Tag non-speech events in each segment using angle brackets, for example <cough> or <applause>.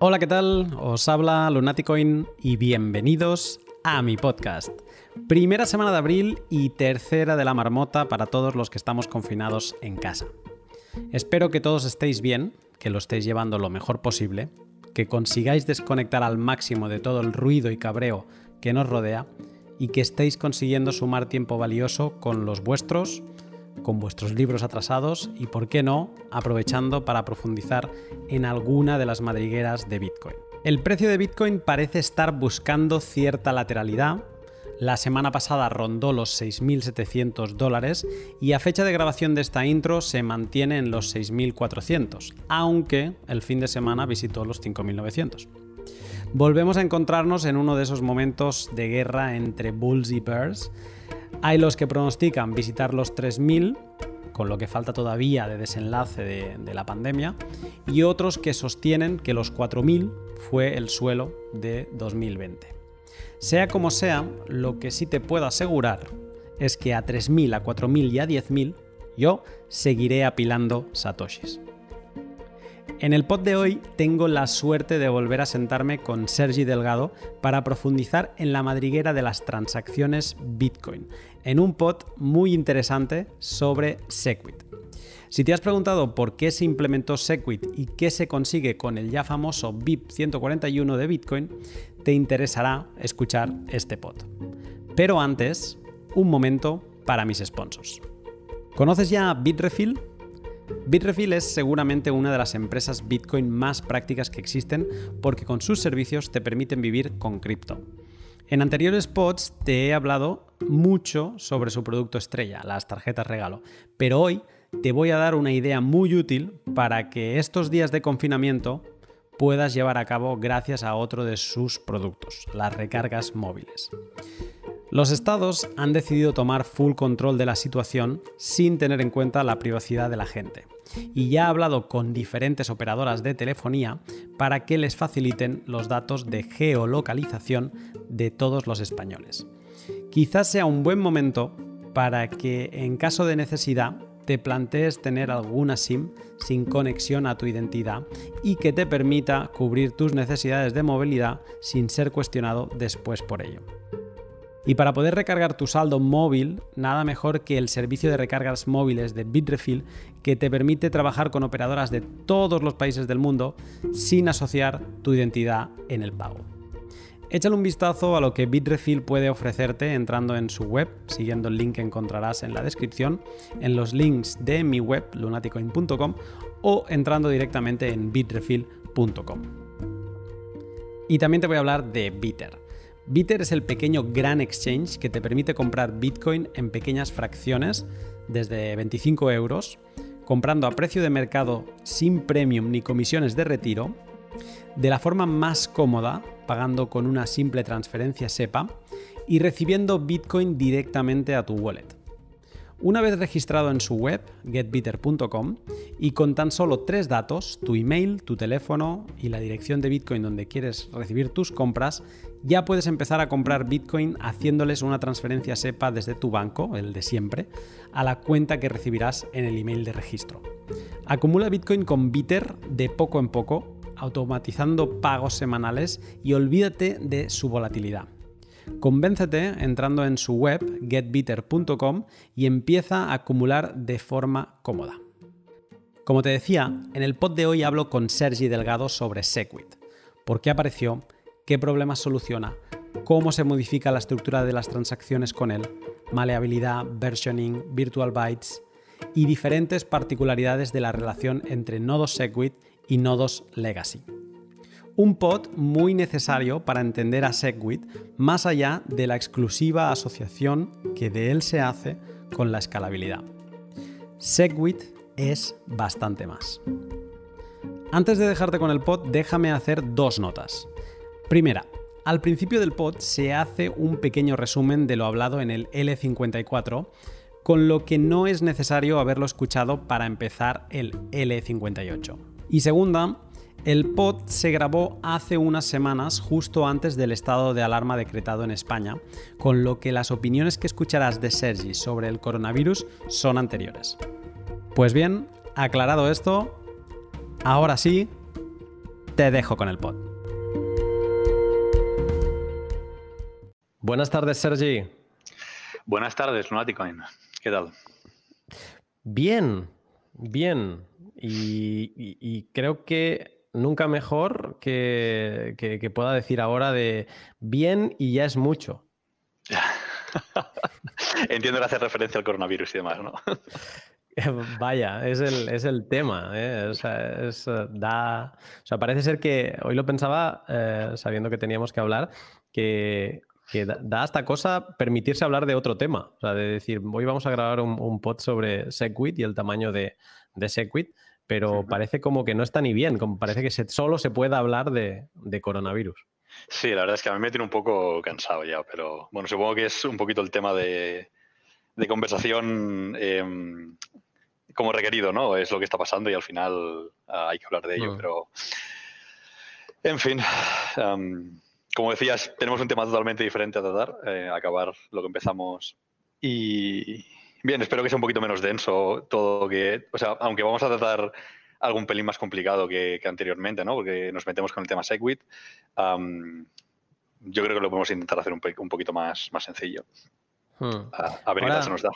Hola, ¿qué tal? Os habla Lunaticoin y bienvenidos a mi podcast. Primera semana de abril y tercera de la marmota para todos los que estamos confinados en casa. Espero que todos estéis bien, que lo estéis llevando lo mejor posible, que consigáis desconectar al máximo de todo el ruido y cabreo que nos rodea y que estéis consiguiendo sumar tiempo valioso con los vuestros, con vuestros libros atrasados y, por qué no, aprovechando para profundizar en alguna de las madrigueras de Bitcoin. El precio de Bitcoin parece estar buscando cierta lateralidad. La semana pasada rondó los 6.700 dólares y a fecha de grabación de esta intro se mantiene en los 6.400, aunque el fin de semana visitó los 5.900. Volvemos a encontrarnos en uno de esos momentos de guerra entre bulls y bears hay los que pronostican visitar los 3.000, con lo que falta todavía de desenlace de, la pandemia, y otros que sostienen que los 4.000 fue el suelo de 2020. Sea como sea, lo que sí te puedo asegurar es que a 3.000, a 4.000 y a 10.000 yo seguiré apilando satoshis. En el pod de hoy tengo la suerte de volver a sentarme con Sergi Delgado para profundizar en la madriguera de las transacciones Bitcoin, en un pod muy interesante sobre Segwit. Si te has preguntado por qué se implementó Segwit y qué se consigue con el ya famoso BIP 141 de Bitcoin, te interesará escuchar este pod. Pero antes, un momento para mis sponsors. ¿Conoces ya Bitrefill? Bitrefill es seguramente una de las empresas Bitcoin más prácticas que existen porque con sus servicios te permiten vivir con cripto. En anteriores pods te he hablado mucho sobre su producto estrella, las tarjetas regalo, pero hoy te voy a dar una idea muy útil para que estos días de confinamiento puedas llevar a cabo gracias a otro de sus productos, las recargas móviles. Los estados han decidido tomar full control de la situación sin tener en cuenta la privacidad de la gente. Y ya ha hablado con diferentes operadoras de telefonía para que les faciliten los datos de geolocalización de todos los españoles. Quizás sea un buen momento para que en caso de necesidad te plantees tener alguna SIM sin conexión a tu identidad y que te permita cubrir tus necesidades de movilidad sin ser cuestionado después por ello. Y para poder recargar tu saldo móvil, nada mejor que el servicio de recargas móviles de Bitrefill que te permite trabajar con operadoras de todos los países del mundo sin asociar tu identidad en el pago. Échale un vistazo a lo que Bitrefill puede ofrecerte entrando en su web, siguiendo el link que encontrarás en la descripción, en los links de mi web, lunaticoin.com, o entrando directamente en bitrefill.com. Y también te voy a hablar de Bitter. Bitter es el pequeño gran exchange que te permite comprar Bitcoin en pequeñas fracciones, desde 25 euros, comprando a precio de mercado sin premium ni comisiones de retiro, de la forma más cómoda, pagando con una simple transferencia SEPA, y recibiendo Bitcoin directamente a tu wallet. Una vez registrado en su web, getbitter.com, y con tan solo tres datos, tu email, tu teléfono y la dirección de Bitcoin donde quieres recibir tus compras, ya puedes empezar a comprar Bitcoin haciéndoles una transferencia SEPA desde tu banco, el de siempre, a la cuenta que recibirás en el email de registro. Acumula Bitcoin con Bitter de poco en poco, automatizando pagos semanales y olvídate de su volatilidad. Convéncete entrando en su web getbitter.com y empieza a acumular de forma cómoda. Como te decía, en el pod de hoy hablo con Sergi Delgado sobre Segwit. ¿Por qué apareció? ¿Qué problemas soluciona? ¿Cómo se modifica la estructura de las transacciones con él? Maleabilidad, versioning, virtual bytes y diferentes particularidades de la relación entre nodos Segwit y nodos Legacy un pod muy necesario para entender a Segwit más allá de la exclusiva asociación que de él se hace con la escalabilidad. Segwit es bastante más. Antes de dejarte con el pod, déjame hacer dos notas. Primera, al principio del pod se hace un pequeño resumen de lo hablado en el L54, con lo que no es necesario haberlo escuchado para empezar el L58. Y segunda, el pod se grabó hace unas semanas justo antes del estado de alarma decretado en España, con lo que las opiniones que escucharás de Sergi sobre el coronavirus son anteriores. Pues bien, aclarado esto, ahora sí, te dejo con el pod. Buenas tardes, Sergi. Buenas tardes, Lunaticoin. ¿Qué tal? Bien, bien. Y, creo que nunca mejor que, que, pueda decir ahora de bien y ya es mucho. <laughs> Entiendo que hace referencia al coronavirus y demás, ¿no? <laughs> Vaya, es el, tema. ¿eh? O, sea, da, o sea, parece ser que hoy lo pensaba, eh, sabiendo que teníamos que hablar, que, da, hasta cosa permitirse hablar de otro tema. O sea, de decir, hoy vamos a grabar un, pod sobre Segwit y el tamaño de, de Segwit, pero parece como que no está ni bien, como parece que solo se puede hablar de, coronavirus. Sí, la verdad es que a mí me tiene un poco cansado ya, pero bueno, supongo que es un poquito el tema de, conversación em, como requerido, ¿no? Es lo que está pasando y al final ah, hay que hablar de ello, mm. pero en fin. como decías, tenemos un tema totalmente diferente a tratar, eh, acabar lo que empezamos. Y bien, espero que sea un poquito menos denso todo que, o sea, aunque vamos a tratar algún pelín más complicado que, anteriormente, ¿no? Porque nos metemos con el tema Segwit. yo creo que lo podemos intentar hacer un, poquito más, más sencillo. Hmm. A, ver qué se nos da.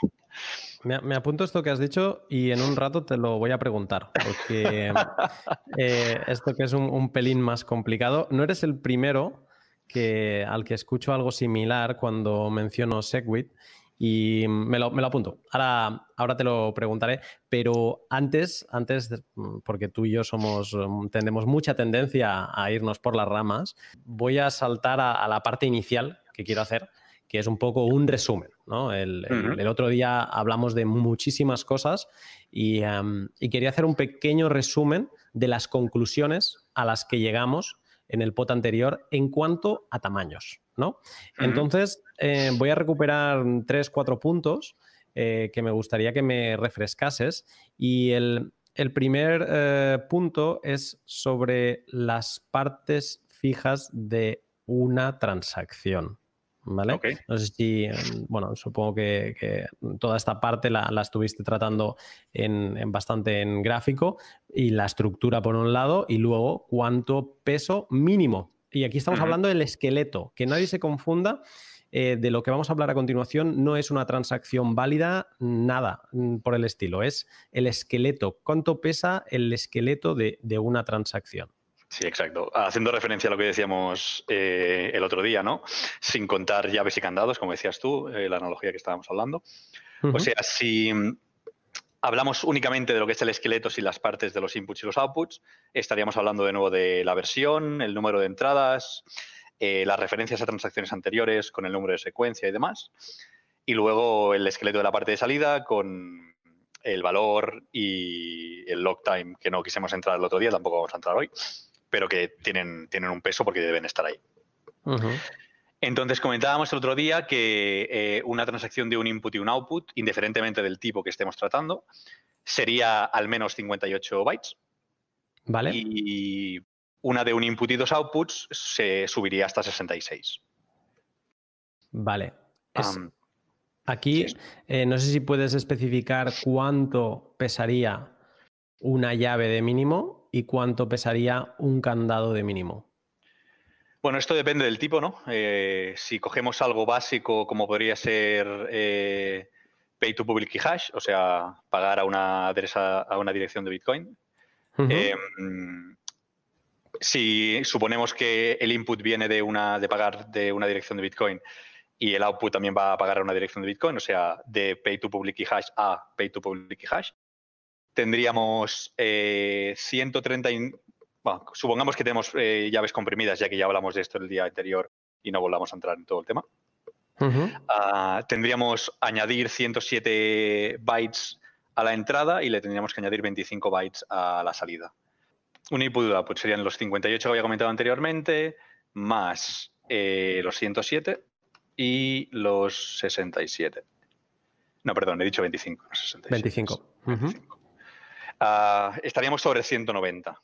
Me, apunto esto que has dicho y en un rato te lo voy a preguntar, porque <laughs> eh, esto que es un, pelín más complicado, no eres el primero que, al que escucho algo similar cuando menciono Segwit y me lo, apunto. Ahora, ahora te lo preguntaré, pero antes, antes, porque tú y yo somos, tendemos mucha tendencia a irnos por las ramas, voy a saltar a la parte inicial que quiero hacer que es un poco un resumen. ¿no? El, otro día hablamos de muchísimas cosas em, y, quería hacer un pequeño resumen de las conclusiones a las que llegamos en el pot anterior en cuanto a tamaños. ¿No? Entonces, eh, voy a recuperar tres, cuatro puntos eh, que me gustaría que me refrescases. Y el, primer eh, punto es sobre las partes fijas de una transacción. ¿vale? No sé si, em, bueno, supongo que, toda esta parte la, estuviste tratando en, bastante en gráfico y la estructura por un lado y luego cuánto peso mínimo. Y aquí estamos hablando del esqueleto, que nadie se confunda. Eh, de lo que vamos a hablar a continuación no es una transacción válida, nada mm, por el estilo, es el esqueleto. ¿Cuánto pesa el esqueleto de una transacción? Sí, exacto. Haciendo referencia a lo que decíamos eh, el otro día, ¿no? Sin contar llaves y candados, como decías tú, eh, la analogía que estábamos hablando. O sea, si hablamos únicamente de lo que es el esqueleto sin las partes de los inputs y los outputs, estaríamos hablando de nuevo de la versión, el número de entradas, eh, las referencias a transacciones anteriores con el número de secuencia y demás. Y luego el esqueleto de la parte de salida con el valor y el log time, que no quisimos entrar el otro día, tampoco vamos a entrar hoy pero que tienen, tienen un peso porque deben estar ahí. Entonces comentábamos el otro día que eh, una transacción de un input y un output, indiferentemente del tipo que estemos tratando, sería al menos 58 bytes. Vale. Y una de un input y dos outputs se subiría hasta 66. Vale. aquí eh, no sé si puedes especificar cuánto pesaría una llave de mínimo y cuánto pesaría un candado de mínimo? Bueno, esto depende del tipo, ¿no? Eh, si cogemos algo básico como podría ser eh, Pay to Public Key Hash, o sea, pagar a una, adresa, a una dirección de Bitcoin, em, si suponemos que el input viene de, una, de pagar de una dirección de Bitcoin y el output también va a pagar a una dirección de Bitcoin, o sea, de Pay to Public Key Hash a Pay to Public Key Hash, tendríamos 130, eh, bueno, supongamos que tenemos eh, llaves comprimidas, ya que ya hablamos de esto el día anterior y no volvamos a entrar en todo el tema. Ah, tendríamos añadir 107 bytes a la entrada y le tendríamos que añadir 25 bytes a la salida. Un input pues serían los 58 que había comentado anteriormente, más eh, los 107 y los 67. No, perdón, he dicho 25, 25. 25. Ah, estaríamos sobre 190.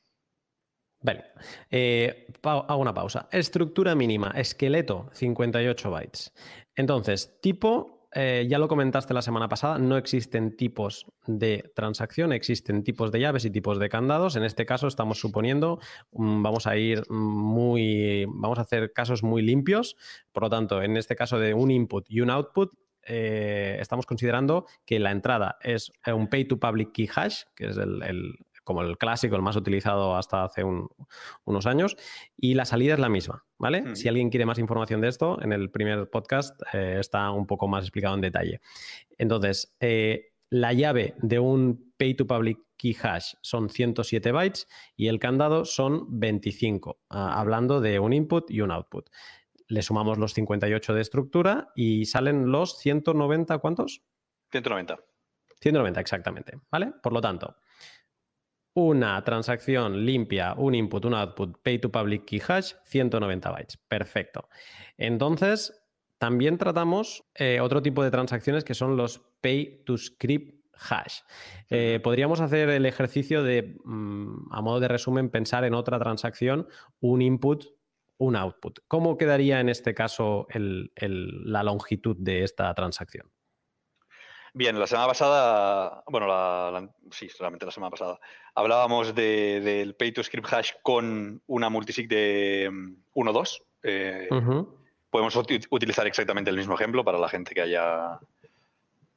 Vale. Eh, hago una pausa. Estructura mínima, esqueleto, 58 bytes. Entonces, tipo eh, ya lo comentaste la semana pasada, no existen tipos de transacción, existen tipos de llaves y tipos de candados. En este caso estamos suponiendo, mm, vamos a ir muy, vamos a hacer casos muy limpios. Por lo tanto, en este caso de un input y un output, eh, estamos considerando que la entrada es un pay to public key hash, que es el, como el clásico, el más utilizado hasta hace unos años, y la salida es la misma, ¿vale? Si alguien quiere más información de esto, en el primer podcast eh, está un poco más explicado en detalle. Entonces, eh, la llave de un pay to public key hash son 107 bytes y el candado son 25, ah, hablando de un input y un output. Le sumamos los 58 de estructura y salen los 190, ¿cuántos? 190. 190, exactamente, ¿vale? Por lo tanto, una transacción limpia, un input, un output, pay to public key hash, 190 bytes. Perfecto. Entonces, también tratamos eh, otro tipo de transacciones que son los pay to script hash. Eh, podríamos hacer el ejercicio de, mm, a modo de resumen, pensar en otra transacción, un input, un output. ¿Cómo quedaría en este caso la longitud de esta transacción? Bien, la semana pasada, bueno, sí, solamente la semana pasada, hablábamos del pay to script hash con una multisig de 1.2. Mm, eh, podemos utilizar exactamente el mismo ejemplo para la gente que haya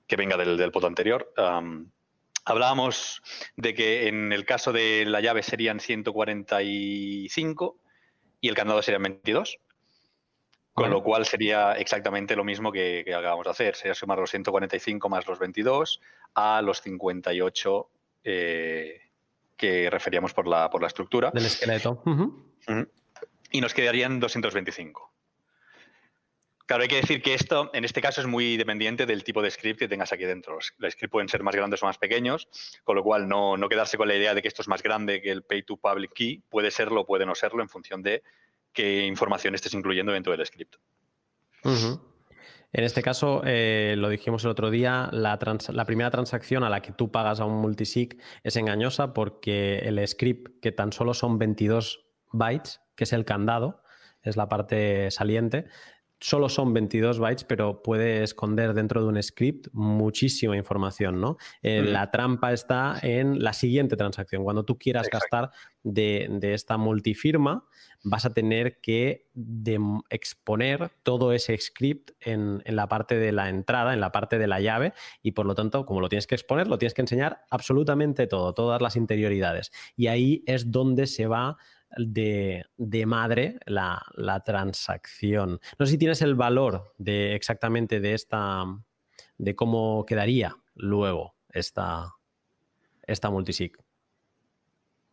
que venga del, del pot anterior. hablábamos de que en el caso de la llave serían 145 y el candado serían 22. Con lo cual sería exactamente lo mismo que, acabamos de hacer. Sería sumar los 145 más los 22 a los 58 eh, que referíamos por la, por la estructura. Del esqueleto. Y nos quedarían 225. Claro, hay que decir que esto, en este caso, es muy dependiente del tipo de script que tengas aquí dentro. Los scripts pueden ser más grandes o más pequeños, con lo cual no, no quedarse con la idea de que esto es más grande que el pay to public key. Puede serlo o puede no serlo en función de qué información estés incluyendo dentro del script. En este caso, eh, lo dijimos el otro día, la, primera transacción a la que tú pagas a un multisig es engañosa porque el script, que tan solo son 22 bytes, que es el candado, es la parte saliente, solo son 22 bytes, pero puede esconder dentro de un script muchísima información, ¿no? Eh, la trampa está en la siguiente transacción. Cuando tú quieras gastar de, esta multifirma, vas a tener que exponer todo ese script en, en, la parte de la entrada, en la parte de la llave, y por lo tanto, como lo tienes que exponer, lo tienes que enseñar absolutamente todo, todas las interioridades. Y ahí es donde se va de, madre la, transacción. No sé si tienes el valor de exactamente de esta, de cómo quedaría luego esta, esta multisig.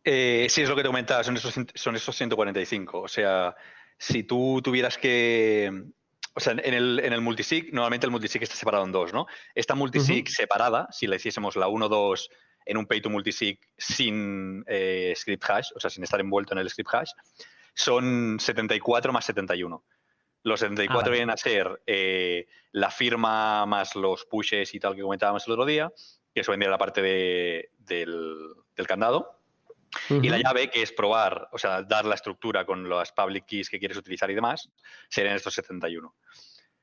Eh, sí, es lo que te comentaba, son esos, son esos 145. O sea, si tú tuvieras que. O sea, en el, en el multisig, normalmente el multisig está separado en dos, ¿no? Esta multisig separada, si le hiciésemos la 1, 2 en un pay to multisig sin eh, script hash, o sea, sin estar envuelto en el script hash, son 74 más 71. Los 74 ah, vienen a ser eh, la firma más los pushes y tal que comentábamos el otro día, que eso vendría la parte del, candado. Y la llave, que es probar, o sea, dar la estructura con las public keys que quieres utilizar y demás, serían estos 71.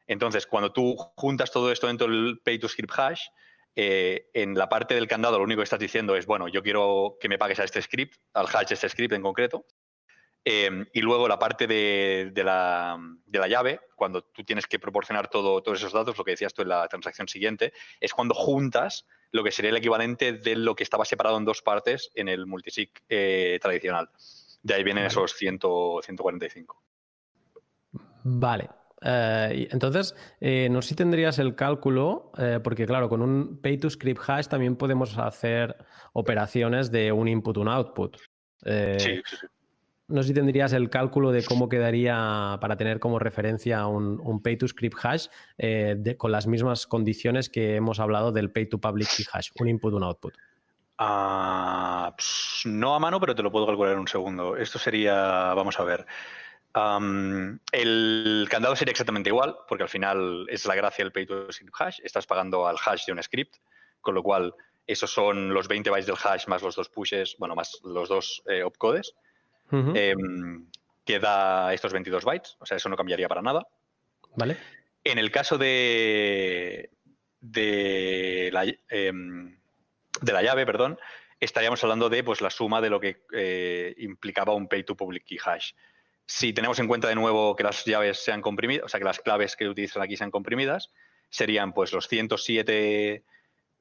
Entonces, cuando tú juntas todo esto dentro del pay to script hash, eh, en la parte del candado lo único que estás diciendo es, bueno, yo quiero que me pagues a este script, al hash de este script en concreto. Eh, y luego la parte de, la, llave, cuando tú tienes que proporcionar todo, todos esos datos, lo que decías tú en la transacción siguiente, es cuando juntas lo que sería el equivalente de lo que estaba separado en dos partes en el multisig eh, tradicional. De ahí vienen esos 100, 145. Vale, eh, entonces, eh, no sé si tendrías el cálculo, eh, porque claro, con un pay to script hash también podemos hacer operaciones de un input, un output. sí, No sé si tendrías el cálculo de cómo quedaría para tener como referencia un, pay to script hash con las mismas condiciones que hemos hablado del pay to public key hash, un input, un output. Ah, no a mano, pero te lo puedo calcular en un segundo. Esto sería, vamos a ver el candado sería exactamente igual, porque al final es la gracia del pay to script hash. Estás pagando al hash de un script, con lo cual esos son los 20 bytes del hash más los dos pushes, bueno, más los dos eh, opcodes, em, que da estos 22 bytes. O sea, eso no cambiaría para nada. Vale. En el caso de, de, la, em, de la llave, perdón, estaríamos hablando de pues, la suma de lo que eh, implicaba un pay to public key hash. Si tenemos en cuenta de nuevo que las llaves sean comprimidas, o sea, que las claves que utilizan aquí sean comprimidas, serían pues los 107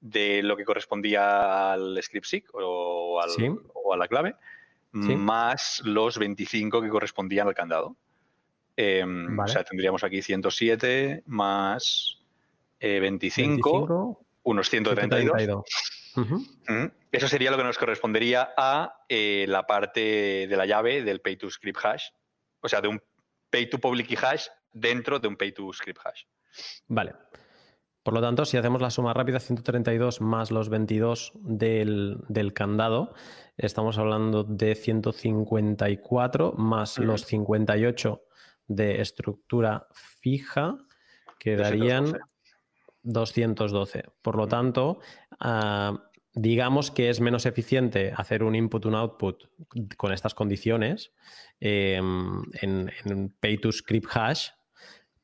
de lo que correspondía al script SIG o, a la clave, más los 25 que correspondían al candado. Em, o sea, tendríamos aquí 107 más 25, eh, unos 132. Eso sería lo que nos correspondería a eh, la parte de la llave del pay to script hash, o sea, de un pay to public key hash dentro de un pay to script hash. Vale. Por lo tanto, si hacemos la suma rápida, 132 más los 22 del, candado, estamos hablando de 154 más los 58 de estructura fija, que darían 212. Por lo tanto, ah, digamos que es menos eficiente hacer un input, un output con estas condiciones em, en, pay to script hash,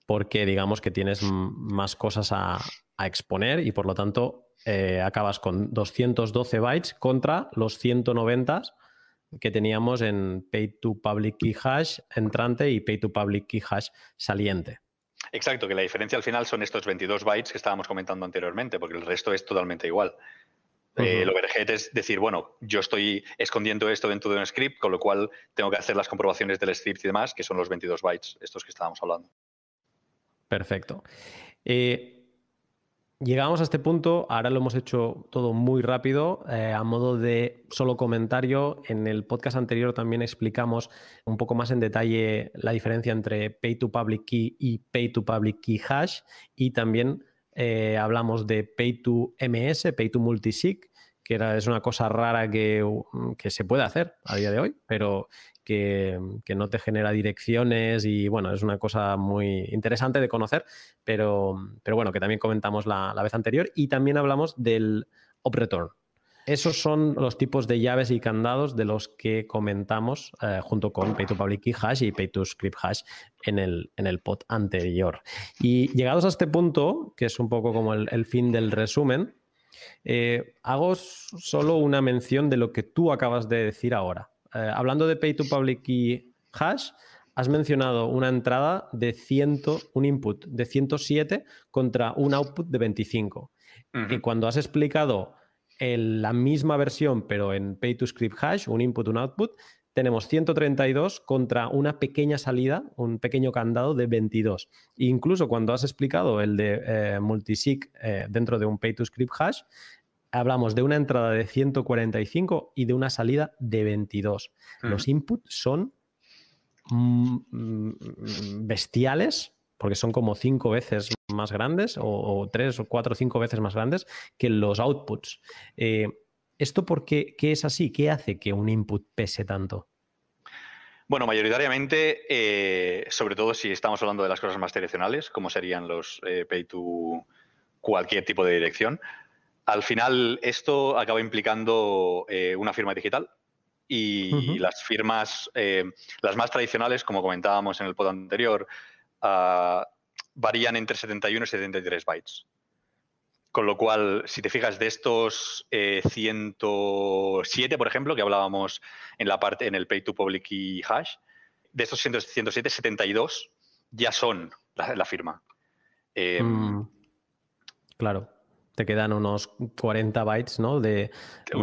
porque digamos que tienes más cosas a, exponer y por lo tanto eh, acabas con 212 bytes contra los 190 que teníamos en pay to public key hash entrante y pay to public key hash saliente. Exacto, que la diferencia al final son estos 22 bytes que estábamos comentando anteriormente, porque el resto es totalmente igual. Eh, el overhead es decir, bueno, yo estoy escondiendo esto dentro de un script, con lo cual tengo que hacer las comprobaciones del script y demás, que son los 22 bytes, estos que estábamos hablando. Perfecto. Eh, Llegamos a este punto, ahora lo hemos hecho todo muy rápido, eh, a modo de solo comentario. En el podcast anterior también explicamos un poco más en detalle la diferencia entre Pay to Public Key y Pay to Public Key Hash y también eh, hablamos de Pay to MS, Pay to Multisig, que es una cosa rara que, que se puede hacer a día de hoy, pero que, no te genera direcciones y bueno, es una cosa muy interesante de conocer, pero, pero bueno, que también comentamos la, vez anterior y también hablamos del OpReturn. Esos son los tipos de llaves y candados de los que comentamos eh, junto con Pay to Public Key Hash y Pay to Script Hash en el, en el pod anterior. Y llegados a este punto, que es un poco como el, fin del resumen, eh, hago solo una mención de lo que tú acabas de decir ahora. Eh, hablando de Pay to Public Key Hash, has mencionado una entrada de 100, un input de 107 contra un output de 25. Y cuando has explicado la misma versión, pero en Pay to Script Hash, un input, un output, tenemos 132 contra una pequeña salida, un pequeño candado de 22. incluso cuando has explicado el de eh, multisig eh, dentro de un Pay to Script Hash, hablamos de una entrada de 145 y de una salida de 22. Los inputs son mm, mm, bestiales, porque son como cinco veces más grandes, o, tres o cuatro o cinco veces más grandes que los outputs. Eh, ¿Esto por qué, es así? ¿Qué hace que un input pese tanto? Bueno, mayoritariamente, eh, sobre todo si estamos hablando de las cosas más tradicionales, como serían los eh, pay to cualquier tipo de dirección, al final, esto acaba implicando eh, una firma digital y las firmas, eh, las más tradicionales, como comentábamos en el pod anterior, ah, varían entre 71 y 73 bytes. Con lo cual, si te fijas de estos 107, eh, por ejemplo, que hablábamos en la parte en el pay to public y hash, de estos 107, 72 ya son la, firma. Mm. claro te quedan unos 40 bytes, ¿no? De,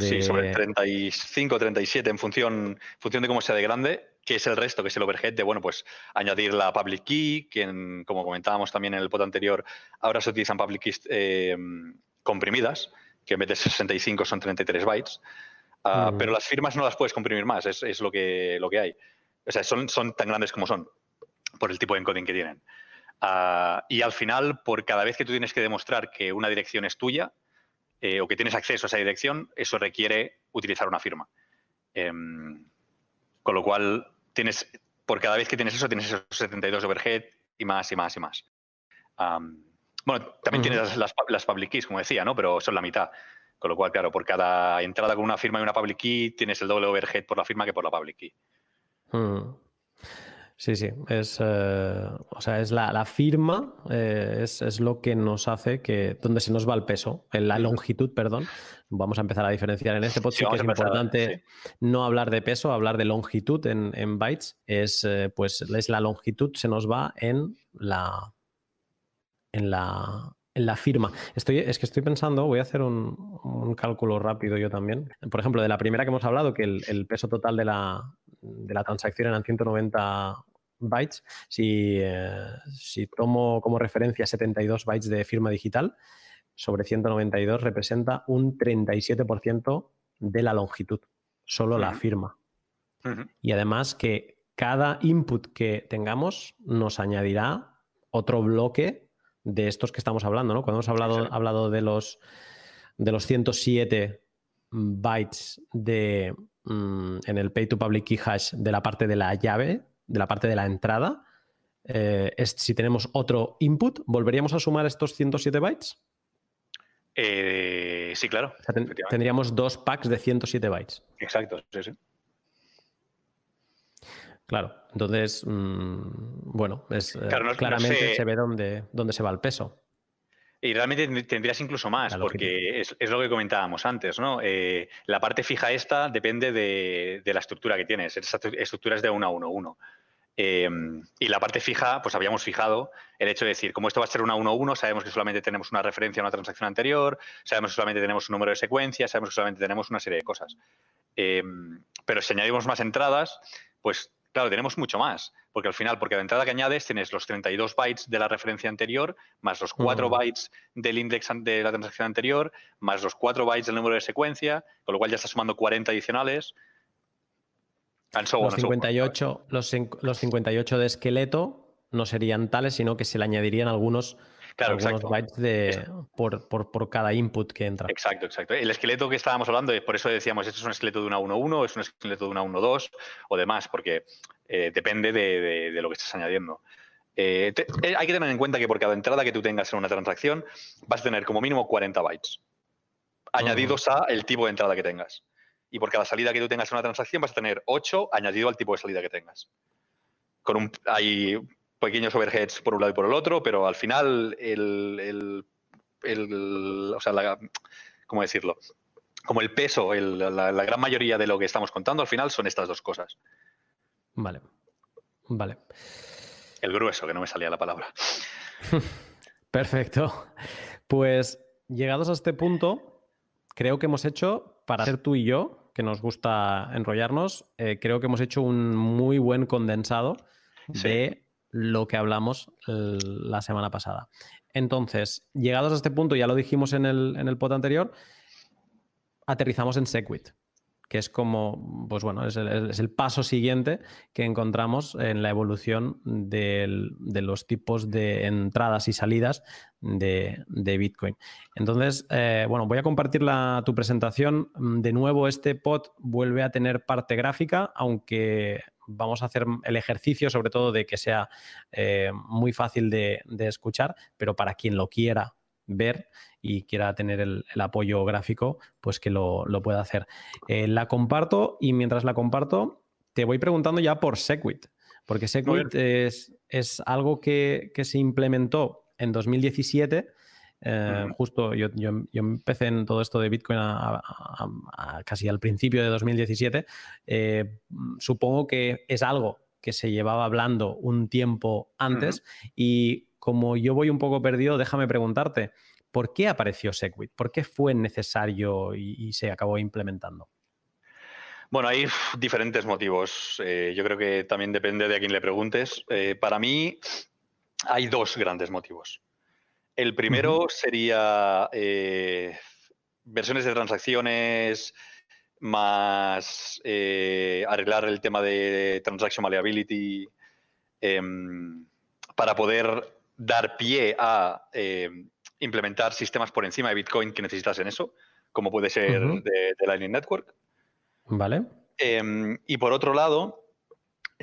Sí, sobre 35, 37 en función, función de cómo sea de grande, que es el resto, que es el overhead de, bueno, pues añadir la public key, que como comentábamos también en el pod anterior, ahora se utilizan public keys eh, comprimidas, que en vez de 65 son 33 bytes, ah, pero las firmas no las puedes comprimir más, es, lo, que, lo que hay. O sea, son, son tan grandes como son, por el tipo de encoding que tienen. Ah, y al final, por cada vez que tú tienes que demostrar que una dirección es tuya eh, o que tienes acceso a esa dirección, eso requiere utilizar una firma. Em, con lo cual, tienes, por cada vez que tienes eso, tienes esos 72 overhead y más y más y más. bueno, también tienes las, las, public keys, como decía, ¿no? pero son la mitad. Con lo cual, claro, por cada entrada con una firma y una public key, tienes el doble overhead por la firma que por la public key. Sí, sí, es, eh, o sea, es la, firma, eh, es, lo que nos hace que, donde se nos va el peso, la longitud, perdón. Vamos a empezar a diferenciar en este podcast, que es importante no hablar de peso, hablar de longitud en, bytes, es, eh, pues, es la longitud, se nos va en la, en la, en la firma. Estoy, es que estoy pensando, voy a hacer un, cálculo rápido yo también. Por ejemplo, de la primera que hemos hablado, que el, peso total de la, de la transacción eran 190 bytes. Si, eh, si tomo como referencia 72 bytes de firma digital, sobre 192 representa un 37% de la longitud, solo la firma. Y además que cada input que tengamos nos añadirá otro bloque de estos que estamos hablando, ¿no? Cuando hemos hablado, hablado de, los, de los 107 bytes de, mm, en el pay to public key hash de la parte de la llave, de la parte de la entrada, eh, es, si tenemos otro input, ¿volveríamos a sumar estos 107 bytes? Eh, sí, claro. tendríamos dos packs de 107 bytes. Exacto, sí, sí. Claro, entonces, mm, bueno, es, eh, claramente se ve dónde, dónde se va el peso. Y realmente tendrías incluso más, porque es, lo que comentábamos antes, ¿no? Eh, la parte fija esta depende de, la estructura que tienes. Esa estructura es de 1 a 1 1. Em, y la parte fija, pues habíamos fijado el hecho de decir, como esto va a ser 1 a 1 1, sabemos que solamente tenemos una referencia a una transacción anterior, sabemos que solamente tenemos un número de secuencias, sabemos que solamente tenemos una serie de cosas. Em, pero si añadimos más entradas, pues Claro, tenemos mucho más, porque al final, porque la entrada que añades tienes los 32 bytes de la referencia anterior, más los 4 bytes del index de la transacción anterior, más los 4 bytes del número de secuencia, con lo cual ya estás sumando 40 adicionales. Los, 58, los, los 58 de esqueleto no serían tales, sino que se le añadirían algunos Claro, algunos bytes de, por, cada input que entra. Exacto, exacto. El esqueleto que estábamos hablando, por eso decíamos, esto es un esqueleto de una 1.1, es un esqueleto de una 1.2 o demás, porque eh, depende de, lo que estés añadiendo. Eh, eh, hay que tener en cuenta que por cada entrada que tú tengas en una transacción vas a tener como mínimo 40 bytes añadidos a el tipo de entrada que tengas. Y por cada salida que tú tengas en una transacción vas a tener 8 añadido al tipo de salida que tengas. Con un, hay pequeños overheads por un lado y por el otro, pero al final el, o sea, ¿cómo decirlo? Como el peso, la, gran mayoría de lo que estamos contando al final son estas dos cosas. Vale, vale. El grueso, que no me salía la palabra. <laughs> Perfecto. Pues llegados a este punto, creo que hemos hecho, para ser tú y yo, que nos gusta enrollarnos, eh, creo que hemos hecho un muy buen condensado de lo que hablamos la semana pasada. Entonces, llegados a este punto, ya lo dijimos en el, en el pod anterior, aterrizamos en Segwit, que es como, pues bueno, es el, paso siguiente que encontramos en la evolución de los tipos de entradas y salidas de, Bitcoin. Entonces, eh, bueno, voy a compartir la, tu presentación. De nuevo, este pod vuelve a tener parte gráfica, aunque vamos a hacer el ejercicio sobre todo de que sea eh, muy fácil de, escuchar, pero para quien lo quiera ver y quiera tener el, apoyo gráfico, pues que lo, pueda hacer. Eh, la comparto y mientras la comparto, te voy preguntando ya por Segwit, porque Segwit es, es, algo que, que se implementó en 2017 eh, justo yo, empecé en todo esto de Bitcoin casi al principio de 2017. Eh, supongo que es algo que se llevaba hablando un tiempo antes y como yo voy un poco perdido, déjame preguntarte, ¿por qué apareció Segwit? ¿Por qué fue necesario y, se acabó implementando? Bueno, hay diferentes motivos. Eh, yo creo que también depende de a quién le preguntes. para mí hay dos grandes motivos. El primero sería eh, versiones de transacciones más eh, arreglar el tema de transaction malleability em, para poder dar pie a em, implementar sistemas por encima de Bitcoin que necesitas en eso, como puede ser de, Lightning Network. Vale. Em, y por otro lado,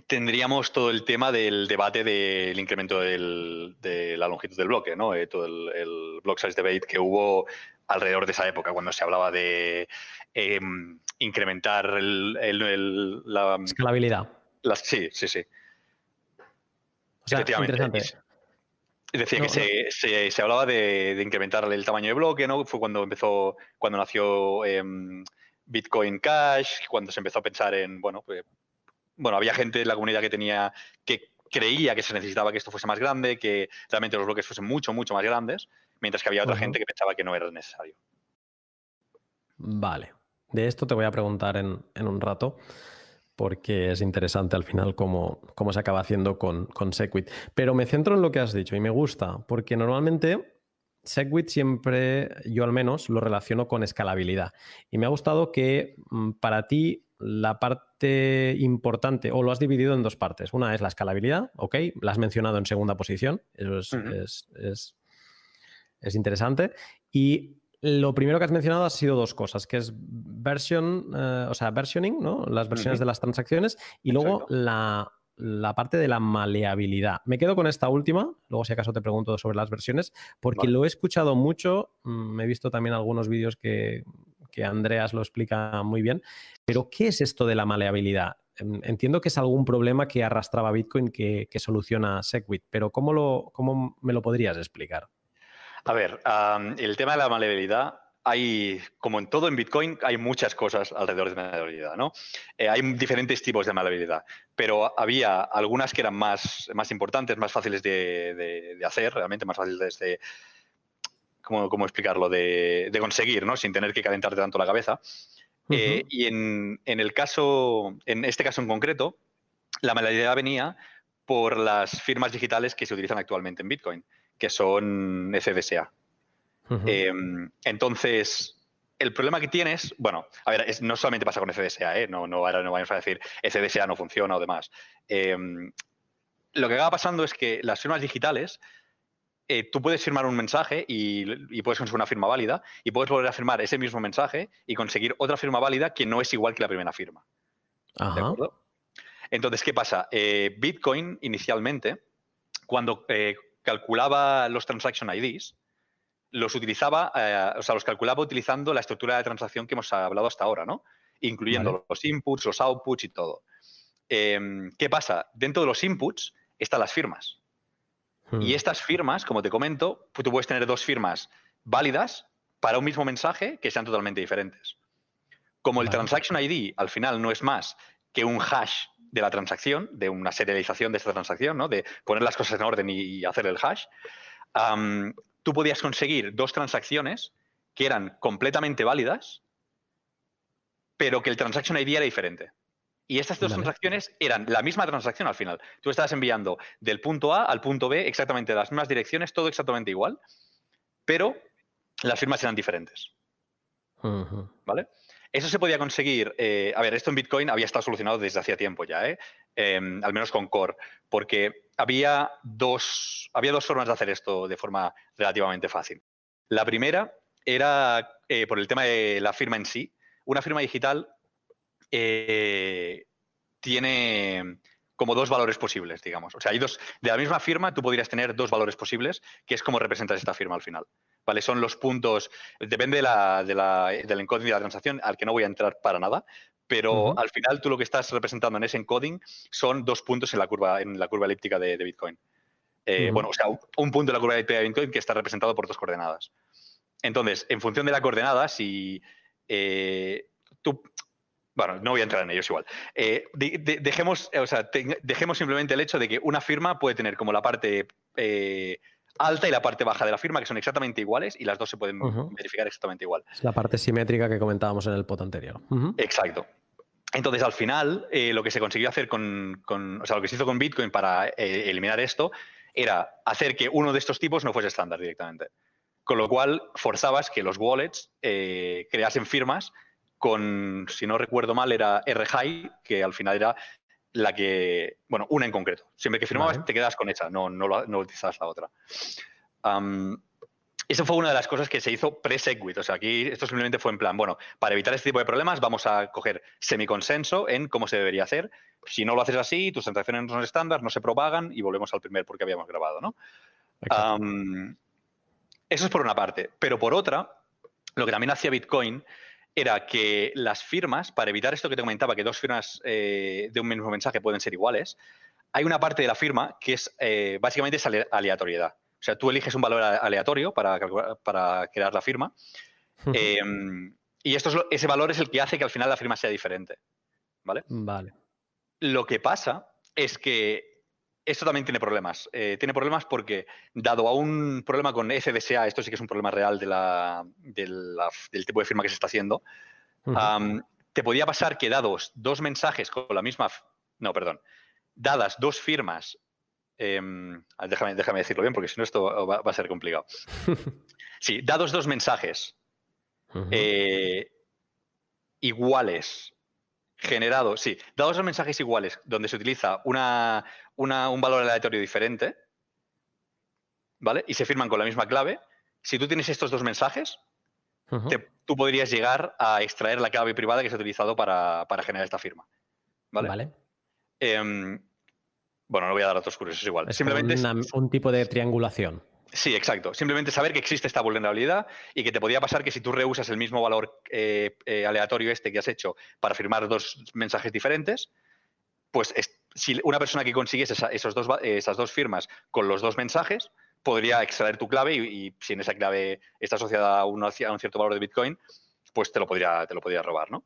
tendríamos todo el tema del debate del incremento de la longitud del bloque, ¿no? Eh, todo el, block size debate que hubo alrededor de esa época, cuando se hablaba de em, incrementar la escalabilidad. sí, sí, sí. O sea, interesante. Decía que Se, se, hablaba de, incrementar el tamaño de bloque, ¿no? Fue cuando empezó, cuando nació em, Bitcoin Cash, cuando se empezó a pensar en, bueno, pues, bueno, había gente en la comunidad que tenía, que creía que se necesitaba que esto fuese más grande, que realmente los bloques fuesen mucho, mucho más grandes, mientras que había otra gente que pensaba que no era necesario. Vale. De esto te voy a preguntar en, un rato, porque es interesante al final cómo, cómo se acaba haciendo con, con Segwit. Pero me centro en lo que has dicho y me gusta, porque normalmente Segwit siempre, yo al menos, lo relaciono con escalabilidad. Y me ha gustado que mm, para ti la parte importante, o lo has dividido en dos partes. Una es la escalabilidad, ok, la has mencionado en segunda posición, eso es, es, interesante. Y lo primero que has mencionado ha sido dos cosas, que es version, eh, o sea, versioning, ¿no? Las versiones de las transacciones, y luego la, parte de la maleabilidad. Me quedo con esta última, luego si acaso te pregunto sobre las versiones, porque lo he escuchado mucho, mm, me he visto también algunos vídeos que, que Andreas lo explica muy bien. Pero, ¿qué es esto de la maleabilidad? Entiendo que es algún problema que arrastraba Bitcoin que, soluciona Segwit, pero ¿cómo, lo, ¿cómo me lo podrías explicar? A ver, el tema de la maleabilidad hay, como en todo en Bitcoin, hay muchas cosas alrededor de maleabilidad, ¿no? Eh, hay diferentes tipos de maleabilidad, pero había algunas que eran más, más importantes, más fáciles de, de hacer, realmente más fáciles de, ¿cómo, explicarlo? De, conseguir, ¿no? Sin tener que calentarte tanto la cabeza. Eh, y en, el caso, en este caso en concreto, la maleabilidad venía por las firmas digitales que se utilizan actualmente en Bitcoin, que son FDSA. Em, entonces, el problema que tienes, bueno, a ver, no solamente pasa con FDSA, ¿eh? no, no, ahora no vamos a decir FDSA no funciona o demás. Em, lo que acaba pasando es que las firmas digitales eh, tú puedes firmar un mensaje y, puedes conseguir una firma válida y puedes volver a firmar ese mismo mensaje y conseguir otra firma válida que no es igual que la primera firma. ¿De acuerdo? Entonces, ¿qué pasa? Eh, Bitcoin inicialmente, cuando eh, calculaba los transaction IDs, los utilizaba, o sea, los calculaba utilizando la estructura de transacción que hemos hablado hasta ahora, ¿no? Incluyendo los inputs, los outputs y todo. Em, ¿Qué pasa? Dentro de los inputs están las firmas. Y hmm. estas firmas, como te comento, tú puedes tener dos firmas válidas para un mismo mensaje que sean totalmente diferentes. Como el Transaction ID al final no es más que un hash de la transacción, de una serialización de esta transacción, ¿no? de poner las cosas en orden y hacer el hash, tú podías conseguir dos transacciones que eran completamente válidas, pero que el Transaction ID era diferente. Y estas dos transacciones eran la misma transacción al final. Tú estabas enviando del punto A al punto B exactamente las mismas direcciones, todo exactamente igual, pero las firmas eran diferentes. ¿Vale? Eso se podía conseguir. Eh, a ver, esto en Bitcoin había estado solucionado desde hacía tiempo ya, ¿eh? Em, al menos con Core, porque había dos, había dos formas de hacer esto de forma relativamente fácil. La primera era eh, por el tema de la firma en sí. Una firma digital tiene como dos valores posibles, digamos. O sea, hay dos, de la misma firma tú podrías tener dos valores posibles, que es como representas esta firma al final. ¿Vale? Son los puntos, depende de la, de la, del encoding de la transacción, al que no voy a entrar para nada, pero al final tú lo que estás representando en ese encoding son dos puntos en la curva, en la curva elíptica de, Bitcoin. Eh, bueno, o sea, un punto en la curva elíptica de Bitcoin que está representado por dos coordenadas. Entonces, en función de la coordenada, si eh, tú, bueno, no voy a entrar en ellos igual. Eh, dejemos, o sea, dejemos simplemente el hecho de que una firma puede tener como la parte eh, alta y la parte baja de la firma, que son exactamente iguales, y las dos se pueden verificar exactamente igual. Es la parte simétrica que comentábamos en el pot anterior. Exacto. Entonces, al final, eh, lo que se consiguió hacer con, o sea, lo que se hizo con Bitcoin para eliminar esto era hacer que uno de estos tipos no fuese estándar directamente. Con lo cual, forzabas que los wallets creasen firmas con, si no recuerdo mal, era R-High, que al final era la que, bueno, una en concreto. Siempre que firmabas te quedas con esa, no, no, no utilizabas la otra. eso fue una de las cosas que se hizo pre-Segwit. O sea, aquí esto simplemente fue en plan, bueno, para evitar este tipo de problemas vamos a coger semiconsenso en cómo se debería hacer. Si no lo haces así, tus transacciones no son estándar, no se propagan y volvemos al primer porque habíamos grabado, ¿no? eso es por una parte. Pero por otra, lo que también hacía Bitcoin era que las firmas, para evitar esto que te comentaba, que dos firmas eh, de un mismo mensaje pueden ser iguales, hay una parte de la firma que es eh, básicamente es aleatoriedad. O sea, tú eliges un valor aleatorio para, para crear la firma. Em, y esto ese valor es el que hace que al final la firma sea diferente. ¿Vale? Vale. Lo que pasa es que esto también tiene problemas. Eh, tiene problemas porque, dado a un problema con FDSA, esto sí que es un problema real de la, del tipo de firma que se está haciendo, te podía pasar que dados dos mensajes con la misma... No, perdón dadas dos firmas, em, déjame, déjame, decirlo bien porque si no esto va, a ser complicado. <laughs> Sí, dados dos mensajes eh, iguales generados, sí, dados dos mensajes iguales donde se utiliza una, un valor aleatorio diferente, ¿vale? Y se firman con la misma clave, si tú tienes estos dos mensajes, tú podrías llegar a extraer la clave privada que se ha utilizado para, para generar esta firma. ¿Vale? vale. Em, bueno, no voy a dar datos curiosos igual. Simplemente un tipo de triangulación. Sí, exacto. Simplemente saber que existe esta vulnerabilidad y que te podía pasar que si tú reusas el mismo valor eh, eh, aleatorio este que has hecho para firmar dos mensajes diferentes, pues si una persona que consiguiese esos dos, esas dos firmas con los dos mensajes, podría extraer tu clave y, si en esa clave está asociada a un, a un, cierto valor de Bitcoin, pues te lo podría, te lo podría robar, ¿no?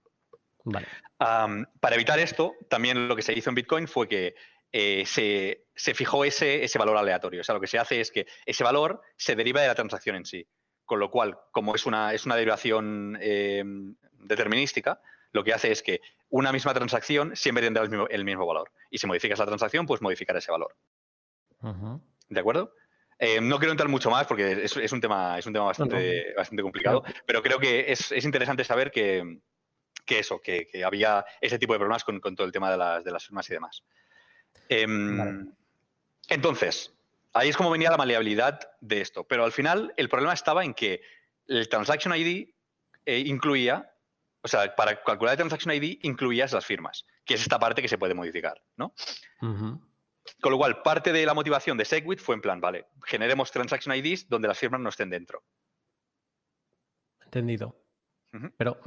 para evitar esto, también lo que se hizo en Bitcoin fue que eh, se, fijó ese, ese, valor aleatorio. O sea, lo que se hace es que ese valor se deriva de la transacción en sí. Con lo cual, como es una, es una derivación eh, determinística, lo que hace es que una misma transacción siempre tendrá el mismo, valor. Y si modificas la transacción, pues modificar ese valor. ¿De acuerdo? Eh, no quiero entrar mucho más porque es, un tema, es un tema bastante, bastante complicado, pero creo que es, es interesante saber que, que eso, que, había ese tipo de problemas con, todo el tema de las, de las firmas y demás. Em, entonces, ahí es como venía la maleabilidad de esto. Pero al final, el problema estaba en que el Transaction ID eh, incluía, o sea, para calcular el Transaction ID incluías las firmas, que es esta parte que se puede modificar, ¿no? Con lo cual, parte de la motivación de Segwit fue en plan, vale, generemos Transaction IDs donde las firmas no estén dentro. Entendido. Pero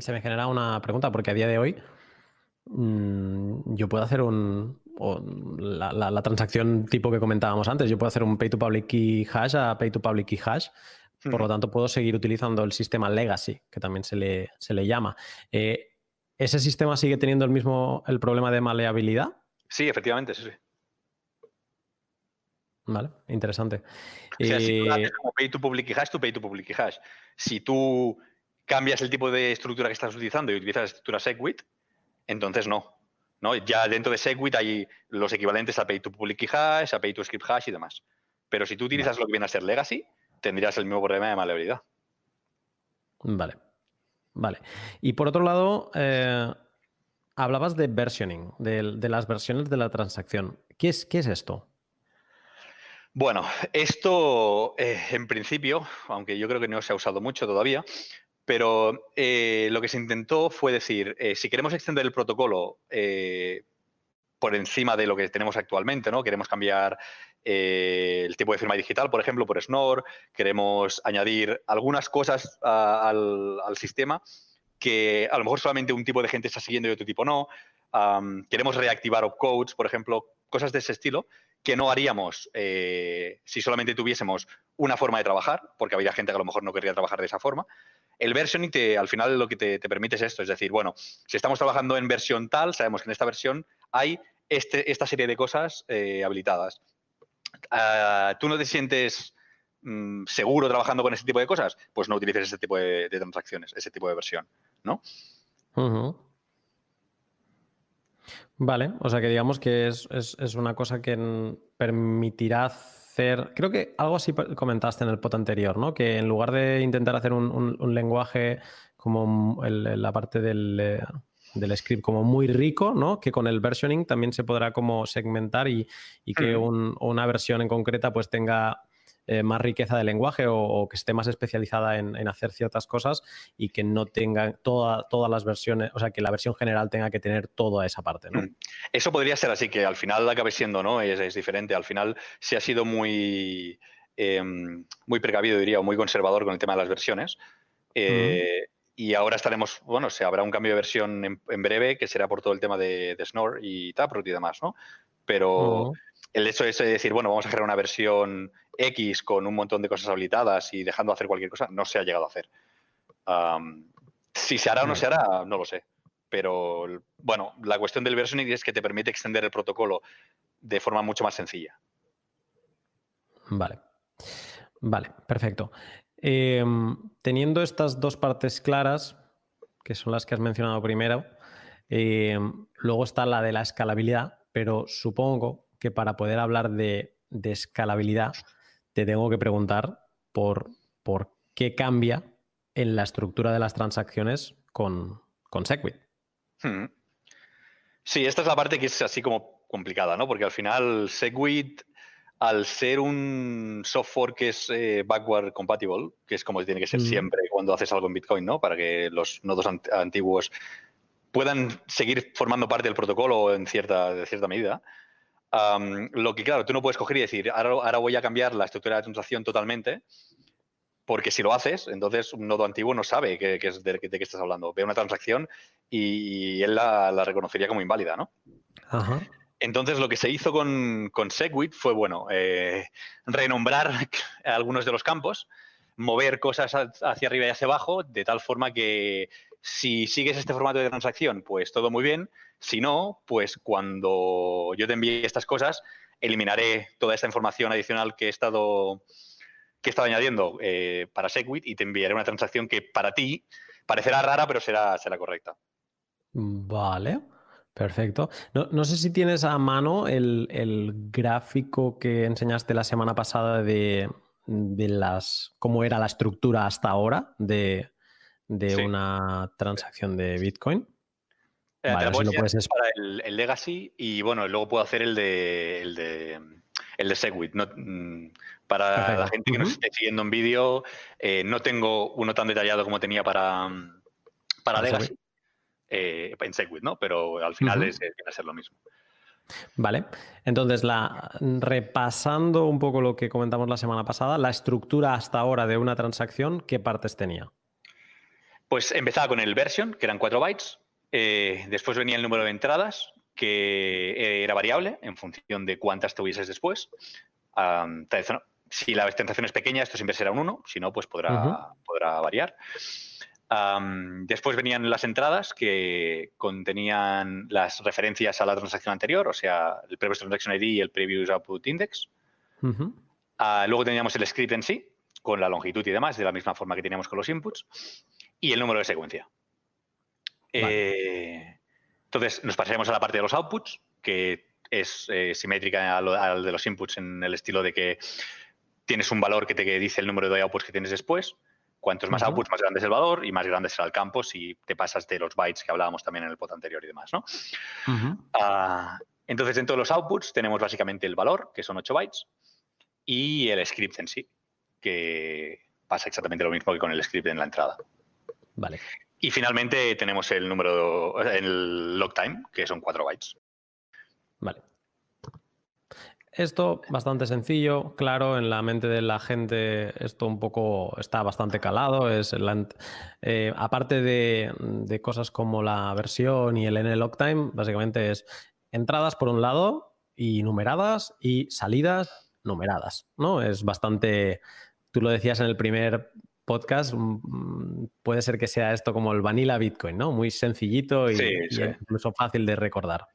se me genera una pregunta, porque a día de hoy mm, yo puedo hacer un. la, transacción tipo que comentábamos antes, yo puedo hacer un pay to public key hash a pay to public key hash. Por lo tanto, puedo seguir utilizando el sistema legacy, que también se le, se le llama. Eh, ¿Ese sistema sigue teniendo el mismo el problema de maleabilidad? Sí, efectivamente, sí, sí. Vale, interesante. O sea, si tú haces como pay to public key hash, tu pay to public key hash. Si tú cambias el tipo de estructura que estás utilizando y utilizas la estructura SegWit, entonces no. ¿no? Ya dentro de SegWit hay los equivalentes a Pay to Public Key Hash, a Pay to Script Hash y demás. Pero si tú utilizas lo que viene a ser Legacy, tendrías el mismo problema de maleabilidad. Vale. Vale. Y por otro lado, eh, hablabas de versioning, de, las versiones de la transacción. ¿Qué es, qué es esto? Bueno, esto eh, en principio, aunque yo creo que no se ha usado mucho todavía, pero eh, lo que se intentó fue decir, eh, si queremos extender el protocolo eh, por encima de lo que tenemos actualmente, ¿no? Queremos cambiar el tipo de firma digital, por ejemplo, por Snore, queremos añadir algunas cosas al, sistema que a lo mejor solamente un tipo de gente está siguiendo y otro tipo no. queremos reactivar opcodes, por ejemplo, cosas de ese estilo que no haríamos si solamente tuviésemos una forma de trabajar, porque habría gente que a lo mejor no querría trabajar de esa forma. El versioning te, al final lo que te, permite es esto, es decir, bueno, si estamos trabajando en versión tal, sabemos que en esta versión hay este, esta serie de cosas eh, habilitadas. Ah, ¿Tú no te sientes mm, seguro trabajando con ese tipo de cosas? Pues no utilices ese tipo de, transacciones, ese tipo de versión, ¿no? Vale, o sea que digamos que es, es una cosa que permitirá Creo que algo así comentaste en el pot anterior, ¿no? Que en lugar de intentar hacer un, lenguaje como la parte eh, del, script como muy rico, ¿no? Que con el versioning también se podrá como segmentar y, que una versión en concreta pues tenga eh, más riqueza de lenguaje o, que esté más especializada en, hacer ciertas cosas y que no tenga todas las versiones, o sea, que la versión general tenga que tener toda esa parte, ¿no? Mm. Eso podría ser así, que al final acabe siendo, ¿no? Es, diferente. Al final se ha sido muy, em, muy precavido, diría, o muy conservador con el tema de las versiones. Eh, y ahora estaremos, bueno, se habrá un cambio de versión en, breve que será por todo el tema de, de Snore y Taproot y demás, ¿no? Pero el hecho de decir, bueno, vamos a crear una versión X con un montón de cosas habilitadas y dejando de hacer cualquier cosa, no se ha llegado a hacer. si se hará o no se hará, no lo sé. Pero bueno, la cuestión del versioning es que te permite extender el protocolo de forma mucho más sencilla. Vale. Vale, perfecto. Em, teniendo estas dos partes claras, que son las que has mencionado primero, em, luego está la de la escalabilidad, pero supongo que para poder hablar de, escalabilidad te tengo que preguntar por, por, qué cambia en la estructura de las transacciones con, con Segwit. Hmm. Sí, esta es la parte que es así como complicada, ¿no? Porque al final Segwit, al ser un software que es eh, backward compatible, que es como tiene que ser siempre cuando haces algo en Bitcoin, ¿no? Para que los nodos antiguos puedan seguir formando parte del protocolo en cierta, de cierta medida. Lo que, claro, tú no puedes coger y decir, ahora, ahora voy a cambiar la estructura de transacción totalmente porque si lo haces, entonces un nodo antiguo no sabe que, es de, qué estás hablando. Ve una transacción y, él la, reconocería como inválida, ¿no? Entonces lo que se hizo con, con Segwit fue, bueno, eh, renombrar <laughs> algunos de los campos, mover cosas hacia arriba y hacia abajo, de tal forma que si sigues este formato de transacción, pues todo muy bien. Si no, pues cuando yo te envíe estas cosas, eliminaré toda esta información adicional que he estado que he estado añadiendo eh, para Segwit y te enviaré una transacción que para ti parecerá rara, pero será, será correcta. Vale, perfecto. No, sé si tienes a mano el, gráfico que enseñaste la semana pasada de, las cómo era la estructura hasta ahora de, una transacción de Bitcoin. Eh, vale, lo puedes... para el, Legacy y bueno, luego puedo hacer el de, el de, el de Segwit. No, mm, para la gente que nos esté siguiendo en vídeo, eh, no tengo uno tan detallado como tenía para, para Legacy, eh, en Segwit, ¿no? Pero al final es, viene a ser lo mismo. Vale, entonces la, repasando un poco lo que comentamos la semana pasada, la estructura hasta ahora de una transacción, ¿qué partes tenía? Pues empezaba con el version, que eran 4 bytes, eh, después venía el número de entradas, que era variable en función de cuántas tuvieses después. Si la extensión es pequeña, esto siempre será un 1, si no, pues podrá, podrá variar. después venían las entradas que contenían las referencias a la transacción anterior, o sea, el Previous Transaction ID y el Previous Output Index. Ah, luego teníamos el script en sí, con la longitud y demás, de la misma forma que teníamos con los inputs, y el número de secuencia. Eh, entonces, nos pasaremos a la parte de los outputs, que es eh, simétrica al, de los inputs en el estilo de que tienes un valor que te dice el número de outputs que tienes después. Cuantos más outputs, más grande es el valor y más grande será el campo si te pasas de los bytes que hablábamos también en el pot anterior y demás. ¿no? Ah, entonces, dentro de los outputs tenemos básicamente el valor, que son 8 bytes, y el script en sí, que pasa exactamente lo mismo que con el script en la entrada. Vale. Y finalmente tenemos el número, el log time, que son 4 bytes. Vale. Esto bastante sencillo, claro, en la mente de la gente esto un poco está bastante calado. Es eh, aparte de, cosas como la versión y el NLOG time, básicamente es entradas por un lado y numeradas y salidas numeradas, ¿no? Es bastante, tú lo decías en el primer podcast, mm, puede ser que sea esto como el vanilla Bitcoin, ¿no? Muy sencillito y incluso fácil de recordar.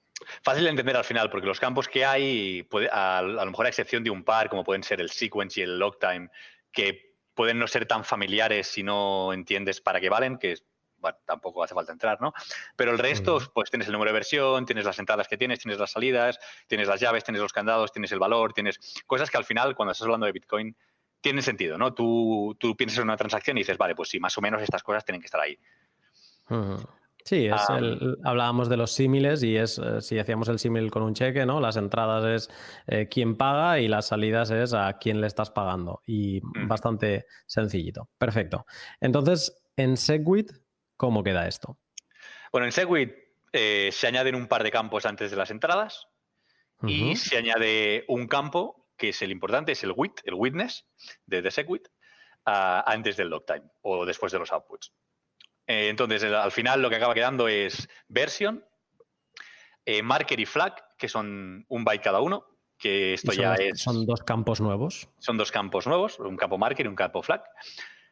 Fácil de entender al final, porque los campos que hay, a, lo mejor a excepción de un par, como pueden ser el sequence y el log time, que pueden no ser tan familiares si no entiendes para qué valen, que tampoco hace falta entrar, ¿no? Pero el resto, pues tienes el número de versión, tienes las entradas que tienes, tienes las salidas, tienes las llaves, tienes los candados, tienes el valor, tienes cosas que al final, cuando estás hablando de Bitcoin, tienen sentido, ¿no? Tú, tú piensas en una transacción y dices, vale, pues sí, más o menos estas cosas tienen que estar ahí. Sí, es hablábamos de los símiles y es eh, si hacíamos el símil con un cheque, ¿no? Las entradas es eh, quién paga y las salidas es a quién le estás pagando. Y bastante sencillito. Perfecto. Entonces, en Segwit, ¿cómo queda esto? Bueno, en Segwit eh, se añaden un par de campos antes de las entradas y se añade un campo que es el importante, es el WIT, el witness de, de Segwit, ah, antes del log time o después de los outputs. entonces, al final lo que acaba quedando es version, eh, marker y flag, que son un byte cada uno, que esto ya es... Son dos campos nuevos. Son dos campos nuevos, un campo marker y un campo flag.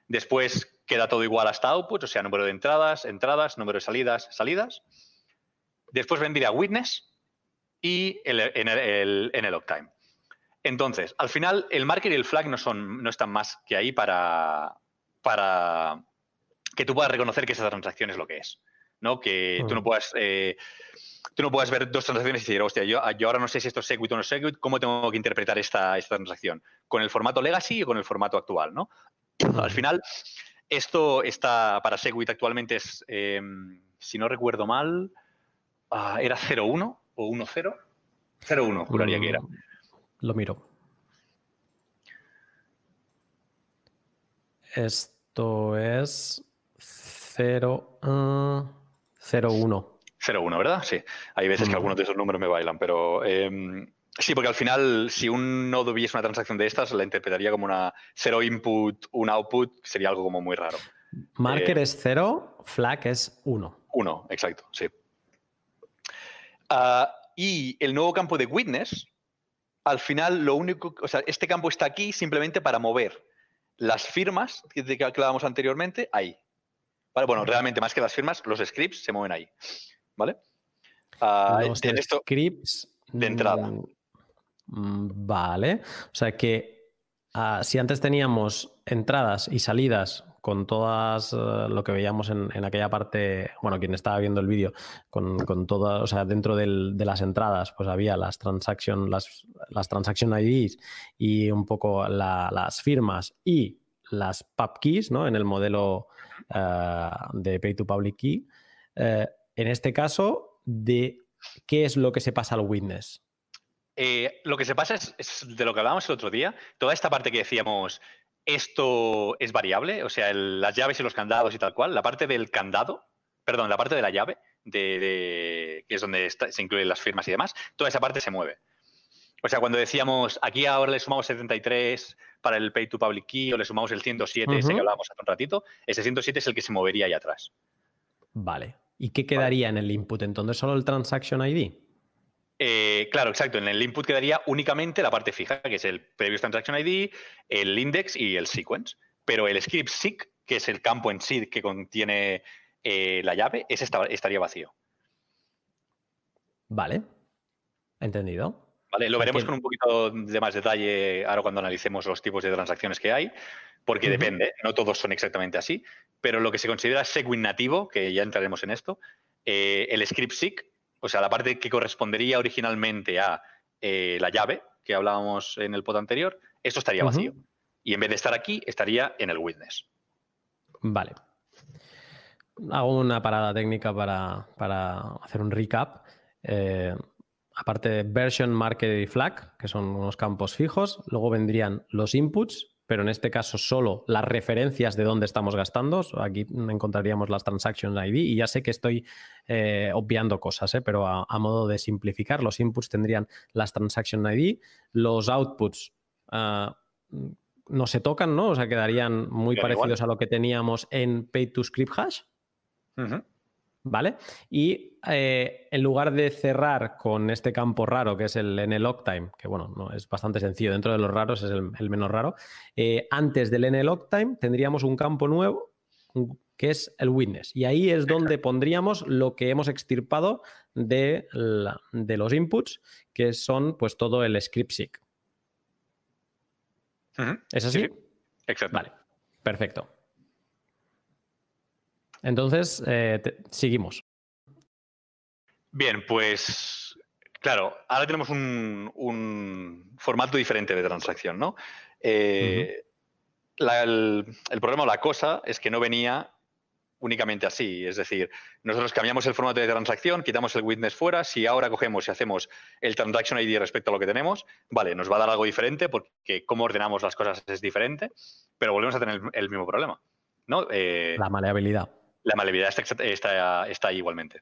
Después queda todo igual hasta output, o sea, número de entradas, entradas, número de salidas, salidas. Después vendría witness y el, en el, en el time. Entonces, al final, el marker y el flag no, son, no están más que ahí para, para que tú puedas reconocer que esa transacción es lo que es. ¿no? Que tú no mm. puedas. Eh, tú no puedes ver dos transacciones y decir, hostia, yo, yo, ahora no sé si esto es Segwit o no es Segwit, ¿cómo tengo que interpretar esta, esta transacción? ¿Con el formato legacy o con el formato actual? ¿no? Al final, esto está para Segwit actualmente es, em, si no recuerdo mal, ah, era 0.1 o 1.0. 0.1, juraría que era. Lo miro. Esto es 0, 0.1. 0.1, ¿verdad? Sí. Hay veces que mm. algunos de esos números me bailan, pero em, sí, porque al final, si un nodo viese una transacción de estas, la interpretaría como una 0 input, un output, sería algo como muy raro. Marker eh, es 0, flag es 1. 1, exacto, sí. Ah, y el nuevo campo de witness, al final, lo único, o sea, este campo está aquí simplemente para mover las firmas que, hablábamos anteriormente ahí. ¿Vale? Bueno, realmente más que las firmas, los scripts se mueven ahí. ¿Vale? Uh, los scripts de entrada. Mm, vale. O sea que uh, si antes teníamos entradas y salidas con todas uh, lo que veíamos en, en, aquella parte, bueno, quien estaba viendo el vídeo, con, con todas, o sea, dentro de las entradas, pues había las transaction, las, las transaction IDs y un poco la, las firmas y las pub keys, ¿no? En el modelo uh, de Pay to Public Key. Uh, en este caso, de qué es lo que se pasa al witness. Eh, lo que se pasa es, es, de lo que hablábamos el otro día, toda esta parte que decíamos, esto es variable, o sea, el, las llaves y los candados y tal cual, la parte del candado, perdón, la parte de la llave, de, de, que es donde está, se incluyen las firmas y demás, toda esa parte se mueve. O sea, cuando decíamos, aquí ahora le sumamos 73 para el Pay to Public Key o le sumamos el 107, uh -huh. ese que hablábamos hace un ratito, ese 107 es el que se movería ahí atrás. Vale. ¿Y qué quedaría vale. en el input? Entonces, solo el Transaction ID. Eh, claro, exacto. En el input quedaría únicamente la parte fija, que es el Previous Transaction ID, el index y el sequence. Pero el script seek, que es el campo en sí que contiene eh, la llave, ese estaría vacío. Vale. Entendido. Vale, lo veremos con un poquito de más detalle ahora cuando analicemos los tipos de transacciones que hay, porque uh -huh. depende, no todos son exactamente así, pero lo que se considera Segwit nativo, que ya entraremos en esto, eh, el script seek, o sea, la parte que correspondería originalmente a eh, la llave que hablábamos en el pod anterior, esto estaría vacío. Uh -huh. Y en vez de estar aquí, estaría en el witness. Vale. Hago una parada técnica para, para hacer un recap. Eh, aparte de version, marker y flag, que son unos campos fijos, luego vendrían los inputs, pero en este caso solo las referencias de dónde estamos gastando. Aquí encontraríamos las transactions ID y ya sé que estoy eh, obviando cosas, ¿eh? pero a, a, modo de simplificar, los inputs tendrían las transaction ID, los outputs uh, no se tocan, ¿no? O sea, quedarían muy parecidos igual. a lo que teníamos en Pay to Script Hash. Uh -huh. ¿Vale? Y eh, en lugar de cerrar con este campo raro que es el NLOG time, que bueno, no, es bastante sencillo, dentro de los raros es el, el menos raro, eh, antes del NLOG time tendríamos un campo nuevo que es el witness. Y ahí es donde pondríamos lo que hemos extirpado de, la, de los inputs, que son pues todo el script seek. Uh -huh. ¿Es así? Sí, exacto. Vale, perfecto. Entonces, eh, te, seguimos. Bien, pues claro, ahora tenemos un, un formato diferente de transacción, ¿no? Eh, uh -huh. la, el, el, problema o la cosa es que no venía únicamente así. Es decir, nosotros cambiamos el formato de transacción, quitamos el witness fuera. Si ahora cogemos y hacemos el transaction ID respecto a lo que tenemos, vale, nos va a dar algo diferente porque cómo ordenamos las cosas es diferente, pero volvemos a tener el, el mismo problema. ¿no? Eh, la maleabilidad la maleabilidad está, está, está ahí igualmente.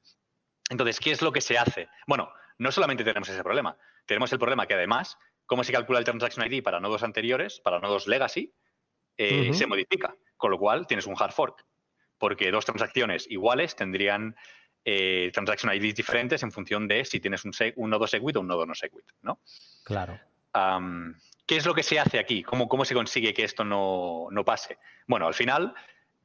Entonces, ¿qué es lo que se hace? Bueno, no solamente tenemos ese problema, tenemos el problema que además, cómo se calcula el transaction ID para nodos anteriores, para nodos legacy, eh, uh -huh. se modifica, con lo cual tienes un hard fork, porque dos transacciones iguales tendrían eh, transaction IDs diferentes en función de si tienes un, un nodo Segwit o un nodo no Segwit, ¿no? Claro. ¿Qué es lo que se hace aquí? ¿Cómo, cómo se consigue que esto no, pase? Bueno, al final,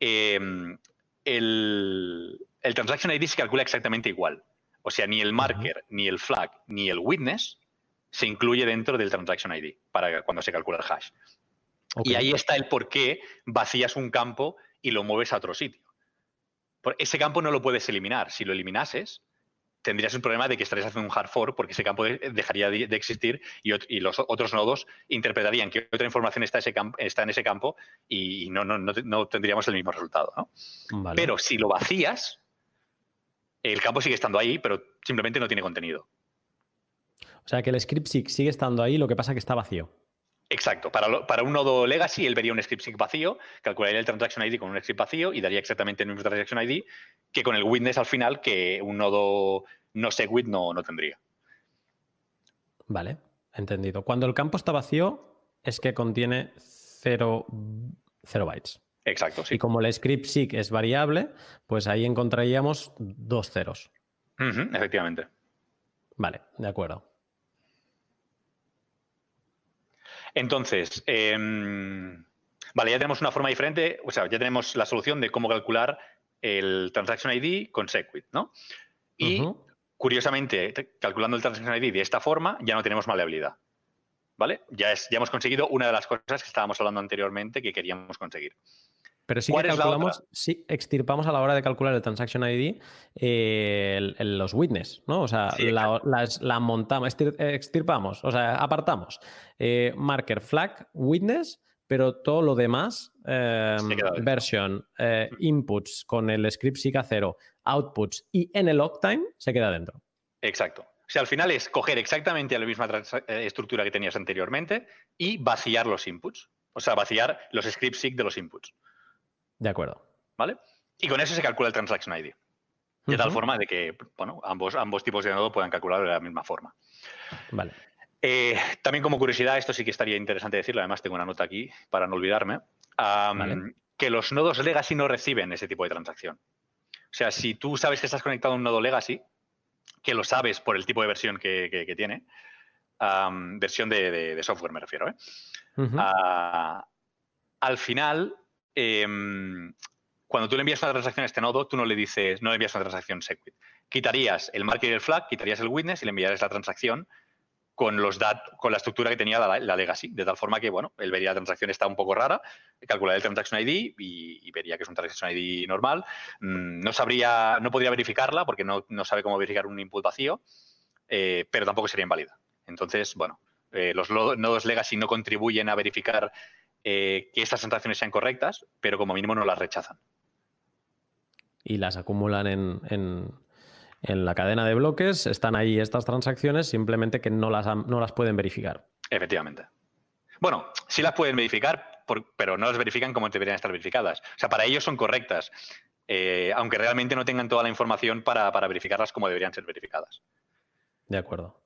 em, el, transaction ID se calcula exactamente igual. O sea, ni el marker, ni el flag, ni el witness se incluye dentro del transaction ID para cuando se calcula el hash. Y ahí está el por qué vacías un campo y lo mueves a otro sitio. ese campo no lo puedes eliminar. Si lo eliminases, tendrías un problema de que estarías haciendo un hard fork porque ese campo dejaría de, existir y, los otros nodos interpretarían que otra información está, en ese campo y no, tendríamos el mismo resultado. Pero si lo vacías, el campo sigue estando ahí, pero simplemente no tiene contenido. O sea que el script sigue estando ahí, lo que pasa es que está vacío. Exacto. Para, para, un nodo legacy, él vería un script sync vacío, calcularía el transaction ID con un script vacío y daría exactamente el mismo transaction ID que con el witness al final que un nodo no segwit no, no tendría. Vale, entendido. Cuando el campo está vacío, es que contiene 0 bytes. Exacto, sí. Y como el script SIG es variable, pues ahí encontraríamos dos ceros. efectivamente. Vale, de acuerdo. Entonces, em, vale, ya tenemos una forma diferente, o sea, ya tenemos la solución de cómo calcular el transaction ID con Segwit, ¿no? Y curiosamente, calculando el transaction ID de esta forma, ya no tenemos maleabilidad. ¿Vale? Ya, es, ya hemos conseguido una de las cosas que estábamos hablando anteriormente que queríamos conseguir. Pero sí que calculamos, sí extirpamos a la hora de calcular el transaction ID eh, los witness, ¿no? O sea, la, montamos, extirpamos, o sea, apartamos. Eh, marker, flag, witness, pero todo lo demás, em, version, eh, inputs con el script SIGA 0, outputs y en el log time, se queda dentro. Exacto. O sea, al final es coger exactamente la misma estructura que tenías anteriormente y vaciar los inputs. O sea, vaciar los script SIG de los inputs. De acuerdo. ¿Vale? Y con eso se calcula el transaction ID. De tal forma de que bueno, ambos, ambos tipos de nodo puedan calcularlo de la misma forma. Vale. Eh, también como curiosidad, esto sí que estaría interesante decirlo, además tengo una nota aquí para no olvidarme, que los nodos legacy no reciben ese tipo de transacción. O sea, si tú sabes que estás conectado a un nodo legacy, que lo sabes por el tipo de versión que, tiene, versión de, software me refiero, ¿eh? ah, al final Em, cuando tú le envías una transacción a este nodo, tú no le dices, no le envías una transacción Segwit. Quitarías el marker y el flag, quitarías el witness y le enviarías la transacción con los dat con la estructura que tenía la, legacy, de tal forma que, bueno, él vería la transacción está un poco rara, calcularía el transaction ID y, vería que es un transaction ID normal. Mm, no sabría, no podría verificarla porque no, sabe cómo verificar un input vacío, eh, pero tampoco sería inválida. Entonces, bueno, eh, los nodos legacy no contribuyen a verificar eh, que estas transacciones sean correctas, pero como mínimo no las rechazan. Y las acumulan en, la cadena de bloques, están ahí estas transacciones, simplemente que no las, no las pueden verificar. Efectivamente. Bueno, sí las pueden verificar, pero no las verifican como deberían estar verificadas. O sea, para ellos son correctas, eh, aunque realmente no tengan toda la información para verificarlas como deberían ser verificadas. De acuerdo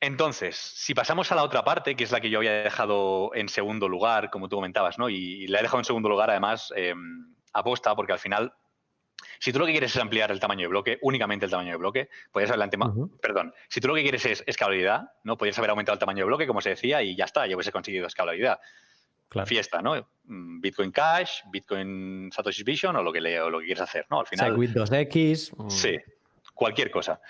entonces, si pasamos a la otra parte, que es la que yo había dejado en segundo lugar, como tú comentabas, ¿no? Y, la he dejado en segundo lugar, además, eh, aposta, porque al final, si tú lo que quieres es ampliar el tamaño de bloque, únicamente el tamaño de bloque, podrías haber Perdón, si tú lo que quieres es escalabilidad, ¿no? Podrías haber aumentado el tamaño de bloque, como se decía, y ya está, ya hubiese conseguido escalabilidad. Fiesta, ¿no? Mm, Bitcoin Cash, Bitcoin Satoshi Vision o lo que, le, o lo que quieres hacer, ¿no? Al final. 2X. Mm. Sí, cualquier cosa.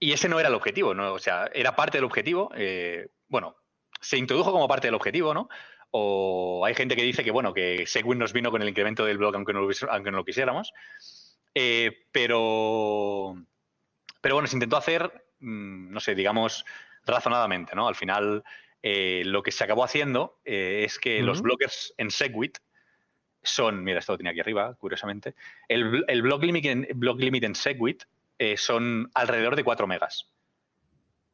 Y ese no era el objetivo, ¿no? O sea, era parte del objetivo. Eh, bueno, se introdujo como parte del objetivo, ¿no? O hay gente que dice que, bueno, que Segwit nos vino con el incremento del blog aunque no, aunque no lo quisiéramos. Eh, pero, pero bueno, se intentó hacer, mm, no sé, digamos, razonadamente, ¿no? Al final, eh, lo que se acabó haciendo es que los blockers en Segwit son, mira, esto lo tenía aquí arriba, curiosamente, el, el block, limit en, block limit en Segwit eh, son alrededor de 4 megas.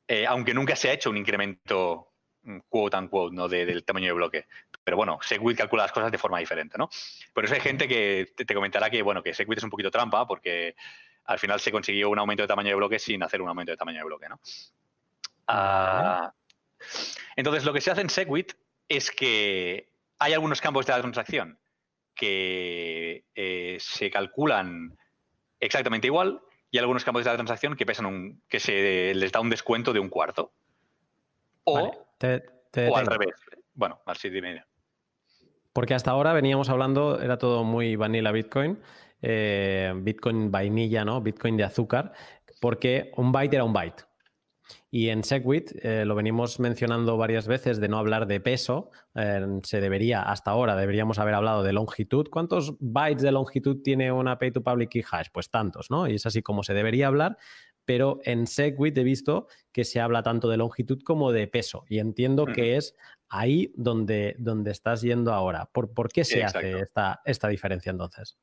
Eh, aunque nunca se ha hecho un incremento mm, quote unquote ¿no? del tamaño de bloque. Pero bueno, Segwit calcula las cosas de forma diferente, ¿no? Por eso hay gente que te, comentará que, bueno, que Segwit es un poquito trampa porque al final se consiguió un aumento de tamaño de bloque sin hacer un aumento de tamaño de bloque, ¿no? Ah, entonces, lo que se hace en Segwit es que hay algunos campos de la transacción que eh, se calculan exactamente igual y algunos campos de la transacción que pesan un, que se les da un descuento de un cuarto. O, o al revés. Bueno, así dime. Porque hasta ahora veníamos hablando, era todo muy vanilla Bitcoin, eh, Bitcoin vainilla, ¿no? Bitcoin de azúcar, porque un byte era un byte. Y en Segwit eh, lo venimos mencionando varias veces de no hablar de peso. Eh, se debería, hasta ahora, deberíamos haber hablado de longitud. ¿Cuántos bytes de longitud tiene una pay to public key hash? Pues tantos, ¿no? Y es así como se debería hablar. Pero en Segwit he visto que se habla tanto de longitud como de peso. Y entiendo que es ahí donde, donde estás yendo ahora. ¿Por, por qué se hace esta, esta diferencia entonces?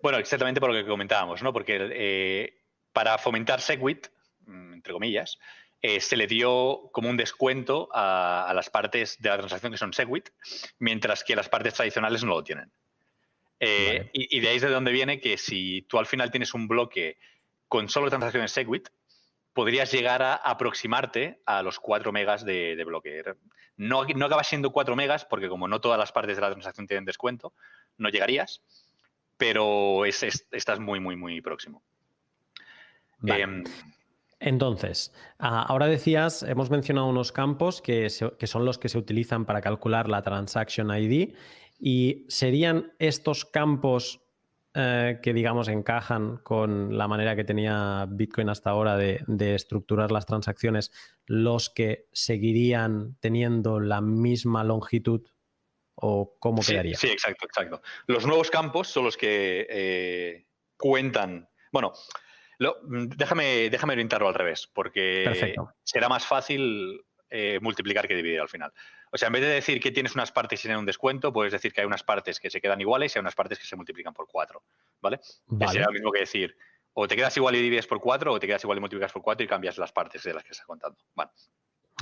Bueno, exactamente por lo que comentábamos, ¿no? Porque eh, para fomentar Segwit, entre comillas, eh, se le dio como un descuento a, las partes de la transacción que son Segwit, mientras que las partes tradicionales no lo tienen. Eh, y, de ahí es de donde viene que si tú al final tienes un bloque con solo transacciones Segwit, podrías llegar a aproximarte a los 4 megas de, bloque. No, no acaba siendo 4 megas porque como no todas las partes de la transacción tienen descuento, no llegarías, pero estás muy, muy, muy próximo. Em, entonces, ah, ahora decías, hemos mencionado unos campos que, son los que se utilizan para calcular la Transaction ID y serían estos campos eh, que, digamos, encajan con la manera que tenía Bitcoin hasta ahora de, estructurar las transacciones, los que seguirían teniendo la misma longitud o cómo quedaría. Sí, exacto, exacto. Los nuevos campos son los que eh, cuentan. Bueno, Mm, déjame, déjame orientarlo al revés, porque será más fácil eh, multiplicar que dividir al final. O sea, en vez de decir que tienes unas partes y tienen un descuento, puedes decir que hay unas partes que se quedan iguales y hay unas partes que se multiplican por cuatro. ¿Vale? Será lo mismo que decir, o te quedas igual y divides por cuatro, o te quedas igual y multiplicas por cuatro y cambias las partes de las que estás contando. Bueno,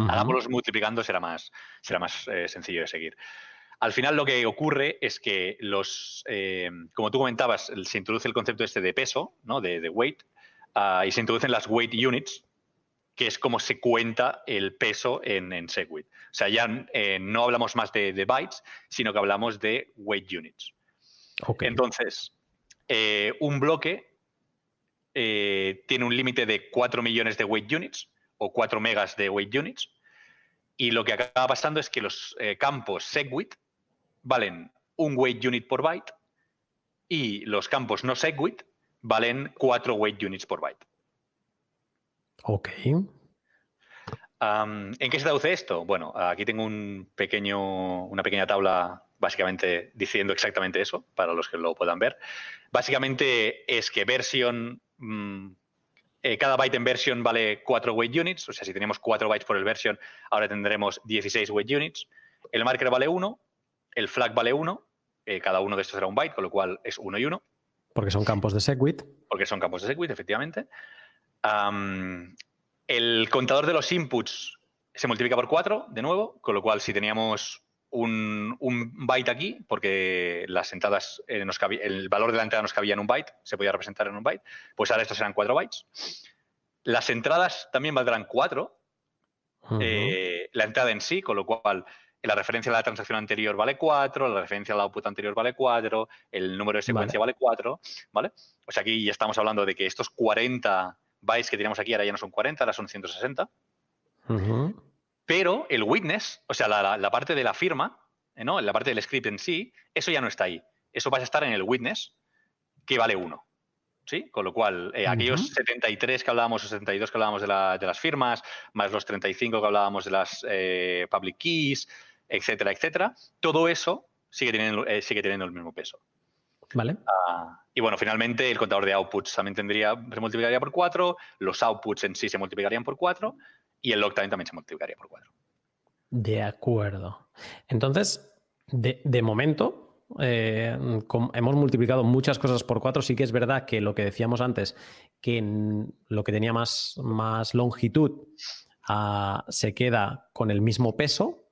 hagámoslos multiplicando, será más, será más eh, sencillo de seguir. Al final lo que ocurre es que los, eh, como tú comentabas, se introduce el concepto este de peso, ¿no? de, de weight, Ah, y se introducen las weight units, que es como se cuenta el peso en, en Segwit. O sea, ya eh, no hablamos más de, bytes, sino que hablamos de weight units. Entonces, eh, un bloque eh, tiene un límite de 4 millones de weight units o 4 megas de weight units. Y lo que acaba pasando es que los campos Segwit valen un weight unit por byte y los campos no Segwit valen 4 weight units por byte. Ok. ¿En qué se traduce esto? Bueno, aquí tengo un pequeño, una pequeña tabla básicamente diciendo exactamente eso, para los que lo puedan ver. Básicamente es que version, mm, eh, cada byte en version vale 4 weight units, o sea, si tenemos 4 bytes por el version, ahora tendremos 16 weight units. El marker vale 1, el flag vale 1, eh, cada uno de estos será un byte, con lo cual es 1 y 1. Porque son campos de Segwit. Porque son campos de Segwit, efectivamente. el contador de los inputs se multiplica por 4, de nuevo, con lo cual si teníamos un, byte aquí, porque las entradas, eh, el valor de la entrada nos cabía en un byte, se podía representar en un byte, pues ahora estos serán 4 bytes. Las entradas también valdrán 4, eh, la entrada en sí, con lo cual la referencia a la transacción anterior vale 4, la referencia al output anterior vale 4, el número de secuencia vale, 4, ¿vale? O sea, aquí ya estamos hablando de que estos 40 bytes que teníamos aquí ahora ya no son 40, ahora son 160. Pero el witness, o sea, la, parte de la firma, ¿no? la parte del script en sí, eso ya no está ahí. Eso va a estar en el witness, que vale 1. ¿Sí? Con lo cual, eh, aquellos 73 que hablábamos, o 72 que hablábamos de, las firmas, más los 35 que hablábamos de las eh, public keys, etcétera, etcétera, todo eso sigue teniendo, eh, sigue teniendo el mismo peso. Vale. Ah, y bueno, finalmente el contador de outputs también tendría, se multiplicaría por 4, los outputs en sí se multiplicarían por 4 y el log también, se multiplicaría por 4. De acuerdo. Entonces, de, momento, eh, hemos multiplicado muchas cosas por 4. Sí que es verdad que lo que decíamos antes, que lo que tenía más, más longitud ah, se queda con el mismo peso,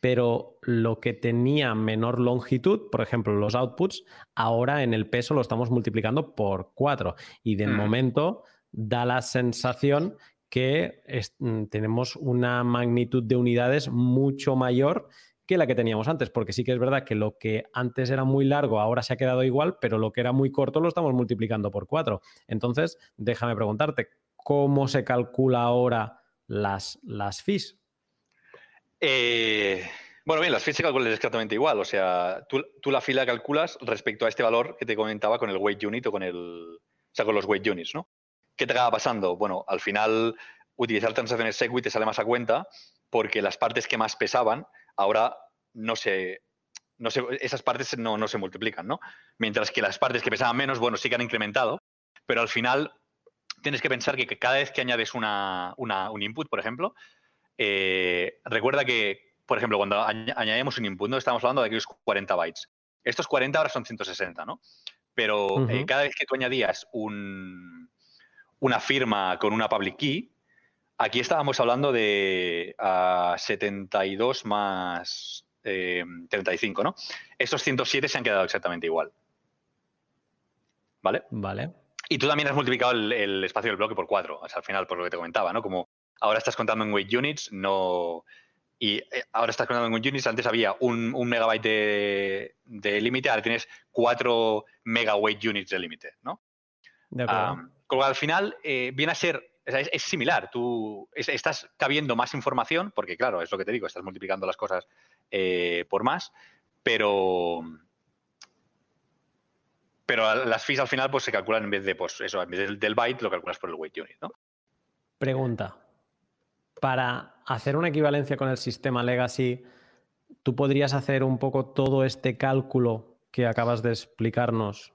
pero lo que tenía menor longitud, por ejemplo, los outputs, ahora en el peso lo estamos multiplicando por 4 y de mm. momento da la sensación que mm, tenemos una magnitud de unidades mucho mayor que la que teníamos antes, porque sí que es verdad que lo que antes era muy largo ahora se ha quedado igual, pero lo que era muy corto lo estamos multiplicando por 4. Entonces, déjame preguntarte, ¿cómo se calcula ahora las, las fees? Eh, bueno, bien, las fees se calculan exactamente igual. O sea, tú, tú, la fila calculas respecto a este valor que te comentaba con el weight unit o con el. O sea, con los weight units, ¿no? ¿Qué te acaba pasando? Bueno, al final utilizar transacciones Segwit te sale más a cuenta porque las partes que más pesaban ahora no se, no se esas partes no, no, se multiplican, ¿no? Mientras que las partes que pesaban menos, bueno, sí que han incrementado, pero al final tienes que pensar que, cada vez que añades una, una, un input, por ejemplo, eh, recuerda que, por ejemplo, cuando añadimos un input, no estamos hablando de aquellos 40 bytes. Estos 40 ahora son 160, ¿no? Pero eh, cada vez que tú añadías un, una firma con una public key, Aquí estábamos hablando de 72 más 35, eh, ¿no? Estos 107 se han quedado exactamente igual. ¿Vale? Vale. Y tú también has multiplicado el, espacio del bloque por 4, al final, por lo que te comentaba, ¿no? Como ahora estás contando en weight units, no. Y eh, ahora estás contando en weight units, antes había un, megabyte de, límite, ahora tienes 4 megaweight units de límite, ¿no? De acuerdo. como al final eh, viene a ser es, similar, tú estás cabiendo más información, porque claro, es lo que te digo, estás multiplicando las cosas eh, por más, pero pero las fees al final pues se calculan en vez de pues eso, en vez del, byte lo calculas por el weight unit, ¿no? Pregunta. Para hacer una equivalencia con el sistema legacy, tú podrías hacer un poco todo este cálculo que acabas de explicarnos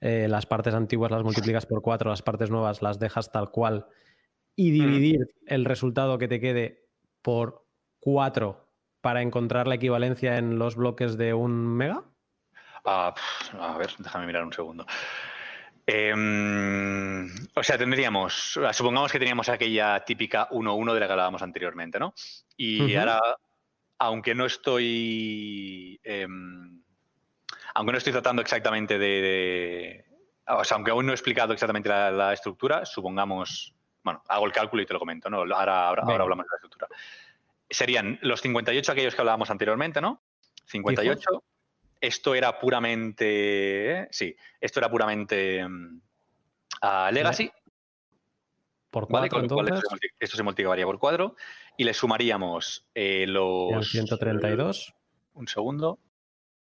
eh, las partes antiguas las multiplicas por cuatro, las partes nuevas las dejas tal cual y mm. dividir el resultado que te quede por 4 para encontrar la equivalencia en los bloques de un mega? Ah, a ver, déjame mirar un segundo. Em, o sea, tendríamos, supongamos que teníamos aquella típica 1-1 de la que hablábamos anteriormente, ¿no? Y ahora, aunque no estoy, em, aunque no estoy tratando exactamente de, o sea, aunque aún no he explicado exactamente la estructura, supongamos bueno, hago el cálculo y te lo comento, ¿no? Ahora, ahora, hablamos de la estructura. Serían los 58 aquellos que hablábamos anteriormente, ¿no? 58. Esto era puramente. Sí, esto era puramente mm, Legacy. Por cuatro, entonces. Esto se multiplicaría por cuatro. Y le sumaríamos eh, los. 132. Un segundo.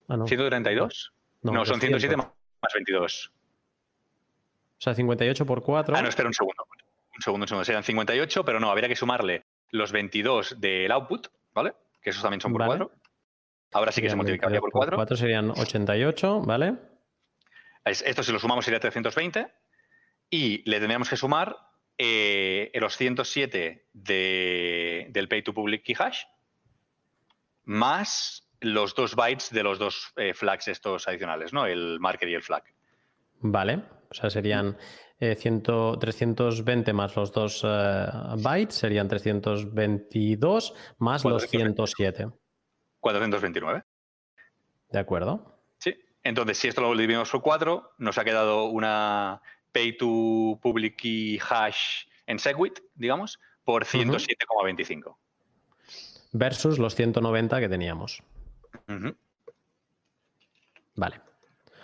Ah, no. ¿132? No, son 107 más 22. O sea, 58 por 4. Ah, no, espera un segundo un segundo, un segundo, serían 58, pero no, habría que sumarle los 22 del output, ¿vale? Que esos también son por 4. Ahora sí que se multiplicaría por 4. 4 serían 88, ¿vale? Esto si lo sumamos sería 320 y le tendríamos que sumar eh, los 107 del pay to public key hash más los dos bytes de los dos eh, flags estos adicionales, ¿no? El marker y el flag. Vale, o sea, serían 320 eh, más los dos eh, bytes serían 322 más los 107. 429. De acuerdo. Sí. Entonces, si esto lo dividimos por 4, nos ha quedado una pay to public key hash en Segwit, digamos, por 107,25. Versus los 190 que teníamos. Vale.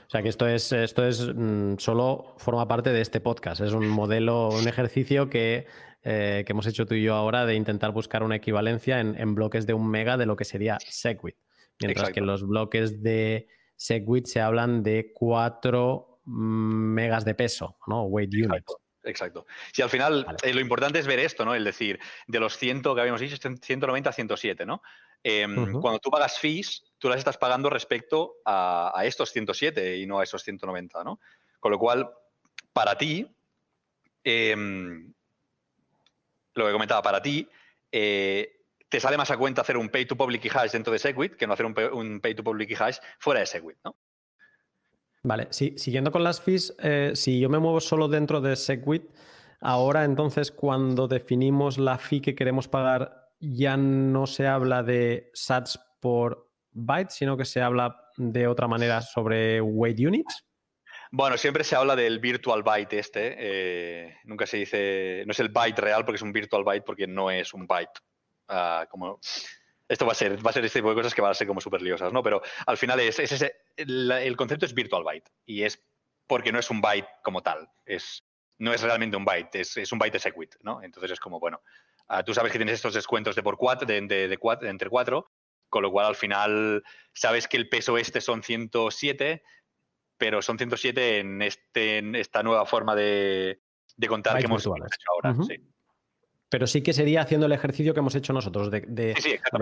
O sea que esto es, esto es mm, solo forma parte de este podcast. Es un modelo, un ejercicio que, eh, que hemos hecho tú y yo ahora de intentar buscar una equivalencia en, bloques de un mega de lo que sería Segwit. Mientras que los bloques de Segwit se hablan de 4 mm, megas de peso, ¿no? Weight unit. Exacto. Si al final eh, lo importante es ver esto, ¿no? El decir, de los 100 que habíamos dicho, 190 a 107, ¿no? Em, cuando tú pagas fees, tú las estás pagando respecto a, estos 107 y no a esos 190, ¿no? Con lo cual, para ti, em, lo que comentaba, para ti, eh, te sale más a cuenta hacer un pay to public key hash dentro de Segwit que no hacer un pay, to public key hash fuera de Segwit, ¿no? Vale, siguiendo con las fees, eh, si yo me muevo solo dentro de Segwit, ahora entonces cuando definimos la fee que queremos pagar, ya no se habla de sats por bytes, sino que se habla de otra manera sobre weight units? Bueno, siempre se habla del virtual byte este. Eh, nunca se dice, no es el byte real porque es un virtual byte porque no es un byte. Ah, como, esto va a ser, va a ser este tipo de cosas que van a ser como súper liosas, ¿no? Pero al final es, ese, el, concepto es virtual byte y es porque no es un byte como tal, es, no es realmente un byte, es, un byte de ¿no? Entonces es como, bueno, ah, tú sabes que tienes estos descuentos de por cuatro, de, de, entre cuatro, con lo cual al final sabes que el peso este son 107, pero son 107 en, este, en esta nueva forma de, contar que hemos hecho ahora. sí. Pero sí que sería haciendo el ejercicio que hemos hecho nosotros, de,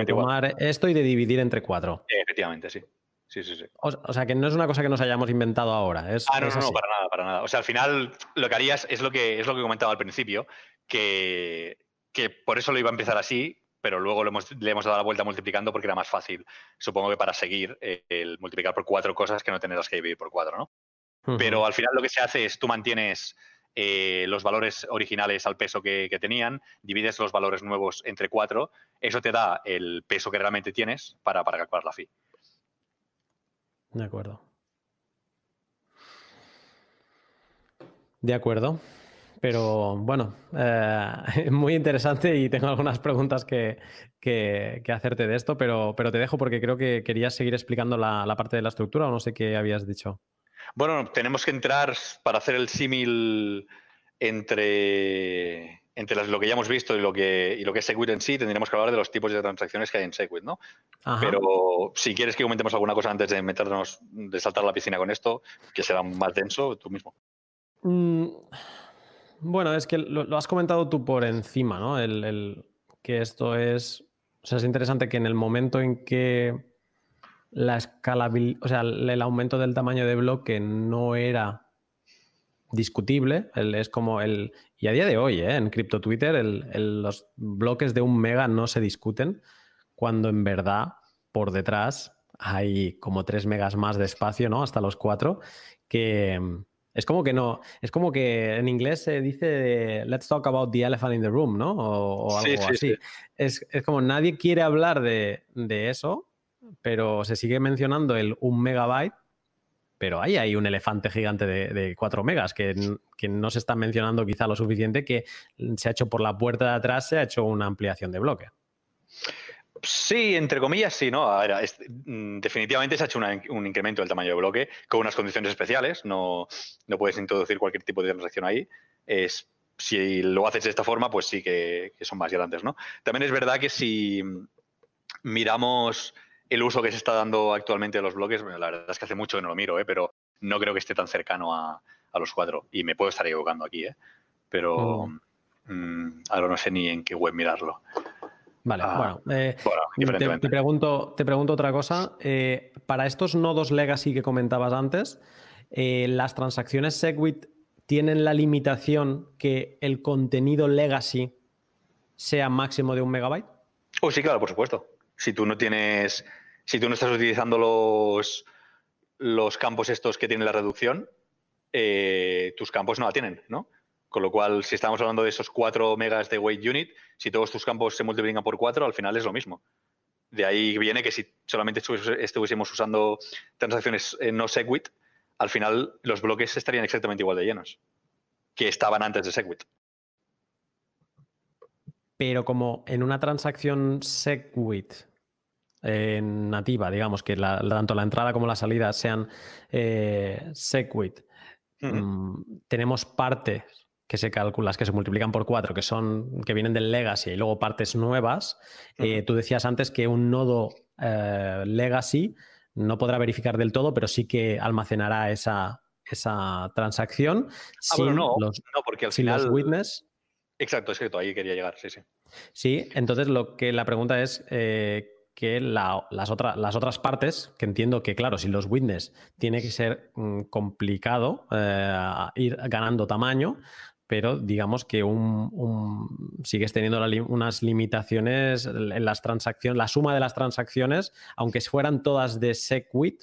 tomar esto y de dividir entre cuatro. Efectivamente, sí. Sí, sí, sí. O, sea, que no es una cosa que nos hayamos inventado ahora. Es, ah, no, no, para nada, para nada. O sea, al final lo que harías es lo que, es lo que comentaba al principio, que, que por eso lo iba a empezar así, pero luego le hemos dado la vuelta multiplicando porque era más fácil, supongo que para seguir, eh, el multiplicar por cuatro cosas que no tenerlas que dividir por cuatro, ¿no? Pero al final lo que se hace es tú mantienes eh, los valores originales al peso que, tenían, divides los valores nuevos entre cuatro, eso te da el peso que realmente tienes para, para calcular la FI. De acuerdo. De acuerdo. Pero bueno, eh, <laughs> muy interesante y tengo algunas preguntas que, hacerte de esto, pero, pero, te dejo porque creo que querías seguir explicando la, la parte de la estructura o no sé qué habías dicho. Bueno, tenemos que entrar para hacer el símil entre, entre lo que ya hemos visto y lo que, y lo que es Segwit en sí, tendríamos que hablar de los tipos de transacciones que hay en Segwit, ¿no? Pero si quieres que comentemos alguna cosa antes de meternos, de saltar la piscina con esto, que será más denso, tú mismo. Mm, bueno, es que lo, has comentado tú por encima, ¿no? el, que esto es. O sea, es interesante que en el momento en que la escalabilidad, o sea, el aumento del tamaño de bloque no era discutible. es como el. Y a día de hoy, ¿eh? en Crypto Twitter, los bloques de un mega no se discuten, cuando en verdad, por detrás, hay como tres megas más de espacio, ¿no? Hasta los cuatro, que. Es como que no, es como que en inglés se dice let's talk about the elephant in the room, ¿no? O, algo así. Es, como nadie quiere hablar de, de, eso, pero se sigue mencionando el un megabyte, pero ahí hay un elefante gigante de, 4 megas que, no se está mencionando quizá lo suficiente que se ha hecho por la puerta de atrás, se ha hecho una ampliación de bloque. Sí, entre comillas, sí, ¿no? Mm, definitivamente se ha hecho un incremento del tamaño de bloque con unas condiciones especiales. No, no puedes introducir cualquier tipo de transacción ahí. Es, si lo haces de esta forma, pues sí que, que, son más grandes, ¿no? También es verdad que si miramos el uso que se está dando actualmente de los bloques, la verdad es que hace mucho que no lo miro, ¿eh? pero no creo que esté tan cercano a, los cuatro. Y me puedo estar equivocando aquí, ¿eh? pero oh. mm, ahora no sé ni en qué web mirarlo. Vale, ah, bueno, eh, te, pregunto, te pregunto otra cosa. Eh, para estos nodos legacy que comentabas antes, eh, ¿las transacciones Segwit tienen la limitación que el contenido legacy sea máximo de un megabyte? Oh, sí, claro, por supuesto. Si tú no tienes, si tú no estás utilizando los, los campos estos que tienen la reducción, tus campos no la tienen, ¿no? Con lo cual, si estamos hablando de esos 4 megas de weight unit, si todos tus campos se multiplican por 4, al final es lo mismo. De ahí viene que si solamente estuviésemos usando transacciones no Segwit, al final los bloques estarían exactamente igual de llenos que estaban antes de Segwit pero como en una transacción Segwit eh, nativa, digamos, que tanto la entrada como la salida sean eh, Segwit, mm, tenemos partes que se calculan, que se multiplican por cuatro, que son, que vienen del legacy y luego partes nuevas. Eh, tú decías antes que un nodo legacy no podrá verificar del todo, pero sí que almacenará esa, esa transacción. Ah, no, no, porque al final. Los witness. Exacto, es cierto, ahí quería llegar, sí, sí. Sí, entonces lo que la pregunta es eh, que las, las otras partes, que entiendo que, claro, si los witness tiene que ser mm, complicado eh, ir ganando tamaño, pero digamos que un, sigues teniendo unas limitaciones en las transacciones, la suma de las transacciones, aunque fueran todas de SegWit,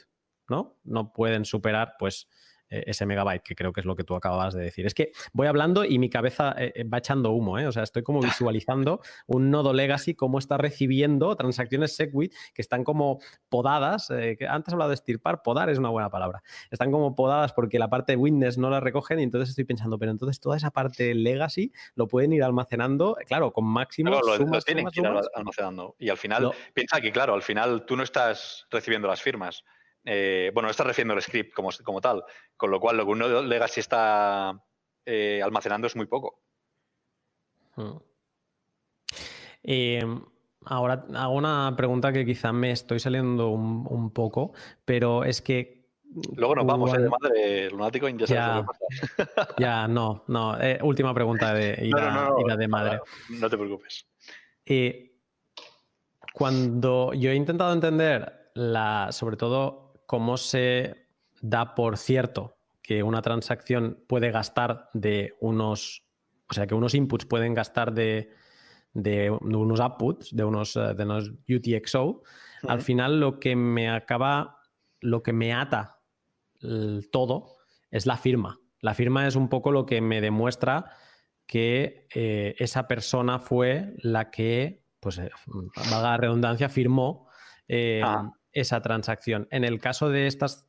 ¿no? No pueden superar, pues, ese megabyte, que creo que es lo que tú acababas de decir. Es que voy hablando y mi cabeza eh, eh, va echando humo, ¿eh? O sea, estoy como <laughs> visualizando un nodo legacy, cómo está recibiendo transacciones SegWit que están como podadas. que antes he hablado de estirpar, podar es una buena palabra. Están como podadas porque la parte de witness no la recogen y entonces estoy pensando, pero entonces toda esa parte legacy lo pueden ir almacenando, claro, con máximo. Claro, lo, tienen que ir almacenando. Y al final, piensa que, claro, al final tú no estás recibiendo las firmas. Eh, bueno, no está refiriendo el script como, como, tal, con lo cual lo que uno legacy está eh, almacenando es muy poco. Hmm. Em, ahora hago una pregunta que quizá me estoy saliendo un, poco, pero es que. Luego nos vamos, ¿eh? de madre, lunático ya, <laughs> <laughs> ya, no, no. última pregunta de ida, de madre. No, te preocupes. cuando yo he intentado entender la, sobre todo cómo se da por cierto que una transacción puede gastar de unos, o sea, que unos inputs pueden gastar de, unos outputs, de unos, eh, de unos UTXO, al final lo que me acaba, lo que me ata todo es la firma. La firma es un poco lo que me demuestra que eh, esa persona fue la que, pues, eh, valga la redundancia, firmó ah esa transacción. En el caso de estas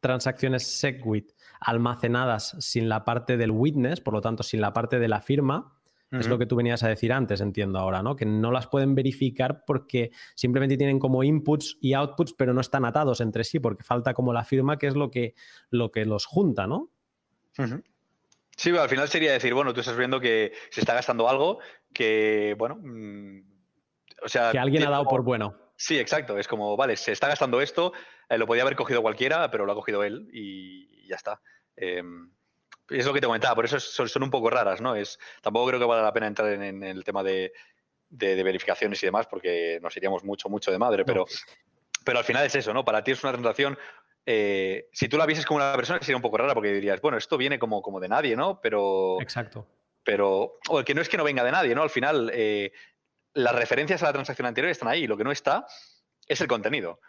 transacciones SegWit almacenadas sin la parte del witness, por lo tanto sin la parte de la firma, es lo que tú venías a decir antes, entiendo ahora, ¿no? Que no las pueden verificar porque simplemente tienen como inputs y outputs, pero no están atados entre sí, porque falta como la firma, que es lo que, lo que los junta, ¿no? Sí, al final sería decir, bueno, tú estás viendo que se está gastando algo que, bueno, mm, o sea... Que alguien ha dado por bueno. Sí, exacto. Es como, vale, se está gastando esto, eh, lo podía haber cogido cualquiera, pero lo ha cogido él y ya está. Em, es lo que te comentaba, por eso son, un poco raras, ¿no? Es, tampoco creo que valga la pena entrar en, el tema de, verificaciones y demás, porque nos iríamos mucho, mucho de madre, pero, pero al final es eso, ¿no? Para ti es una transacción. Eh, si tú la vieses como una persona, sería un poco rara porque dirías, bueno, esto viene como, como de nadie, ¿no? Pero. Exacto. Pero. O que no es que no venga de nadie, ¿no? Al final, eh, las referencias a la transacción anterior están ahí. Lo que no está es el contenido.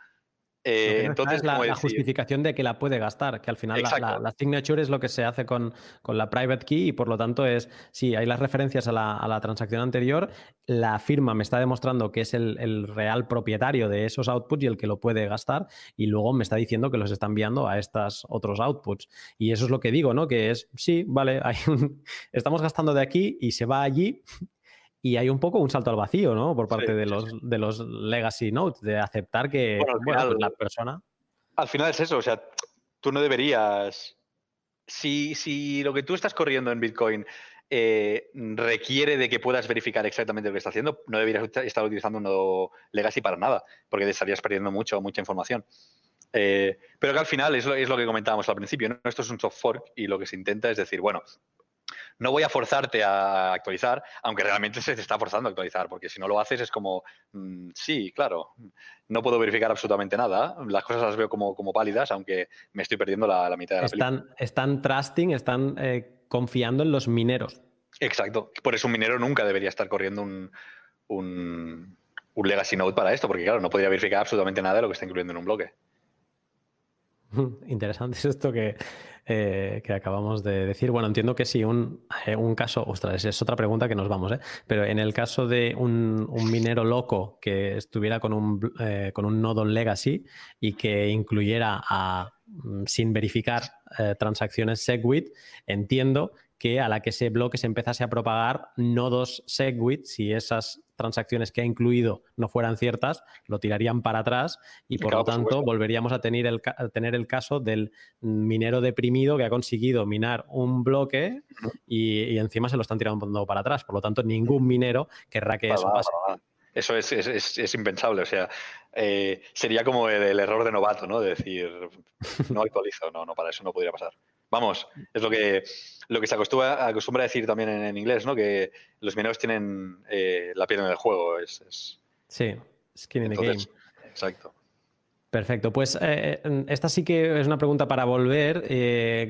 Eh, entonces, la, justificación de que la puede gastar, que al final la, signature es lo que se hace con, la private key y por lo tanto es, sí, hay las referencias a la, transacción anterior, la firma me está demostrando que es el, real propietario de esos outputs y el que lo puede gastar y luego me está diciendo que los está enviando a estos otros outputs. Y eso es lo que digo, ¿no? Que es, sí, vale, estamos gastando de aquí y se va allí y hay un poco un salto al vacío, ¿no? Por parte de, los, de los legacy notes, de aceptar que bueno, pues la persona. Al final es eso, o sea, tú no deberías. Si, si lo que tú estás corriendo en Bitcoin eh, requiere de que puedas verificar exactamente lo que está haciendo, no deberías estar utilizando un nodo legacy para nada, porque te estarías perdiendo mucho, mucha información. Eh, pero que al final es lo, es lo que comentábamos al principio, ¿no? Esto es un soft fork y lo que se intenta es decir, bueno, no voy a forzarte a actualizar, aunque realmente se te está forzando a actualizar, porque si no lo haces es como, mm, sí, claro, no puedo verificar absolutamente nada, las cosas las veo como, como válidas, aunque me estoy perdiendo la, mitad de la están, Están trusting, están eh, confiando en los mineros. Exacto, por eso un minero nunca debería estar corriendo un, un, un legacy node para esto, porque claro, no podría verificar absolutamente nada de lo que está incluyendo en un bloque. <laughs> Interesante es esto que, eh, que, acabamos de decir. Bueno, entiendo que sí, un, eh, un, caso, ostras, es otra pregunta que nos vamos, ¿eh? pero en el caso de un, minero loco que estuviera con un, eh, con un nodo legacy y que incluyera a, mm, sin verificar transacciones SegWit, entiendo que a la que ese bloque se empezase a propagar nodos SegWit, si esas transacciones que ha incluido no fueran ciertas, lo tirarían para atrás y por lo tanto volveríamos a tener, el, tener el caso del minero deprimido que ha conseguido minar un bloque y, encima se lo están tirando para atrás. Por lo tanto, ningún minero querrá que eso pase. Eso es, impensable, o sea, eh, sería como el, error de novato, ¿no? De decir, no actualizo, no, no, para eso no podría pasar. Vamos, es lo que, lo que se acostumbra, acostumbra a decir también en, inglés, ¿no? Que los mineros tienen eh, la piel en el juego. Es, Sí, skin in the game. Exacto. Perfecto, pues eh, eh, esta sí que es una pregunta para volver.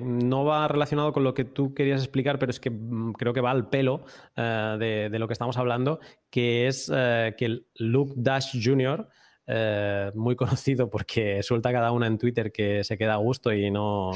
no va relacionado con lo que tú querías explicar, pero es que mm, creo que va al pelo de, lo que estamos hablando, que es que Luke Dash Jr. eh, muy <laughs> conocido porque suelta cada una en Twitter que se queda a gusto y no,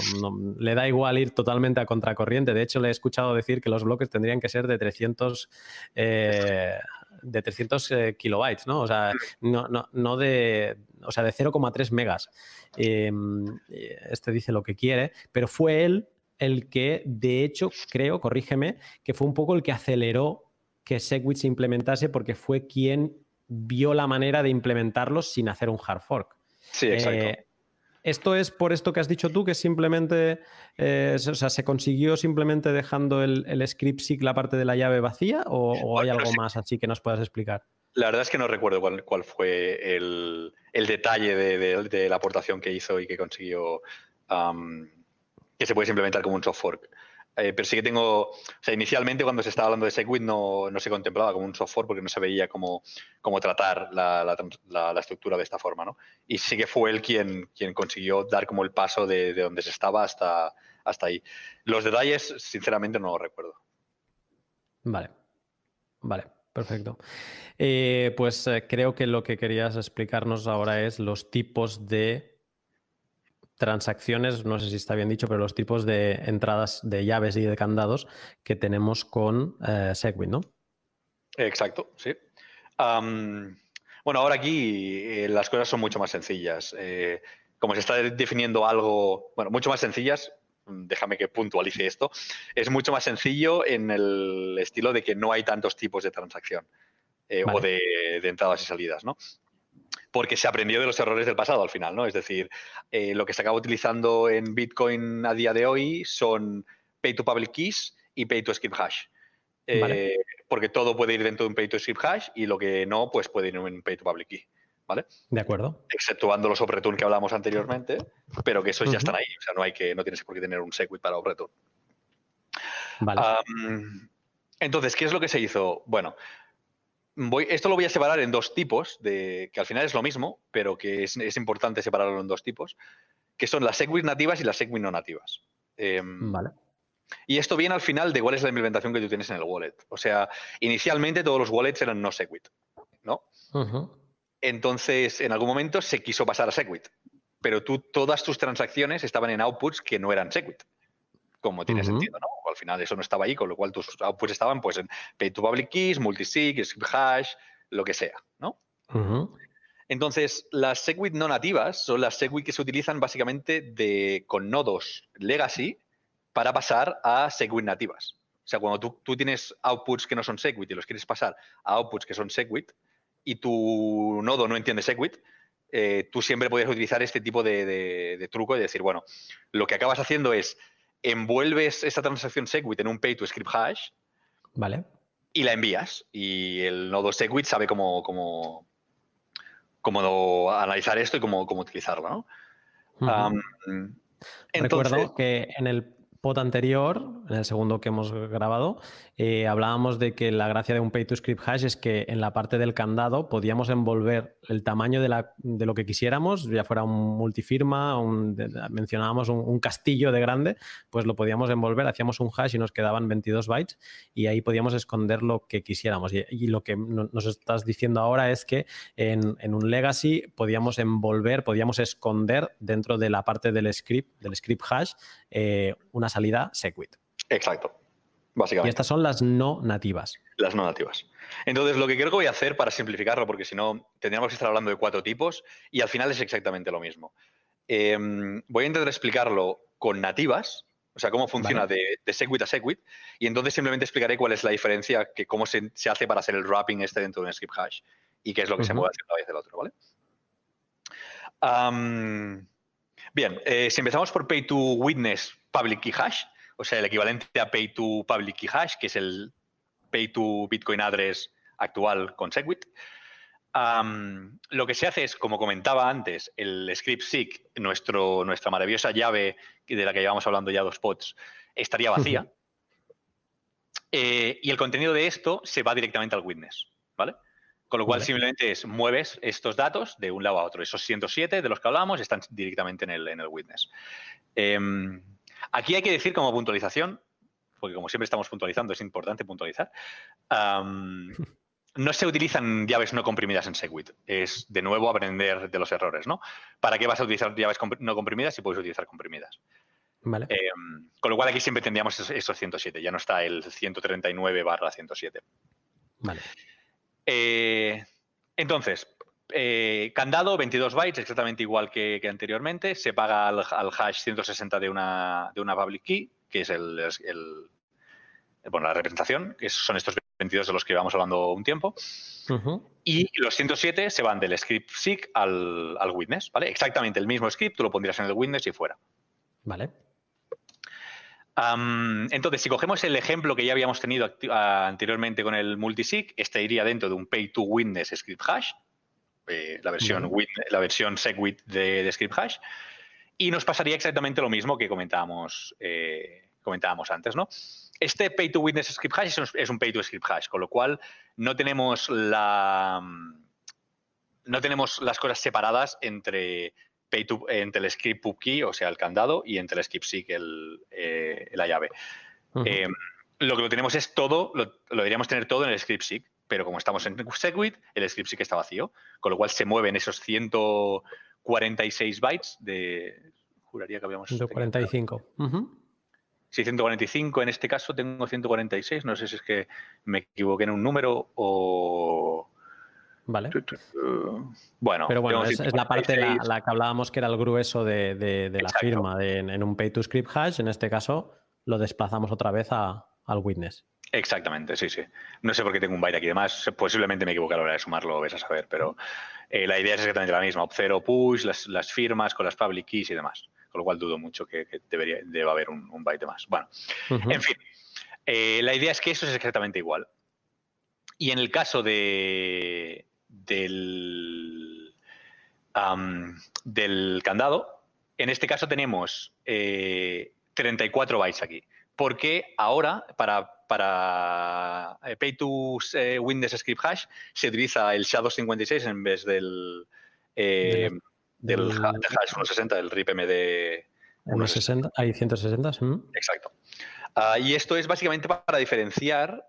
le da igual ir totalmente a contracorriente. De hecho, le he escuchado decir que los bloques tendrían que ser de 300 eh, de 300 eh, kilobytes, ¿no? O sea, no, no, de, o sea, de 0,3 megas. Este dice lo que quiere, pero fue él el que, de hecho, creo, corrígeme, que fue un poco el que aceleró que Segwit se implementase porque fue quien vio la manera de implementarlos sin hacer un hard fork. Sí, exacto. Eh, ¿Esto es por esto que has dicho tú, que simplemente, eh, o sea, se consiguió simplemente dejando el, script SIG la parte de la llave vacía o, hay algo más así que nos puedas explicar? La verdad es que no recuerdo cuál, fue el, detalle de, la aportación que hizo y que consiguió que se puede implementar como un soft fork. Eh, pero sí que tengo, o sea, inicialmente cuando se estaba hablando de Segwit no, no se contemplaba como un software porque no se veía cómo, cómo tratar la, la, estructura de esta forma, ¿no? Y sí que fue él quien, quien consiguió dar como el paso de, de donde se estaba hasta, hasta ahí. Los detalles, sinceramente, no los recuerdo. Vale, vale, perfecto. Eh, pues eh, creo que lo que querías explicarnos ahora es los tipos de transacciones, no sé si está bien dicho, pero los tipos de entradas de llaves y de candados que tenemos con eh, Segwit, ¿no? Exacto, sí. bueno, ahora aquí eh, las cosas son mucho más sencillas. Eh, como se está definiendo algo, bueno, mucho más sencillas, déjame que puntualice esto, es mucho más sencillo en el estilo de que no hay tantos tipos de transacción o de, de, entradas y salidas, ¿no? Porque se aprendió de los errores del pasado al final, ¿no? Es decir, eh, lo que se acaba utilizando en Bitcoin a día de hoy son pay to public keys y pay to script hash. Eh, porque todo puede ir dentro de un pay to script hash y lo que no, pues puede ir en un pay to public key. ¿Vale? De acuerdo. Exceptuando los OpReturn que hablamos anteriormente, pero que esos ya están ahí. O sea, no hay que, no tienes por qué tener un Segwit para OpReturn. Vale. entonces, ¿qué es lo que se hizo? Bueno, esto lo voy a separar en dos tipos, de, que al final es lo mismo, pero que es, importante separarlo en dos tipos, que son las Segwit nativas y las Segwit no nativas. Em, vale. Y esto viene al final de cuál es la implementación que tú tienes en el wallet. O sea, inicialmente todos los wallets eran no Segwit, ¿no? Entonces, en algún momento se quiso pasar a Segwit, pero tú todas tus transacciones estaban en outputs que no eran Segwit como tiene sentido, ¿no? Al final eso no estaba ahí, con lo cual tus outputs estaban pues en pay to public keys, multisig, hash, lo que sea, ¿no? Entonces, las Segwit no nativas son las Segwit que se utilizan básicamente de, con nodos legacy para pasar a Segwit nativas. O sea, cuando tú, tienes outputs que no son Segwit y los quieres pasar a outputs que son Segwit y tu nodo no entiende Segwit, eh, tú siempre puedes utilizar este tipo de, truco y decir, bueno, lo que acabas haciendo es envuelves esa transacción Segwit en un pay to script hash. Vale. Y la envías. Y el nodo Segwit sabe cómo, cómo, cómo analizar esto y cómo, cómo utilizarlo. ¿no? Recuerdo que en el anterior, en el segundo que hemos grabado, eh, hablábamos de que la gracia de un pay to script hash es que en la parte del candado podíamos envolver el tamaño de, lo que quisiéramos, ya fuera un multifirma, mencionábamos un, castillo de grande, pues lo podíamos envolver, hacíamos un hash y nos quedaban 22 bytes y ahí podíamos esconder lo que quisiéramos. Y, lo que nos estás diciendo ahora es que en, en, un legacy podíamos envolver, podíamos esconder dentro de la parte del script, del script hash, eh, una salida Segwit. Exacto. Básicamente. Y estas son las no nativas. Las no nativas. Entonces, lo que creo que voy a hacer para simplificarlo, porque si no, tendríamos que estar hablando de cuatro tipos y al final es exactamente lo mismo. Em, voy a intentar explicarlo con nativas, o sea, cómo funciona de, Segwit a Segwit, y entonces simplemente explicaré cuál es la diferencia, que cómo se, hace para hacer el wrapping este dentro de un script hash y qué es lo que se mueve hacia una vez del otro, ¿vale? Bien, eh, si empezamos por Pay to Witness Public Key Hash, o sea, el equivalente a Pay to Public Key Hash, que es el Pay to Bitcoin Address actual con Segwit. lo que se hace es, como comentaba antes, el script SIG, nuestro, nuestra maravillosa llave de la que llevamos hablando ya dos pods, estaría vacía. Eh, y el contenido de esto se va directamente al witness, ¿vale? Con lo cual simplemente es mueves estos datos de un lado a otro. Esos 107 de los que hablamos están directamente en el, en el witness. Em, Aquí hay que decir como puntualización, porque como siempre estamos puntualizando, es importante puntualizar. <laughs> no se utilizan llaves no comprimidas en Segwit. Es de nuevo aprender de los errores, ¿no? ¿Para qué vas a utilizar llaves no comprimidas si puedes utilizar comprimidas? Vale. Em, con lo cual aquí siempre tendríamos esos 107, ya no está el 139 barra 107. Vale. Eh, entonces, eh, candado, 22 bytes, exactamente igual que, anteriormente. Se paga al, hash 160 de una, de una public key, que es el, bueno, la representación, que son estos 22 de los que llevamos hablando un tiempo. Y los 107 se van del script SIG al, al, witness, ¿vale? Exactamente el mismo script, tú lo pondrías en el witness y fuera. Vale. Entonces, si cogemos el ejemplo que ya habíamos tenido anteriormente con el multisig, este iría dentro de un pay to witness script hash, eh, la versión, la versión SegWit de, script hash, y nos pasaría exactamente lo mismo que comentábamos, eh, comentábamos antes, ¿no? Este pay to witness script hash es un pay to script hash, con lo cual no tenemos la no tenemos las cosas separadas entre pay to, entre el script pub key, o sea, el candado, y entre el script seek, el, eh, la llave. lo que lo tenemos es todo, lo, lo, deberíamos tener todo en el script seek pero como estamos en Segwit, el script que está vacío, con lo cual se mueven esos 146 bytes de... Juraría que habíamos... 145. Sí, 145. En este caso tengo 146. No sé si es que me equivoqué en un número o... Vale. Bueno, pero bueno, es, la parte la, la, que hablábamos que era el grueso de, la firma en un pay to script hash. En este caso lo desplazamos otra vez al witness. Exactamente, sí, sí. No sé por qué tengo un byte aquí. Además, posiblemente me equivoqué a la hora de sumarlo, ves a saber, pero eh, la idea es exactamente la misma. Op0 push, las, firmas con las public keys y demás. Con lo cual dudo mucho que, debería, deba haber un, byte más. Bueno, en fin. Eh, la idea es que eso es exactamente igual. Y en el caso de, del, del candado, en este caso tenemos 34 eh, bytes aquí porque ahora para, para eh, Pay to eh, Windows Script Hash se utiliza el SHA-256 en vez del, eh, del, hash 160, del RIP MD 160. Hay 160, Exacto. Ah, y esto es básicamente para diferenciar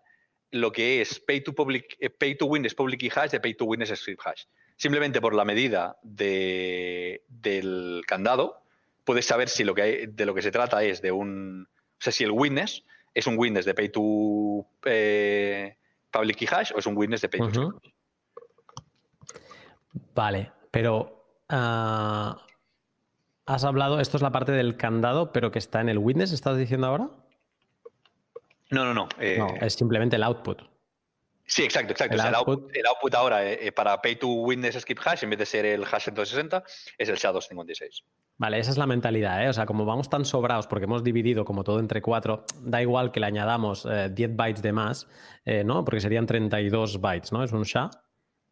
lo que es Pay to, public, pay to Windows Public Key Hash de Pay to Windows Script Hash. Simplemente por la medida de, del candado, puedes saber si lo que de lo que se trata es de un o sea, si el witness es un witness de pay to eh, public key hash o es un witness de pay to Vale, pero ah, has hablado, esto es la parte del candado, pero que está en el witness, ¿estás diciendo ahora? No, no, no. Eh, no, es simplemente el output. Sí, exacto, exacto. El, output, ahora eh, para pay to witness skip hash, en vez de ser el hash 160, es el SHA-256. Vale, esa es la mentalidad, ¿eh? O sea, como vamos tan sobrados porque hemos dividido como todo entre cuatro, da igual que le añadamos 10 eh, bytes de más, eh, ¿no? Porque serían 32 bytes, ¿no? Es un SHA.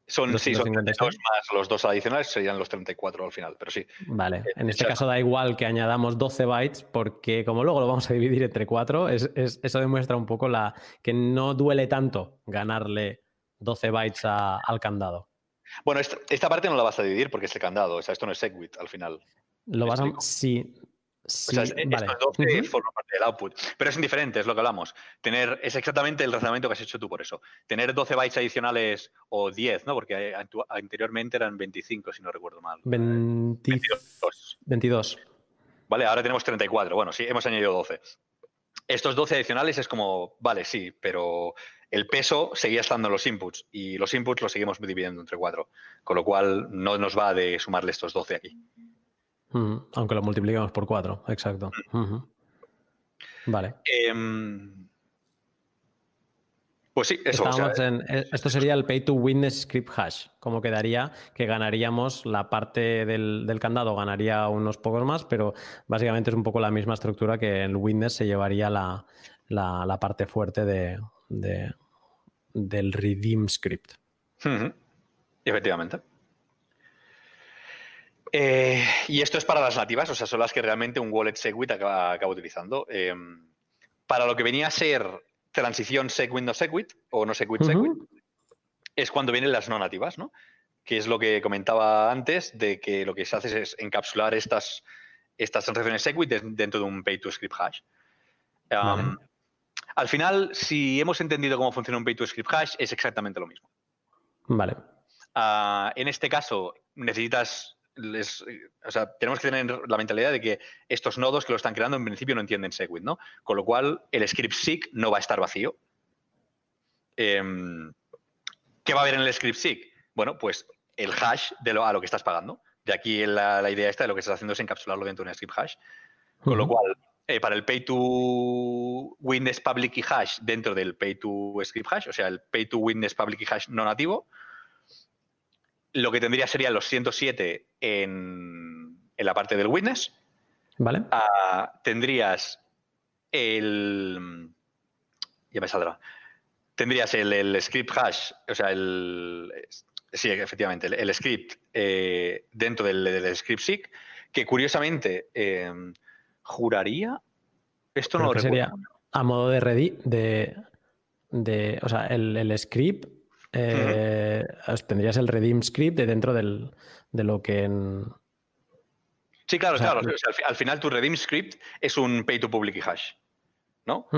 Son, sí, son 32 más los dos adicionales, serían los 34 al final, pero sí. Vale, en este caso da igual que añadamos 12 bytes porque como luego lo vamos a dividir entre cuatro, es, eso demuestra un poco la que no duele tanto ganarle 12 bytes al candado. Bueno, esta, parte no la vas a dividir porque es el candado, o sea, esto no es Segwit al final. Lo vas a... Sí, Sí, o sea, estos 12 forman parte del output. Pero es indiferente, es lo que hablamos. Tener, es exactamente el razonamiento que has hecho tú por eso. Tener 12 bytes adicionales o 10, ¿no? Porque anteriormente eran 25, si no recuerdo mal. 22. 22. Vale, ahora tenemos 34. Bueno, sí, hemos añadido 12. Estos 12 adicionales es como, vale, sí, pero el peso seguía estando en los inputs y los inputs los seguimos dividiendo entre 4. Con lo cual no nos va de sumarle estos 12 aquí. Aunque lo multiplicamos por 4, exacto. Vale. Em, pues sí, eso. Eh, esto sería el pay to witness script hash. Como quedaría que ganaríamos la parte del, del, candado, ganaría unos pocos más, pero básicamente es un poco la misma estructura que el witness se llevaría la, la, parte fuerte de, del redeem script. Efectivamente. Eh, y esto es para las nativas, o sea, son las que realmente un wallet Segwit acaba, utilizando. Em, para lo que venía a ser transición Segwit no Segwit o no Segwit Segwit, es cuando vienen las no nativas, ¿no? Que es lo que comentaba antes, de que lo que se hace es encapsular estas, estas transacciones Segwit dentro de un pay to script hash. Al final, si hemos entendido cómo funciona un pay to script hash, es exactamente lo mismo. Vale. Ah, en este caso, necesitas. O sea, tenemos que tener la mentalidad de que estos nodos que lo están creando en principio no entienden Segwit, ¿no? Con lo cual, el script SIG no va a estar vacío. Em, ¿Qué va a haber en el script SIG? Bueno, pues el hash de lo, a lo que estás pagando. De aquí la, la, idea esta de lo que estás haciendo es encapsularlo dentro de un script hash. Con lo cual, eh, para el pay to witness public key hash dentro del pay to script hash, o sea, el pay to witness public key hash no nativo, lo que tendría sería los 107 en, en la parte del witness. Vale. Ah, tendrías el. Ya me saldrá. Tendrías el, script hash, o sea, el. Sí, efectivamente, el, script eh, dentro del, script SIG, que curiosamente eh, juraría. Esto no lo sería a modo de ready, de, de. O sea, el, script. Eh, tendrías el redeem script de dentro del, de lo que en. Sí, claro, claro. al, final tu redeem script es un pay to public hash. ¿No?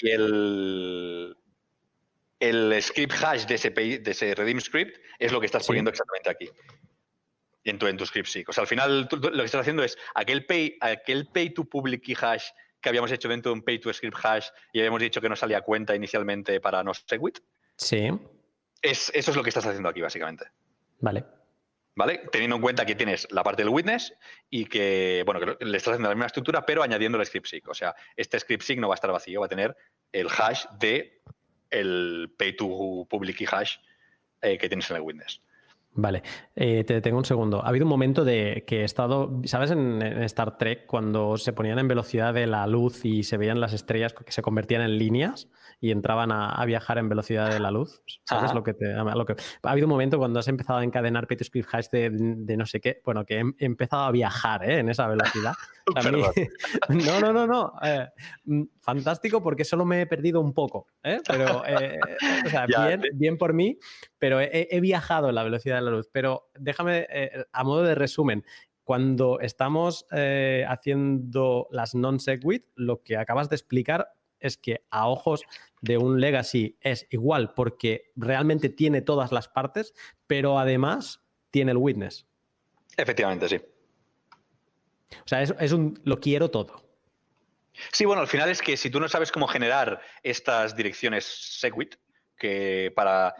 Y el, el script hash de ese, de ese redeem script es lo que estás poniendo exactamente aquí. En tu, en tu script sí. O sea, al final lo que estás haciendo es aquel pay, aquel pay to public key hash que habíamos hecho dentro de un pay to script hash y habíamos dicho que no salía cuenta inicialmente para no segwit. Sí. Es, eso es lo que estás haciendo aquí, básicamente. Vale. ¿Vale? Teniendo en cuenta que tienes la parte del witness y que, bueno, que le estás haciendo la misma estructura, pero añadiendo el script sig. O sea, este script sig no va a estar vacío, va a tener el hash de el pay to public key hash eh, que tienes en el witness. Vale, eh, te detengo un segundo. Ha habido un momento de que he estado, ¿sabes? En, Star Trek, cuando se ponían en velocidad de la luz y se veían las estrellas que se convertían en líneas y entraban a, viajar en velocidad de la luz. ¿Sabes lo que te lo que, Ha habido un momento cuando has empezado a encadenar Script hash de, de, no sé qué, bueno, que he, empezado a viajar ¿eh? en esa velocidad. <laughs> <laughs> no, no, no, no. Eh, mm, fantástico porque solo me he perdido un poco, ¿eh? pero o sea, <laughs> bien, bien por mí, pero he, viajado en la velocidad de la luz. Pero déjame, eh, a modo de resumen, cuando estamos eh, haciendo las non-segwit, lo que acabas de explicar es que a ojos de un legacy es igual porque realmente tiene todas las partes, pero además tiene el witness. Efectivamente, sí. O sea, es, es un lo quiero todo. Sí, bueno, al final es que si tú no sabes cómo generar estas direcciones Segwit, que para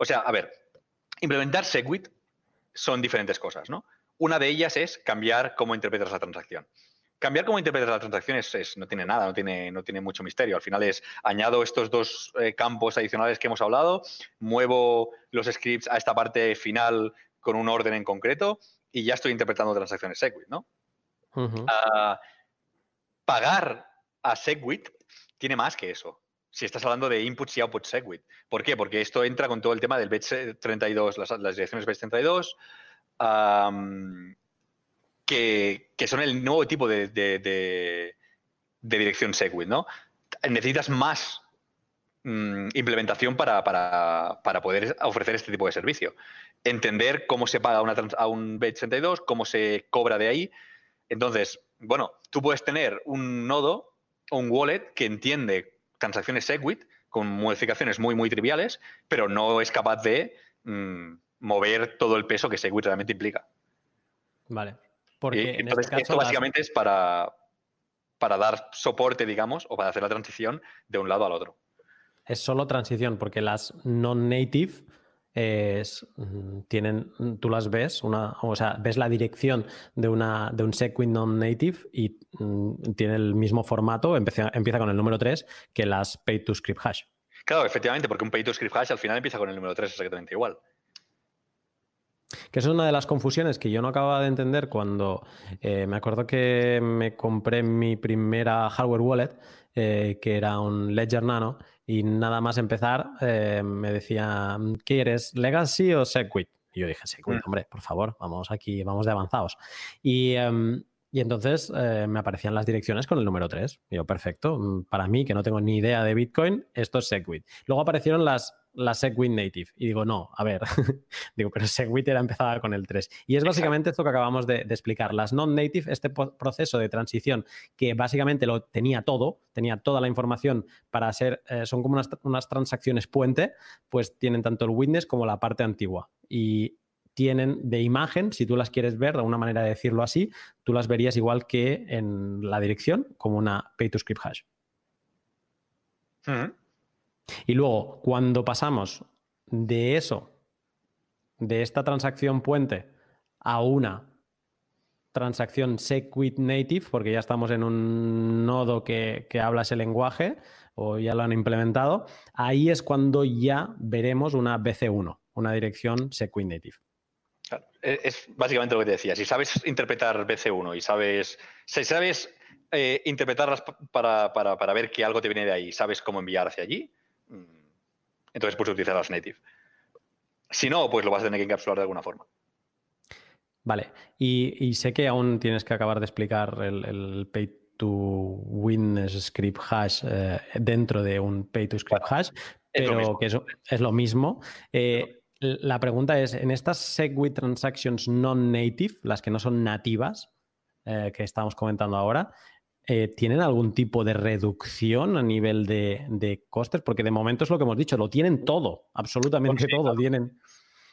o sea, a ver, implementar Segwit son diferentes cosas, ¿no? Una de ellas es cambiar cómo interpretas la transacción. Cambiar cómo interpretas la transacción es, no tiene nada, no tiene, no tiene mucho misterio. Al final es añado estos dos eh, campos adicionales que hemos hablado, muevo los scripts a esta parte final con un orden en concreto y ya estoy interpretando transacciones Segwit, ¿no? Ah, pagar a Segwit tiene más que eso si estás hablando de inputs y outputs Segwit. ¿Por qué? Porque esto entra con todo el tema del base 32, las, direcciones base 32, que, son el nuevo tipo de, dirección Segwit, ¿no? Necesitas más mm, implementación para, poder ofrecer este tipo de servicio. Entender cómo se paga a un base 32, cómo se cobra de ahí. Entonces, bueno, tú puedes tener un nodo o un wallet que entiende transacciones Segwit con modificaciones muy, muy triviales, pero no es capaz de mm, mover todo el peso que Segwit realmente implica. Vale. Porque entonces, este esto básicamente es para, para dar soporte, digamos, o para hacer la transición de un lado al otro. Es solo transición, porque las non-native es, mm, tienen, tú las ves, una, o sea, ves la dirección de, una, de un Segwit non-native y mm, tiene el mismo formato, empieza, empieza con el número 3 que las pay to script hash. Claro, efectivamente, porque un pay to script hash al final empieza con el número 3 exactamente igual. Que eso es una de las confusiones que yo no acababa de entender cuando eh, me acuerdo que me compré mi primera hardware wallet, eh, que era un Ledger Nano, y nada más empezar, eh, me decía, ¿qué eres? ¿Legacy o Segwit? Y yo dije, Segwit, mm. hombre, por favor, vamos aquí, vamos de avanzados. Y, em, entonces eh, me aparecían las direcciones con el número 3. Y yo, perfecto, mm, para mí, que no tengo ni idea de Bitcoin, esto es Segwit. Luego aparecieron las la SegWit Native. Y digo, no, a ver, <laughs> digo, pero SegWit era empezada con el 3. Y es básicamente esto que acabamos de, explicar. Las non-native, este proceso de transición que básicamente lo tenía todo, tenía toda la información para ser, eh, son como unas, transacciones puente, pues tienen tanto el witness como la parte antigua. Y tienen de imagen, si tú las quieres ver, de una manera de decirlo así, tú las verías igual que en la dirección, como una pay to script hash. Y luego, cuando pasamos de eso, de esta transacción puente, a una transacción Segwit native, porque ya estamos en un nodo que, habla ese lenguaje o ya lo han implementado, ahí es cuando ya veremos una BC1, una dirección Segwit native. E, es básicamente lo que te decía. Si sabes interpretar BC1 y sabes, si sabes eh, interpretarlas para, para, ver que algo te viene de ahí, sabes cómo enviar hacia allí, entonces puedes utilizar las native. Si no, pues lo vas a tener que encapsular de alguna forma. Vale, y, sé que aún tienes que acabar de explicar el, pay to win script hash eh, dentro de un pay to script hash, pero que eso es lo mismo. Eh, la pregunta es, en estas SegWit transactions non-native, las que no son nativas, eh, que estamos comentando ahora, eh, ¿tienen algún tipo de reducción a nivel de, costes? Porque de momento es lo que hemos dicho, lo tienen todo, absolutamente todo. Tienen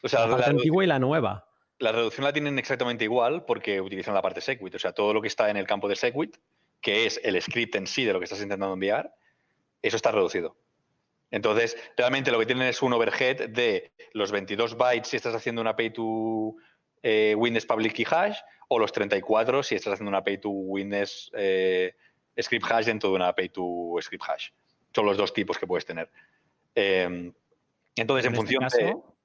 la parte antigua y la nueva. La reducción la tienen exactamente igual porque utilizan la parte Segwit. O sea, todo lo que está en el campo de Segwit, que es el script en sí de lo que estás intentando enviar, eso está reducido. Entonces, realmente lo que tienen es un overhead de los 22 bytes si estás haciendo una pay to eh, witness public key hash o los 34 si estás haciendo una pay to witness eh, script hash dentro de una pay to script hash. Son los dos tipos que puedes tener. Em, entonces, en, este función caso,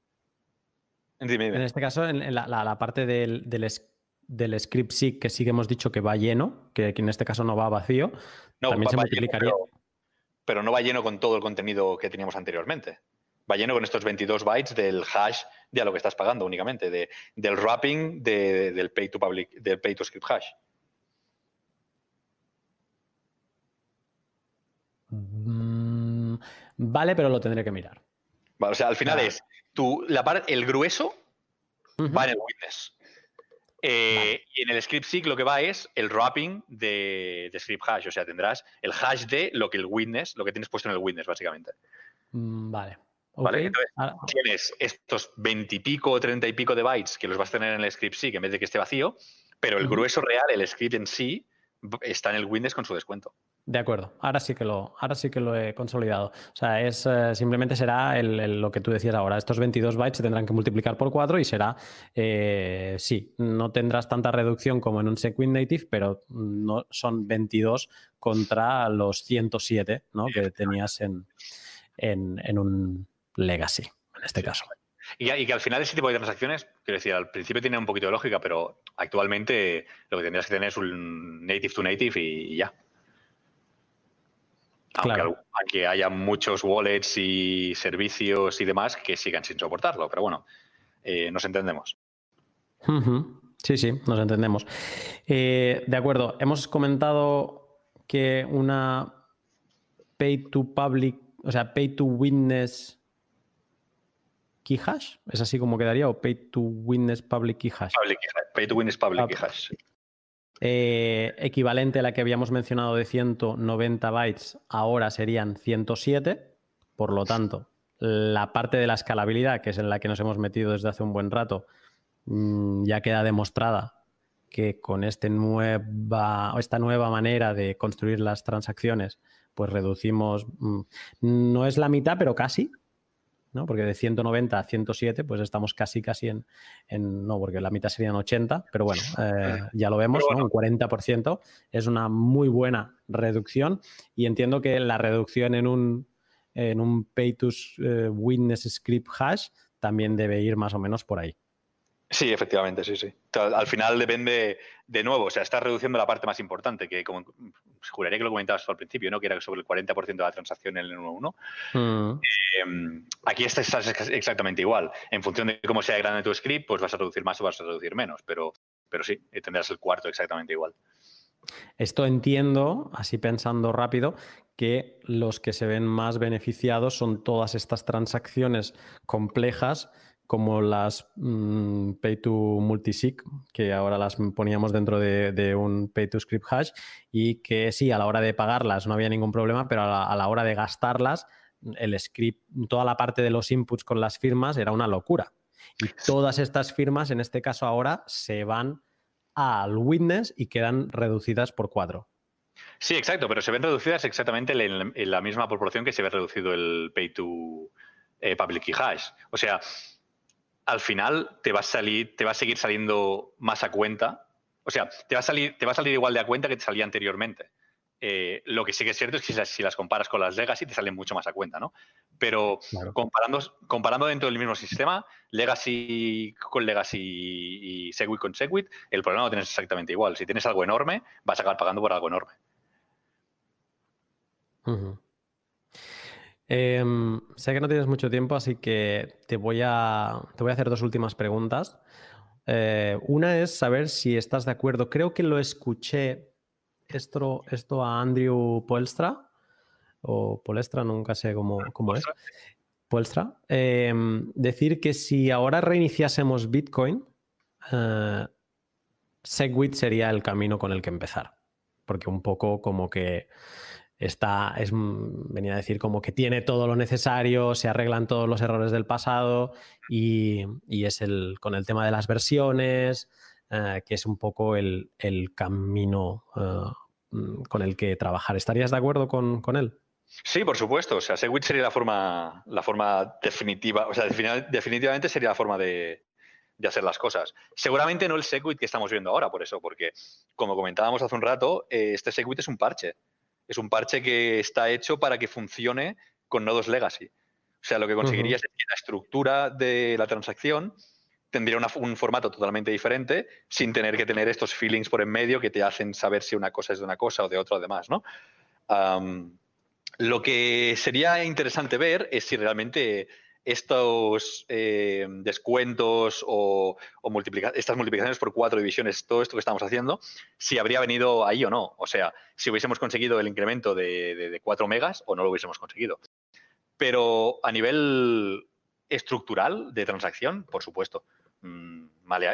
En este caso, en la, parte del, del, script SIG que sí que hemos dicho que va lleno, que, en este caso no va vacío, también se multiplicaría. pero no va lleno con todo el contenido que teníamos anteriormente va lleno con estos 22 bytes del hash de a lo que estás pagando únicamente, de, del wrapping del pay to public, del pay to script hash. Mm, vale, pero lo tendré que mirar. o sea, al final es tu, la el grueso va en el witness. Eh, y en el script SIG lo que va es el wrapping de, de, script hash. O sea, tendrás el hash de lo que el witness, lo que tienes puesto en el witness, básicamente. Mm, vale. Entonces, tienes estos 20 y pico o 30 y pico de bytes que los vas a tener en el script sí, que en vez de que esté vacío, pero el grueso real, el script en sí, está en el Windows con su descuento. De acuerdo, ahora sí que lo, ahora sí que lo he consolidado. O sea, es eh, simplemente será lo que tú decías ahora. Estos 22 bytes se tendrán que multiplicar por 4 y será, eh, sí, no tendrás tanta reducción como en un Segwit Native, pero no son 22 contra los 107 ¿no? que tenías en, en un legacy, en este caso. Y, que al final ese tipo de transacciones, quiero decir, al principio tiene un poquito de lógica, pero actualmente lo que tendrías que tener es un native to native y, ya. Aunque, haya muchos wallets y servicios y demás que sigan sin soportarlo, pero bueno, eh, nos entendemos. Sí, sí, nos entendemos. Eh, de acuerdo, hemos comentado que una pay to public, o sea, pay to witness key hash? ¿Es así como quedaría? ¿O pay to witness public key hash? Pay to witness public key hash. Eh, equivalente a la que habíamos mencionado de 190 bytes, ahora serían 107. Por lo tanto, la parte de la escalabilidad, que es en la que nos hemos metido desde hace un buen rato, mm, ya queda demostrada que con este nueva, esta nueva manera de construir las transacciones, pues reducimos, mm, no es la mitad, pero casi, ¿no? Porque de 190 a 107, pues estamos casi, casi en, no, porque la mitad serían 80, pero bueno, <laughs> eh, ya lo vemos, Un 40% es una muy buena reducción y entiendo que la reducción en un, en un pay to eh, witness script hash también debe ir más o menos por ahí. Sí, efectivamente, sí, sí. Al final depende, de nuevo, o sea, estás reduciendo la parte más importante, que como juraría que lo comentabas al principio, ¿no? Que era sobre el 40% de la transacción en el 1.1. Mm. Eh, aquí estás exactamente igual. En función de cómo sea grande tu script, pues vas a reducir más o vas a reducir menos, pero, pero sí, tendrás el cuarto exactamente igual. Esto entiendo, así pensando rápido, que los que se ven más beneficiados son todas estas transacciones complejas como las mm, pay to multisig, que ahora las poníamos dentro de, un pay to script hash, y que sí, a la hora de pagarlas no había ningún problema, pero a la, hora de gastarlas, el script, toda la parte de los inputs con las firmas era una locura. Y todas estas firmas, en este caso ahora, se van al witness y quedan reducidas por cuatro. Sí, exacto, pero se ven reducidas exactamente en, la misma proporción que se ve reducido el pay to eh, public key hash. O sea, al final te va a salir, te va a seguir saliendo más a cuenta. O sea, te va a salir, te va a salir igual de a cuenta que te salía anteriormente. Eh, lo que sí que es cierto es que si, las comparas con las Legacy te salen mucho más a cuenta, ¿no? Pero comparando, comparando dentro del mismo sistema, Legacy con Legacy y Segwit con Segwit, el problema lo tienes exactamente igual. Si tienes algo enorme, vas a acabar pagando por algo enorme. Em, sé que no tienes mucho tiempo, así que te voy a, te voy a hacer dos últimas preguntas. Eh, una es saber si estás de acuerdo. Creo que lo escuché esto, esto a Andrew Polstra, o Polestra, nunca sé cómo, cómo es. Polstra. Em, decir que si ahora reiniciásemos Bitcoin, eh, Segwit sería el camino con el que empezar. Porque un poco como que está, es, mm, venía a decir como que tiene todo lo necesario, se arreglan todos los errores del pasado y, es el, con el tema de las versiones, eh, que es un poco el, camino eh, mm, con el que trabajar. ¿Estarías de acuerdo con, él? Sí, por supuesto. O sea, Segwit sería la forma, la forma definitiva, o sea, definitivamente sería la forma de, de hacer las cosas. Seguramente no el Segwit que estamos viendo ahora, por eso, porque como comentábamos hace un rato, eh, este Segwit es un parche es un parche que está hecho para que funcione con nodos legacy. O sea, lo que conseguiría es que la estructura de la transacción tendría un formato totalmente diferente sin tener que tener estos feelings por en medio que te hacen saber si una cosa es de una cosa o de otra además, ¿no? lo que sería interesante ver es si realmente estos eh, descuentos o, estas multiplicaciones por cuatro divisiones, todo esto que estamos haciendo, si habría venido ahí o no. O sea, si hubiésemos conseguido el incremento de, cuatro megas o no lo hubiésemos conseguido. Pero a nivel estructural de transacción, por supuesto. Mm,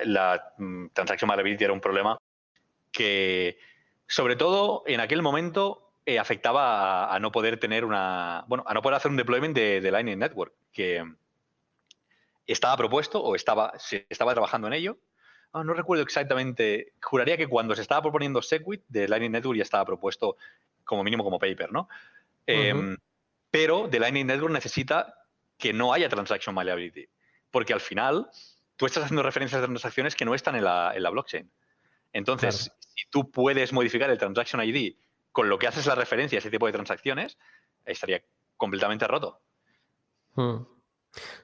la mm, transacción malleability era un problema que, sobre todo en aquel momento, eh, afectaba a, no poder tener una. Bueno, a no poder hacer un deployment de, Lightning Network, que estaba propuesto o estaba, se estaba trabajando en ello. Ah, no, recuerdo exactamente. Juraría que cuando se estaba proponiendo Segwit de Lightning Network ya estaba propuesto como mínimo como paper, ¿no? Em, pero de Lightning Network necesita que no haya transaction malleability. Porque al final tú estás haciendo referencias a transacciones que no están en la, blockchain. Entonces, si tú puedes modificar el transaction ID con lo que haces la referencia a ese tipo de transacciones, estaría completamente roto. Hmm.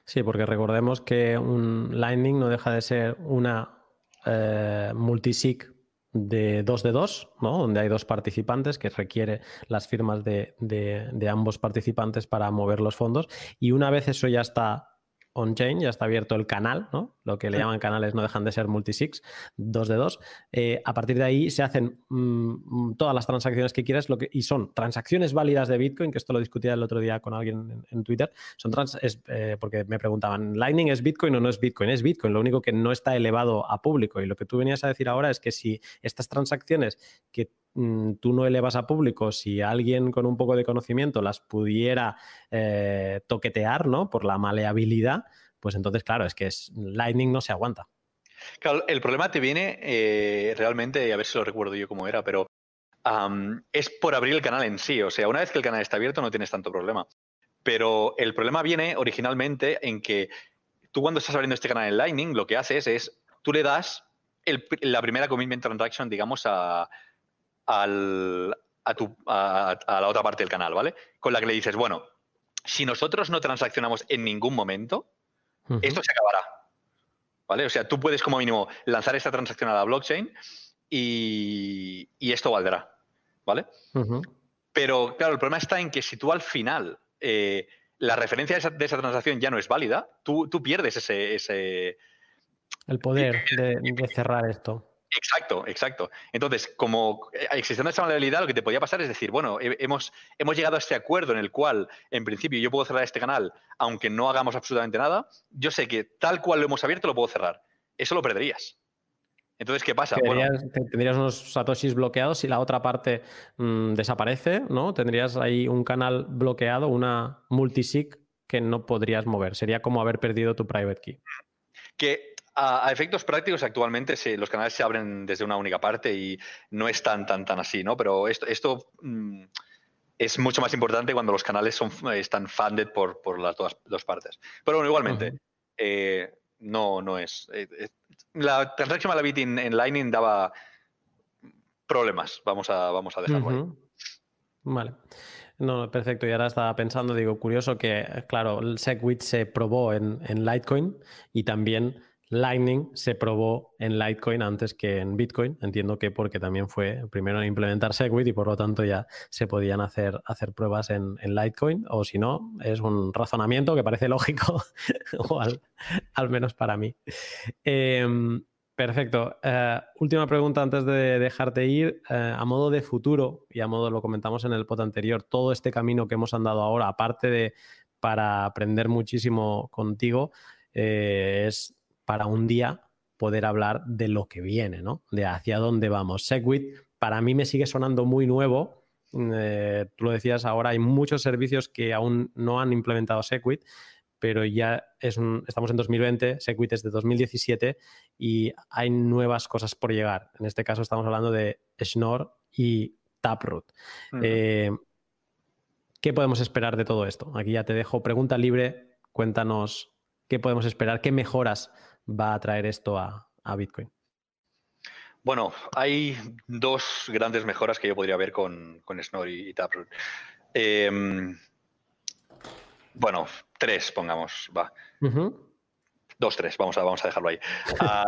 Sí, porque recordemos que un Lightning no deja de ser una eh, multisig de 2 de 2, ¿no? donde hay dos participantes que requiere las firmas de, de, ambos participantes para mover los fondos. Y una vez eso ya está on-chain, ya está abierto el canal, ¿no? Lo que le llaman canales no dejan de ser multisigs, dos de dos. Eh, a partir de ahí se hacen mm, todas las transacciones que quieras lo que, y son transacciones válidas de Bitcoin, que esto lo discutía el otro día con alguien en, Twitter. Son trans, eh, porque me preguntaban, ¿Lightning es Bitcoin o no es Bitcoin? Es Bitcoin, lo único que no está elevado a público. Y lo que tú venías a decir ahora es que si estas transacciones que tú no elevas a público, si alguien con un poco de conocimiento las pudiera eh, toquetear, ¿no? Por la maleabilidad, pues entonces, claro, es que es, Lightning no se aguanta. Claro, el problema te viene eh, realmente, a ver si lo recuerdo yo cómo era, pero es por abrir el canal en sí. O sea, una vez que el canal está abierto no tienes tanto problema. Pero el problema viene originalmente en que tú cuando estás abriendo este canal en Lightning, lo que haces es, tú le das la primera commitment transaction, digamos, a, al, a, tu, a, la otra parte del canal, ¿vale? Con la que le dices, bueno, si nosotros no transaccionamos en ningún momento, esto se acabará. ¿Vale? O sea, tú puedes como mínimo lanzar esta transacción a la blockchain y, esto valdrá. ¿Vale? Pero claro, el problema está en que si tú al final eh, la referencia de esa, transacción ya no es válida, tú, tú pierdes ese, ese... El poder de cerrar esto. Exacto, exacto. Entonces, como eh, existiendo esa modalidad, lo que te podía pasar es decir, bueno, hemos, hemos llegado a este acuerdo en el cual, en principio, yo puedo cerrar este canal, aunque no hagamos absolutamente nada. Yo sé que tal cual lo hemos abierto, lo puedo cerrar. Eso lo perderías. Entonces, ¿qué pasa? Tendrías, unos satoshis bloqueados y la otra parte mm, desaparece, ¿no? Tendrías ahí un canal bloqueado, una multisig que no podrías mover. Sería como haber perdido tu private key. Que a, efectos prácticos actualmente los canales se abren desde una única parte y no es tan, tan, tan así, ¿no? Pero esto, esto mm, es mucho más importante cuando los canales son, están funded por, por las dos, partes. Pero bueno, igualmente, eh, no, no es. Eh, eh, la transacción a la bit en Lightning daba problemas, vamos a, vamos a dejarlo ahí. Vale. No, perfecto. Y ahora estaba pensando, digo, curioso que, claro, el SegWit se probó en, en Litecoin y también Lightning se probó en Litecoin antes que en Bitcoin. Entiendo que porque también fue primero en implementar Segwit y por lo tanto ya se podían hacer, hacer pruebas en, Litecoin. O si no, es un razonamiento que parece lógico, <laughs> al, menos para mí. Em, perfecto. Eh, última pregunta antes de dejarte ir. Eh, a modo de futuro, y a modo lo comentamos en el pot anterior, todo este camino que hemos andado ahora, aparte de para aprender muchísimo contigo, eh, es para un día poder hablar de lo que viene, ¿no? De hacia dónde vamos. Segwit para mí me sigue sonando muy nuevo. Eh, tú lo decías ahora, hay muchos servicios que aún no han implementado Segwit, pero ya es estamos en 2020, Segwit es de 2017 y hay nuevas cosas por llegar. En este caso estamos hablando de Schnorr y Taproot. Eh, ¿Qué podemos esperar de todo esto? Aquí ya te dejo pregunta libre, cuéntanos qué podemos esperar, qué mejoras va a traer esto a, Bitcoin? Bueno, hay dos grandes mejoras que yo podría ver con, con y, Taproot. Em, bueno, tres, pongamos, va. Dos, tres, vamos a, vamos a dejarlo ahí. Ah,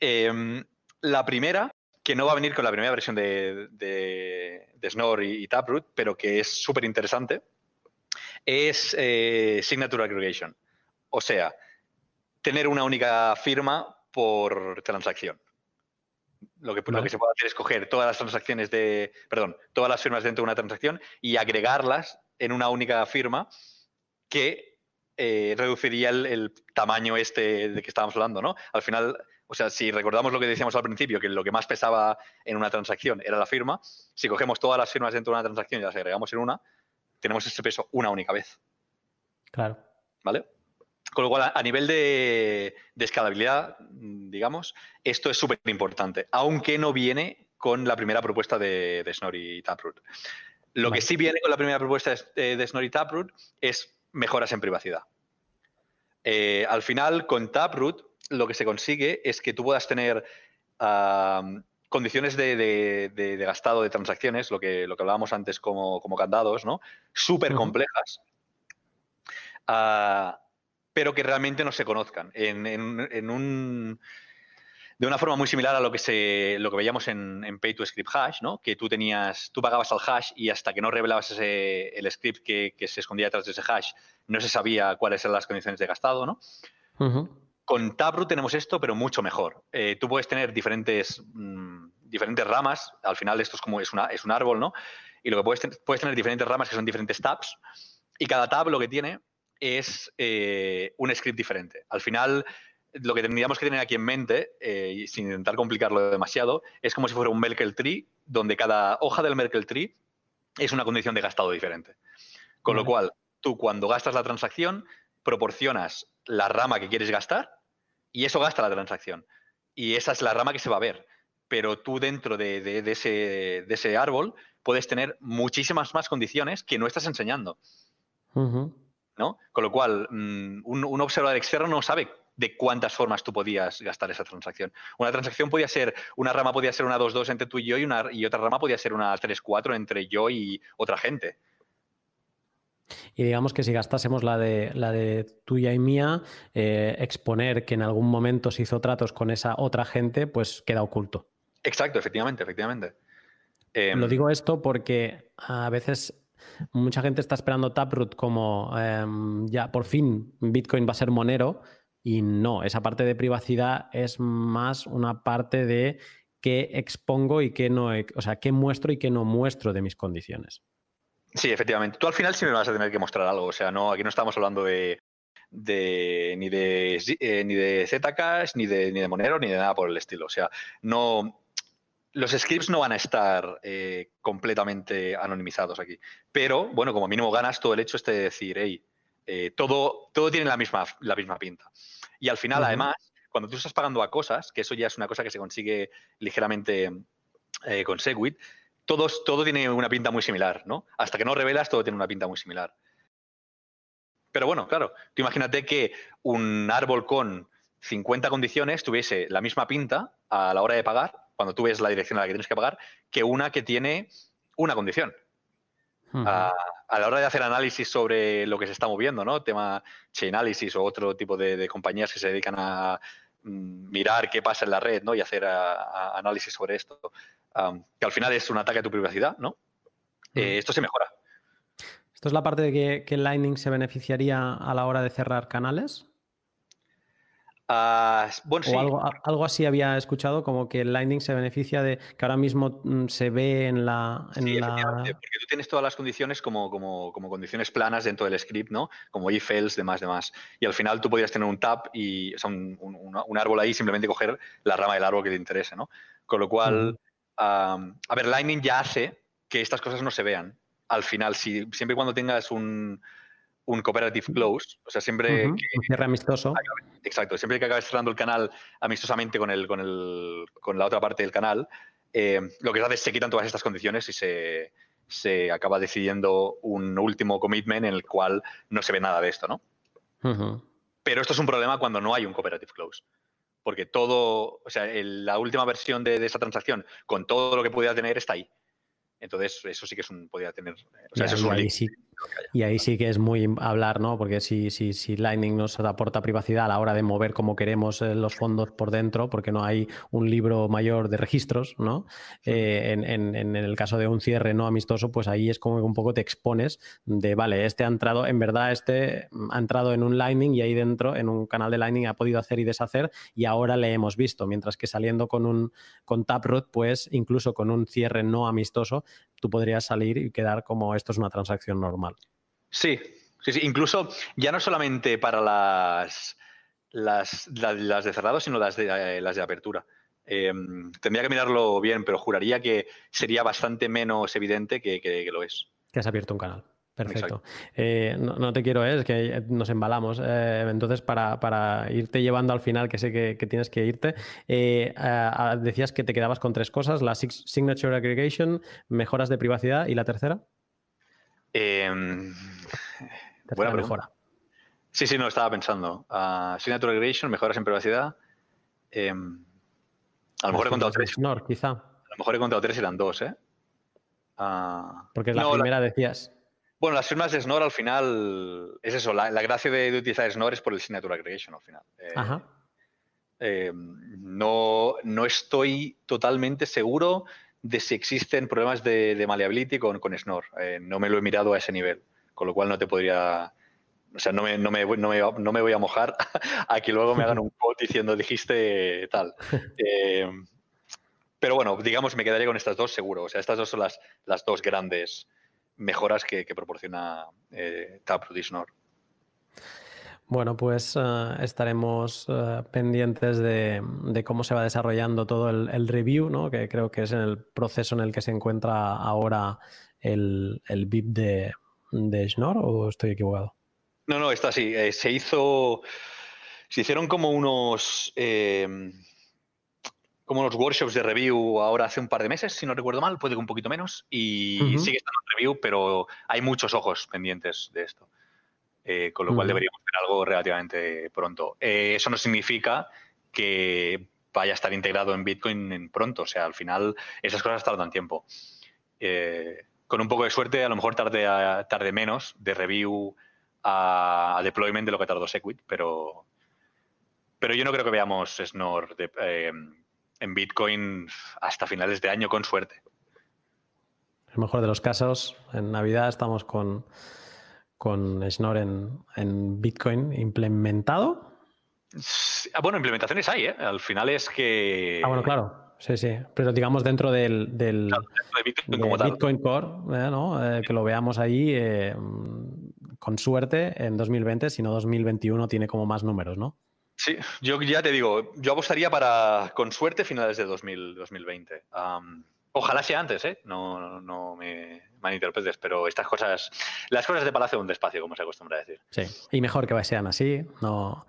em, la primera, que no va a venir con la primera versión de, de, Snore y, Taproot, pero que es súper interesante, es eh, Signature Aggregation. O sea, tener una única firma por transacción. Lo que, que, se puede hacer es coger todas las transacciones de, perdón, todas las firmas dentro de una transacción y agregarlas en una única firma que eh, reduciría el, tamaño este de que estábamos hablando, ¿no? Al final, o sea, si recordamos lo que decíamos al principio, que lo que más pesaba en una transacción era la firma, si cogemos todas las firmas dentro de una transacción y las agregamos en una, tenemos ese peso una única vez. Claro. ¿Vale? Con lo cual, a nivel de, escalabilidad, digamos, esto es súper importante, aunque no viene con la primera propuesta de, de y Taproot. Lo que sí viene con la primera propuesta de, de y Taproot es mejoras en privacidad. Eh, al final, con Taproot, lo que se consigue es que tú puedas tener condiciones de, gastado de transacciones, lo que, lo que hablábamos antes como, candados, ¿no? Súper complejas. Ah, pero que realmente no se conozcan. En, un, de una forma muy similar a lo que, se, lo que veíamos en, Pay to Script Hash, ¿no? que tú tenías, tú pagabas al hash y hasta que no revelabas ese, el script que, se escondía detrás de ese hash, no se sabía cuáles eran las condiciones de gastado. ¿no? Con Taproot tenemos esto, pero mucho mejor. Eh, tú puedes tener diferentes, mm, diferentes ramas, al final esto es como es, una, es un árbol, ¿no? Y lo que puedes, puedes tener diferentes ramas que son diferentes tabs, y cada tab lo que tiene es eh, un script diferente. Al final, lo que tendríamos que tener aquí en mente, eh, y sin intentar complicarlo demasiado, es como si fuera un Merkle tree, donde cada hoja del Merkle tree es una condición de gastado diferente. Con lo cual, tú cuando gastas la transacción, proporcionas la rama que quieres gastar y eso gasta la transacción. Y esa es la rama que se va a ver. Pero tú dentro de, ese, de ese, árbol puedes tener muchísimas más condiciones que no estás enseñando. Con lo cual, mm, un, observador externo no sabe de cuántas formas tú podías gastar esa transacción. Una transacción podía ser, una rama podía ser una 2-2 entre tú y yo y, una, y otra rama podía ser una 3-4 entre yo y otra gente. Y digamos que si gastásemos la de, la de tuya y mía, eh, exponer que en algún momento se hizo tratos con esa otra gente, pues queda oculto. Exacto, efectivamente, efectivamente. Lo em, digo esto porque a veces Mucha gente está esperando Taproot como em, ya por fin Bitcoin va a ser monero y no, esa parte de privacidad es más una parte de qué expongo y qué no, o sea, qué muestro y qué no muestro de mis condiciones. Sí, efectivamente. Tú al final sí me vas a tener que mostrar algo. O sea, no, aquí no estamos hablando de, ni de eh, ni de Zcash, ni de ni de Monero, ni de nada por el estilo. O sea, no. Los scripts no van a estar eh, completamente anonimizados aquí. Pero, bueno, como mínimo ganas todo el hecho este de decir, hey, eh, todo, todo tiene la misma, la misma pinta. Y al final, además, cuando tú estás pagando a cosas, que eso ya es una cosa que se consigue ligeramente con Segwit, todo tiene una pinta muy similar, ¿no? Hasta que no revelas, todo tiene una pinta muy similar. Pero bueno, claro, tú imagínate que un árbol con 50 condiciones tuviese la misma pinta a la hora de pagar, cuando tú ves la dirección a la que tienes que pagar, que una que tiene una condición. a, la hora de hacer análisis sobre lo que se está moviendo, ¿no? Tema Chainalysis o otro tipo de, compañías que se dedican a mm, mirar qué pasa en la red, ¿no? Y hacer análisis sobre esto que al final es un ataque a tu privacidad, ¿no? Eh, esto se mejora. ¿Esto es la parte de que, Lightning se beneficiaría a la hora de cerrar canales? Ah, bueno, sí. algo, así había escuchado, como que Lightning se beneficia de que ahora mismo mm, se ve en la. sí, porque tú tienes todas las condiciones como, como, condiciones planas dentro del script, ¿no? Como if, else, demás, demás. Y al final tú podrías tener un tab y, o sea, un, árbol ahí, simplemente coger la rama del árbol que te interese, ¿no? Con lo cual a ver, Lightning ya hace que estas cosas no se vean. Al final, si, siempre y cuando tengas un, un cooperative close, o sea, siempre... un cierre amistoso. Exacto, siempre que acabes cerrando el canal amistosamente con, el, con, el, con la otra parte del canal, eh, lo que hace es se quitan todas estas condiciones y se, se, acaba decidiendo un último commitment en el cual no se ve nada de esto, ¿no? Pero esto es un problema cuando no hay un cooperative close porque todo, o sea, la última versión de, esa transacción, con todo lo que pudiera tener, está ahí. Entonces, eso sí que es un, podría tener, o sea, eso es un link. Y ahí sí que es muy hablar, ¿no? Porque si, si, si Lightning nos aporta privacidad a la hora de mover como queremos eh, los fondos por dentro, porque no hay un libro mayor de registros, ¿no? Eh, en, el caso de un cierre no amistoso, pues ahí es como que un poco te expones de, vale, este ha entrado, en verdad este ha entrado en un Lightning y ahí dentro, en un canal de Lightning, ha podido hacer y deshacer y ahora le hemos visto. Mientras que saliendo con un con Taproot, pues incluso con un cierre no amistoso, tú podrías salir y quedar como esto es una transacción normal. Sí, sí, sí. Incluso ya no solamente para las, las, las de cerrado, sino las de, eh, las de apertura. Em, tendría que mirarlo bien, pero juraría que sería bastante menos evidente que, lo es. Que has abierto un canal. Perfecto. Eh, no, te quiero, ¿eh? es que nos embalamos. entonces, para, irte llevando al final, que sé que, tienes que irte, decías que te quedabas con tres cosas: la Signature Aggregation, mejoras de privacidad y la tercera. Eh, buena mejora. Sí, sí, no, estaba pensando. Uh, Signature Aggregation, mejoras en privacidad. Em, a lo mejor he contado tres. quizá. A lo mejor he contado tres y eran dos, ¿eh? Ah, Porque la primera decías. Bueno, las firmas de Snore al final es eso, la, gracia de, utilizar Snore es por el Signature Aggregation al final. Eh, Ajá. Em, no, no estoy totalmente seguro de si existen problemas de, maleability con, con Snore. Eh, no me lo he mirado a ese nivel, con lo cual no te podría... O sea, no me, no me, no me, voy a mojar <laughs> a que luego me hagan un quote diciendo dijiste tal. <laughs> Eh, pero bueno, digamos, me quedaría con estas dos seguro. O sea, estas dos son las, las dos grandes mejoras que, proporciona eh, Taproot y Snore. Bueno, pues eh, estaremos eh, pendientes de, cómo se va desarrollando todo el, review, ¿no? que creo que es en el proceso en el que se encuentra ahora el, el VIP de, de Schnorr, o estoy equivocado. No, no, está así. Eh, se hizo. Se hicieron como unos. como unos workshops de review ahora hace un par de meses, si no recuerdo mal, puede que un poquito menos, y sigue estando en review, pero hay muchos ojos pendientes de esto. Eh, con lo cual deberíamos ver algo relativamente pronto. Eh, eso no significa que vaya a estar integrado en Bitcoin en pronto, o sea, al final esas cosas tardan tiempo. Eh, con un poco de suerte, a lo mejor tarde, tarde menos de review a, deployment de lo que tardó Segwit, pero, pero yo no creo que veamos Snor en Bitcoin hasta finales de año con suerte. En el mejor de los casos, en Navidad estamos con con Schnorr en, Bitcoin implementado? Ah, bueno, implementaciones hay, ¿eh? Al final es que. Ah, bueno, claro. sí, sí. Pero digamos dentro del, del Bitcoin, Core, eh, ¿no? Eh, que lo veamos ahí eh, con suerte en 2020, si no 2021 tiene como más números, ¿no? Sí, yo ya te digo, yo apostaría para, con suerte, finales de 2020. ojalá sea antes, ¿eh? No, no me malinterpretes, pero estas cosas, las cosas de palacio un despacio, como se acostumbra a decir. Sí, y mejor que sean así, no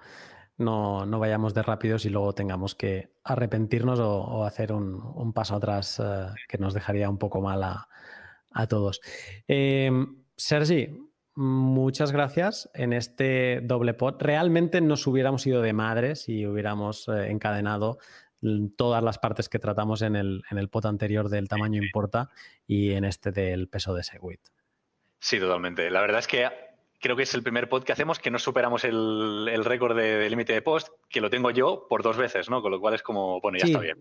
no, no, vayamos de rápidos y luego tengamos que arrepentirnos o, hacer un, paso atrás eh, que nos dejaría un poco mal a, todos. Em, Sergi, muchas gracias en este doble pot. Realmente nos hubiéramos ido de madre si hubiéramos eh, encadenado todas las partes que tratamos en el, en el pot anterior del tamaño importa y en este del peso de Segwit. Sí, totalmente. La verdad es que creo que es el primer pod que hacemos que no superamos el, récord de, límite de post, que lo tengo yo por dos veces, ¿no? Con lo cual es como, bueno, ya está bien.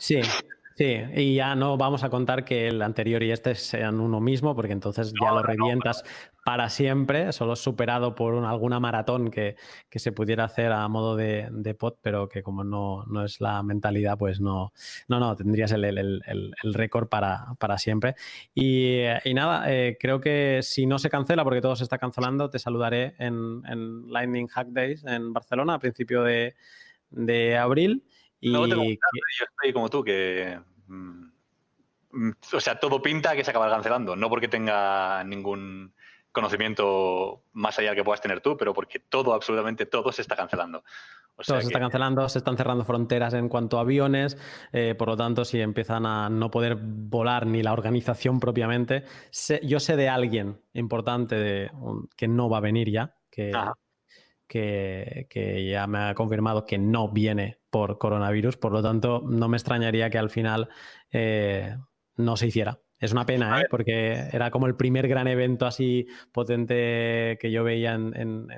Sí, <laughs> Sí, y ya no vamos a contar que el anterior y este sean uno mismo, porque entonces ya lo revientas para siempre, solo superado por alguna maratón que, se pudiera hacer a modo de, de pot, pero que como no, no, es la mentalidad, pues no, no, no, tendrías el, el, el, récord para, para, siempre. Y, y nada, eh, creo que si no se cancela, porque todo se está cancelando, te saludaré en, en Lightning Hack Days en Barcelona a principio de, de abril. Y yo estoy como tú, que. Mm, mm, o sea, todo pinta que se acaba cancelando. No porque tenga ningún conocimiento más allá que puedas tener tú, pero porque todo, absolutamente todo se está cancelando. todo se está cancelando, se están cerrando fronteras en cuanto a aviones, eh, por lo tanto, si empiezan a no poder volar ni la organización propiamente, yo sé de alguien importante de, que no va a venir ya, que, que, ya me ha confirmado que no viene por coronavirus, por lo tanto no me extrañaría que al final eh, no se hiciera. Es una pena, ¿eh? porque era como el primer gran evento así potente que yo veía en,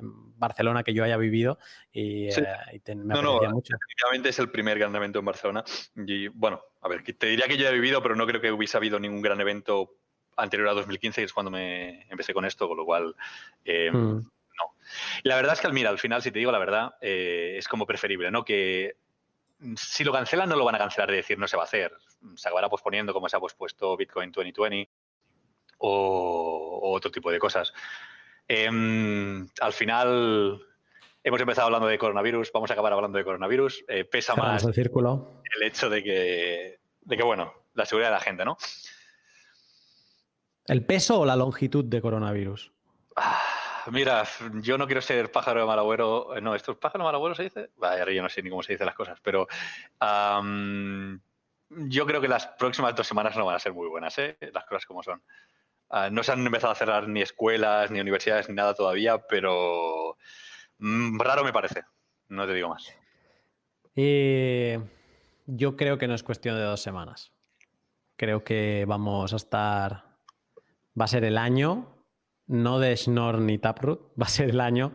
Barcelona que yo haya vivido y, eh, me no, no, mucho. Efectivamente es el primer gran evento en Barcelona. Y bueno, a ver, te diría que yo he vivido, pero no creo que hubiese habido ningún gran evento anterior a 2015, que es cuando me empecé con esto, con lo cual eh, mm no. La verdad es que, mira, al final, si te digo la verdad, eh, es como preferible, ¿no? Que si lo cancelan, no lo van a cancelar de decir no se va a hacer. Se acabará posponiendo como se ha pospuesto Bitcoin 2020 o, otro tipo de cosas. Em, al final, hemos empezado hablando de coronavirus, vamos a acabar hablando de coronavirus. Eh, pesa más el, círculo. el hecho de que, de que, bueno, la seguridad de la gente, ¿no? ¿El peso o la longitud de coronavirus? Ah, Mira, yo no quiero ser pájaro de mal agüero. No, ¿esto es pájaro de mal agüero se dice? Vaya, yo no sé ni cómo se dicen las cosas, pero yo creo que las próximas dos semanas no van a ser muy buenas, ¿eh? las cosas como son. Ah, no se han empezado a cerrar ni escuelas, ni universidades, ni nada todavía, pero mm, raro me parece. No te digo más. Eh, yo creo que no es cuestión de dos semanas. Creo que vamos a estar. Va a ser el año no de Schnorr ni Taproot, <laughs> va a ser el año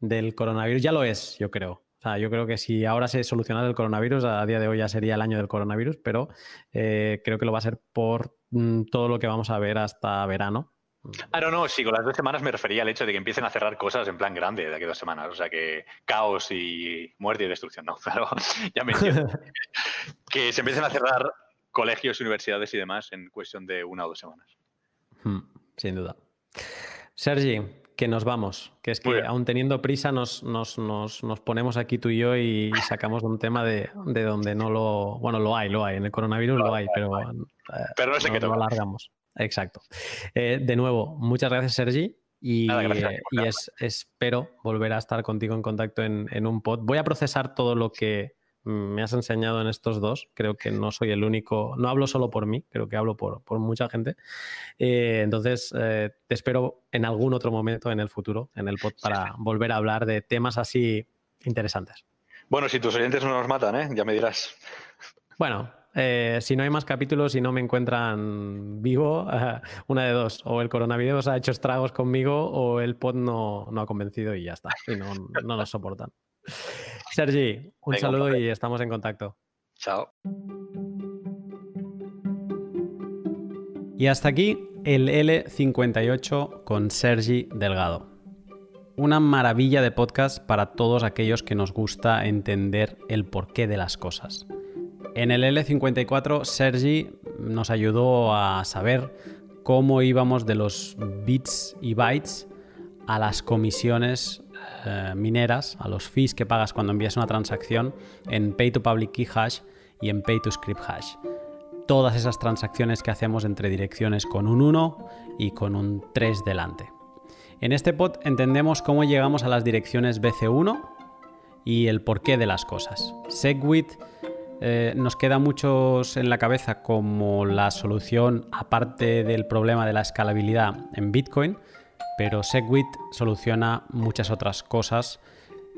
del coronavirus. Ya lo es, yo creo. O sea, yo creo que si ahora se soluciona el coronavirus, a día de hoy ya sería el año del coronavirus, pero eh, creo que lo va a ser por mm, todo lo que vamos a ver hasta verano. Ah, no, no, sí, con las dos semanas me refería al hecho de que empiecen a cerrar cosas en plan grande de aquí a dos semanas. O sea, que caos y muerte y destrucción, no, <laughs> claro, ya me entiendo. <laughs> que se empiecen a cerrar colegios, universidades y demás en cuestión de una o dos semanas. Hmm, sin duda. Sergi, que nos vamos. Que es que aún teniendo prisa nos, nos, ponemos aquí tú y yo y sacamos un tema de, donde no lo... Bueno, lo hay, lo hay. En el coronavirus lo hay, pero, eh, pero no sé qué lo alargamos. Exacto. Eh, de nuevo, muchas gracias, Sergi. Y, y espero volver a estar contigo en contacto en, en un pod. Voy a procesar todo lo que me has enseñado en estos dos. Creo que no soy el único, no hablo solo por mí, creo que hablo por, mucha gente. Eh, entonces, eh, te espero en algún otro momento en el futuro, en el pod, para volver a hablar de temas así interesantes. Bueno, si tus oyentes no nos matan, ¿eh? ya me dirás. Bueno, si no hay más capítulos y no me encuentran vivo, <laughs> una de dos. O el coronavirus ha hecho estragos conmigo o el pod no, no ha convencido y ya está. Y no, no nos soportan. Sergi, un saludo y estamos en contacto. Chao. Y hasta aquí el L58 con Sergi Delgado. Una maravilla de podcast para todos aquellos que nos gusta entender el porqué de las cosas. En el L54, Sergi nos ayudó a saber cómo íbamos de los bits y bytes a las comisiones eh, mineras, a los fees que pagas cuando envías una transacción en Pay to Public Key Hash y en Pay to Script Hash. Todas esas transacciones que hacemos entre direcciones con un 1 y con un 3 delante. En este pod entendemos cómo llegamos a las direcciones BC1 y el porqué de las cosas. Segwit eh, nos queda muchos en la cabeza como la solución aparte del problema de la escalabilidad en Bitcoin, pero Segwit soluciona muchas otras cosas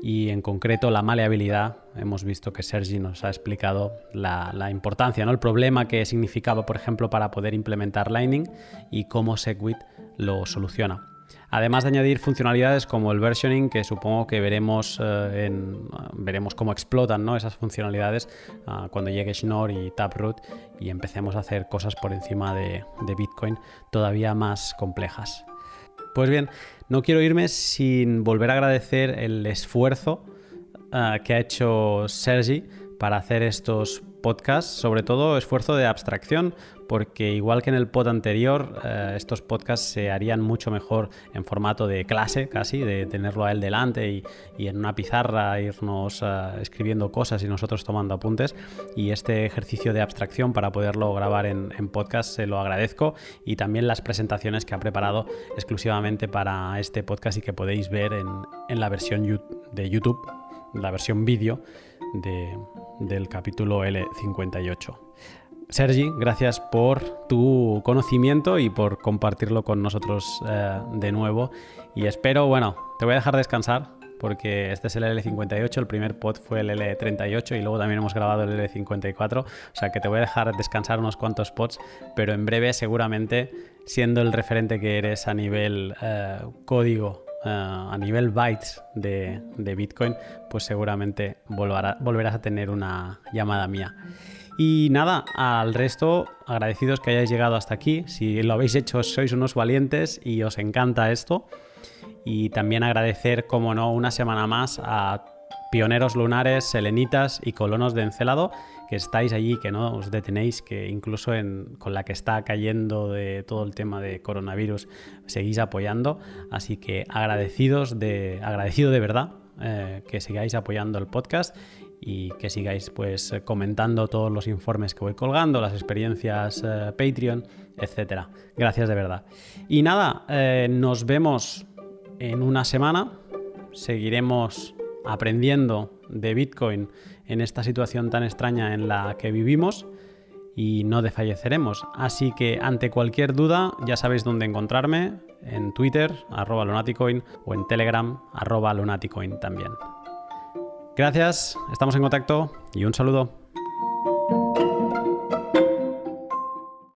y en concreto la maleabilidad. Hemos visto que Sergi nos ha explicado la, importancia, ¿no? el problema que significaba, por ejemplo, para poder implementar Lightning y cómo Segwit lo soluciona. Además de añadir funcionalidades como el versioning, que supongo que veremos, eh, en, veremos cómo explotan ¿no? esas funcionalidades uh, cuando llegue Schnorr y Taproot y empecemos a hacer cosas por encima de Bitcoin todavía más complejas. Pues bien, no quiero irme sin volver a agradecer el esfuerzo uh, que ha hecho Sergi para hacer estos podcasts, sobre todo esfuerzo de abstracción, porque igual que en el pod anterior, eh, estos podcasts se harían mucho mejor en formato de clase, casi, de tenerlo a él delante y, en una pizarra irnos uh, escribiendo cosas y nosotros tomando apuntes. Y este ejercicio de abstracción para poderlo grabar en, en, podcast se lo agradezco y también las presentaciones que ha preparado exclusivamente para este podcast y que podéis ver en, en la versión de YouTube, la versión vídeo de, del capítulo L58. Sergi, gracias por tu conocimiento y por compartirlo con nosotros eh, de nuevo. Y espero, bueno, te voy a dejar descansar porque este es el L58, el primer pod fue el L38 y luego también hemos grabado el L54, o sea que te voy a dejar descansar unos cuantos pods, pero en breve seguramente, siendo el referente que eres a nivel eh, código, eh, a nivel bytes de, de, Bitcoin, pues seguramente volverá, volverás a tener una llamada mía. Y nada, al resto, agradecidos que hayáis llegado hasta aquí. Si lo habéis hecho, sois unos valientes y os encanta esto. Y también agradecer, como no, una semana más a pioneros lunares, selenitas y colonos de Encelado, que estáis allí, que no os detenéis, que incluso en, con la que está cayendo de todo el tema de coronavirus, seguís apoyando. Así que agradecidos de, agradecido de verdad eh, que sigáis apoyando el podcast y que sigáis pues comentando todos los informes que voy colgando, las experiencias eh, Patreon, etcétera. Gracias de verdad. Y nada, eh, nos vemos en una semana. Seguiremos aprendiendo de Bitcoin en esta situación tan extraña en la que vivimos y no desfalleceremos. Así que ante cualquier duda ya sabéis dónde encontrarme, en Twitter, arroba lunaticoin, o en Telegram, arroba lunaticoin también. Gracias, estamos en contacto y un saludo.